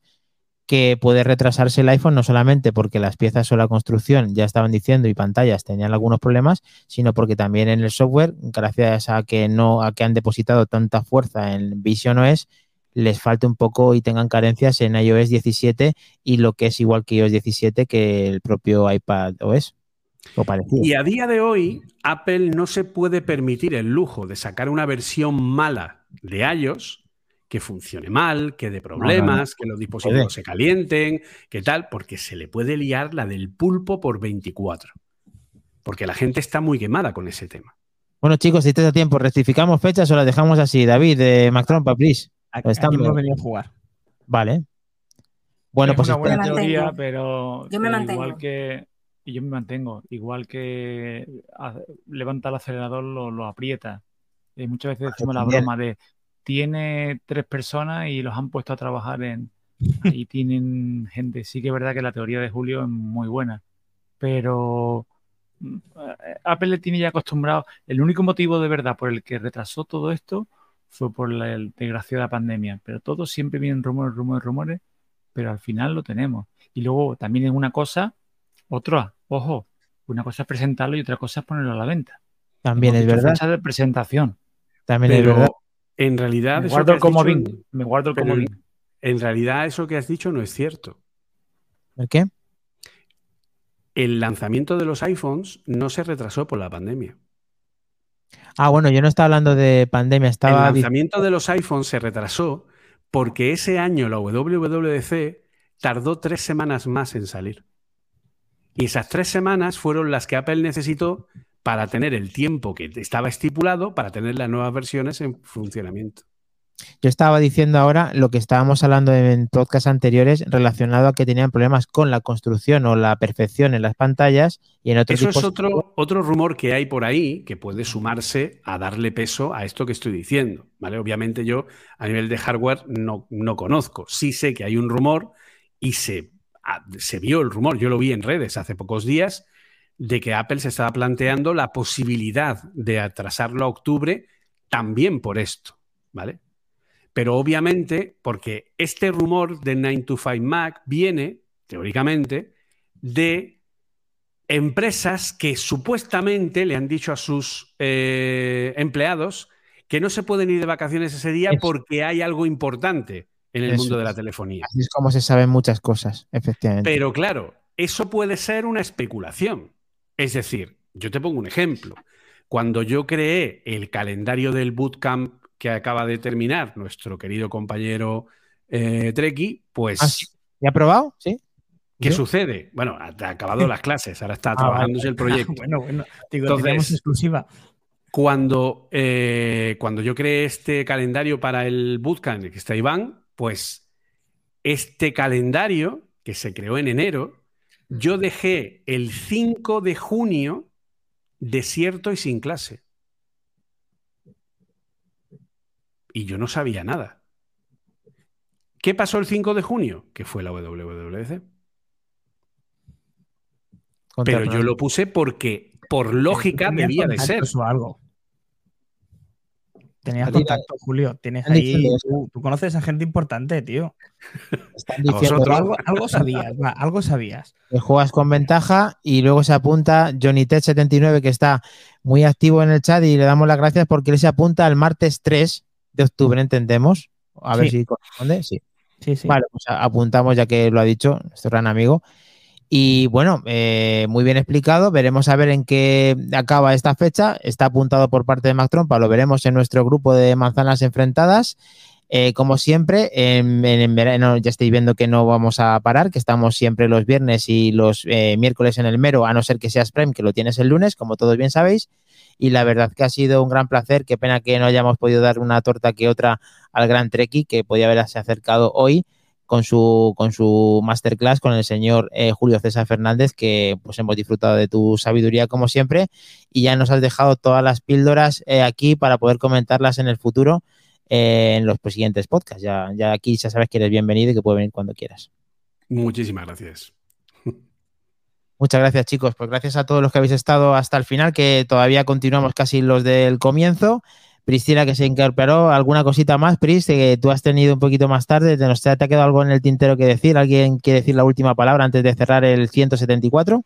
que puede retrasarse el iPhone no solamente porque las piezas o la construcción ya estaban diciendo y pantallas tenían algunos problemas, sino porque también en el software, gracias a que no a que han depositado tanta fuerza en Vision OS, les falte un poco y tengan carencias en iOS 17 y lo que es igual que iOS 17 que el propio iPad OS. O y a día de hoy, Apple no se puede permitir el lujo de sacar una versión mala de iOS que funcione mal, que dé problemas, que los dispositivos se calienten, que tal, porque se le puede liar la del pulpo por 24. Porque la gente está muy quemada con ese tema. Bueno, chicos, si estás a tiempo, ¿rectificamos fechas o las dejamos así? David, de Mac Trompa, please. Aquí hemos venido a jugar. Vale. Bueno, pues es una buena teoría, pero yo me mantengo. igual que y yo me mantengo, igual que levanta el acelerador lo, lo aprieta. Y muchas veces decimos la broma de tiene tres personas y los han puesto a trabajar en y tienen gente. Sí que es verdad que la teoría de Julio es muy buena, pero mm, Apple le tiene ya acostumbrado. El único motivo de verdad por el que retrasó todo esto fue por la desgraciada pandemia, pero todo siempre vienen rumores, rumores, rumores, pero al final lo tenemos. Y luego también es una cosa, otra, ojo, una cosa es presentarlo y otra cosa es ponerlo a la venta. También es verdad. Fecha de presentación. También es verdad. En realidad. Me guardo el comodín. me guardo el comodín. En realidad, eso que has dicho no es cierto. ¿El qué? El lanzamiento de los iPhones no se retrasó por la pandemia. Ah, bueno, yo no estaba hablando de pandemia, estaba. El lanzamiento de los iPhones se retrasó porque ese año la WWDC tardó tres semanas más en salir. Y esas tres semanas fueron las que Apple necesitó para tener el tiempo que estaba estipulado para tener las nuevas versiones en funcionamiento. Yo estaba diciendo ahora lo que estábamos hablando en podcasts anteriores relacionado a que tenían problemas con la construcción o la perfección en las pantallas y en otros Eso es otro, otro rumor que hay por ahí que puede sumarse a darle peso a esto que estoy diciendo. ¿vale? Obviamente yo a nivel de hardware no, no conozco. Sí sé que hay un rumor y se, se vio el rumor. Yo lo vi en redes hace pocos días de que Apple se estaba planteando la posibilidad de atrasarlo a octubre también por esto, ¿vale? Pero obviamente, porque este rumor de 9 to 5 Mac viene, teóricamente, de empresas que supuestamente le han dicho a sus eh, empleados que no se pueden ir de vacaciones ese día porque hay algo importante en el mundo de la telefonía. Así es como se saben muchas cosas, efectivamente. Pero claro, eso puede ser una especulación. Es decir, yo te pongo un ejemplo. Cuando yo creé el calendario del bootcamp que acaba de terminar nuestro querido compañero eh, Treki, pues... ¿Ah, ¿Ya ha probado? ¿Sí? ¿Qué sucede? Bueno, ha acabado las clases, ahora está ah, trabajándose el proyecto. bueno, bueno, digo, Entonces, exclusiva. Cuando, eh, cuando yo creé este calendario para el bootcamp, que está Iván, pues este calendario que se creó en enero yo dejé el 5 de junio desierto y sin clase. Y yo no sabía nada. ¿Qué pasó el 5 de junio? Que fue la WWDC. Pero yo lo puse porque, por lógica, debía de ser. algo. Tenías contacto, Julio. Tienes ahí. Tú, conoces a gente importante, tío. algo, sabías, algo sabías. juegas con ventaja y luego se apunta Johnny Ted79, que está muy activo en el chat y le damos las gracias porque él se apunta al martes 3 de octubre, ¿entendemos? A ver si corresponde. Sí. Sí, sí. Vale, pues apuntamos ya que lo ha dicho nuestro gran amigo. Y bueno, eh, muy bien explicado. Veremos a ver en qué acaba esta fecha. Está apuntado por parte de Mac Trompa. Lo veremos en nuestro grupo de manzanas enfrentadas. Eh, como siempre, en, verano ya estáis viendo que no vamos a parar, que estamos siempre los viernes y los eh, miércoles en el mero, a no ser que seas Prime, que lo tienes el lunes, como todos bien sabéis. Y la verdad que ha sido un gran placer. Qué pena que no hayamos podido dar una torta que otra al gran Treki, que podía haberse acercado hoy con su, con su masterclass con el señor eh, Julio César Fernández, que pues hemos disfrutado de tu sabiduría como siempre y ya nos has dejado todas las píldoras aquí para poder comentarlas en el futuro en los siguientes podcasts. Ya, ya aquí ya sabes que eres bienvenido y que puedes venir cuando quieras. Muchísimas gracias. Muchas gracias, chicos. Pues gracias a todos los que habéis estado hasta el final, que todavía continuamos casi los del comienzo. Priscila, que se incorporó, ¿alguna cosita más, Pris, que tú has tenido un poquito más tarde? ¿Te, nos, ¿Te ha quedado algo en el tintero que decir? ¿Alguien quiere decir la última palabra antes de cerrar el 174?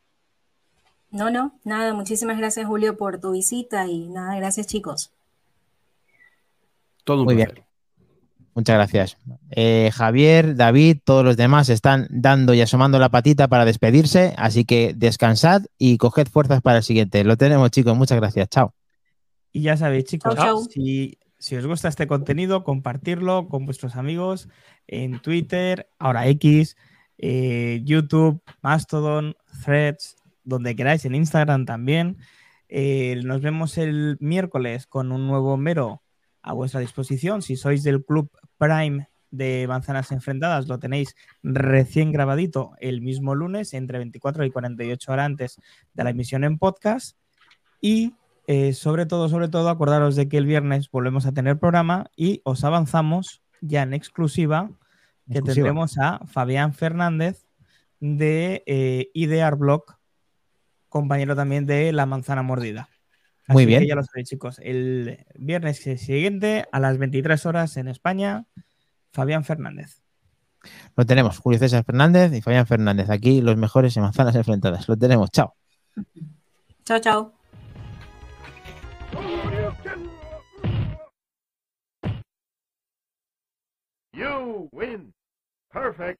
No, no, nada. Muchísimas gracias, Julio, por tu visita y nada, gracias, chicos. Todo Muy bien. Muchas gracias. Eh, Javier, David, todos los demás están dando y asomando la patita para despedirse, así que descansad y coged fuerzas para el siguiente. Lo tenemos, chicos. Muchas gracias. Chao. Y ya sabéis, chicos, Si, os gusta este contenido, compartirlo con vuestros amigos en Twitter, ahora X, eh, YouTube, Mastodon, Threads, donde queráis, en Instagram también. Eh, nos vemos el miércoles con un nuevo mero a vuestra disposición. Si sois del club Prime de Manzanas Enfrentadas, lo tenéis recién grabadito el mismo lunes, entre 24 y 48 horas antes de la emisión en podcast. Y eh, sobre todo, sobre todo, acordaros de que el viernes volvemos a tener programa y os avanzamos ya en exclusiva, que tendremos a Fabián Fernández de eh, Idear Blog, compañero también de La Manzana Mordida. Muy bien. ya lo sabéis, chicos. El viernes siguiente, a las 23 horas en España, Fabián Fernández. Lo tenemos, Julio César Fernández y Fabián Fernández. Aquí los mejores en manzanas enfrentadas. Lo tenemos. Chao. Chao, chao. You win. Perfect.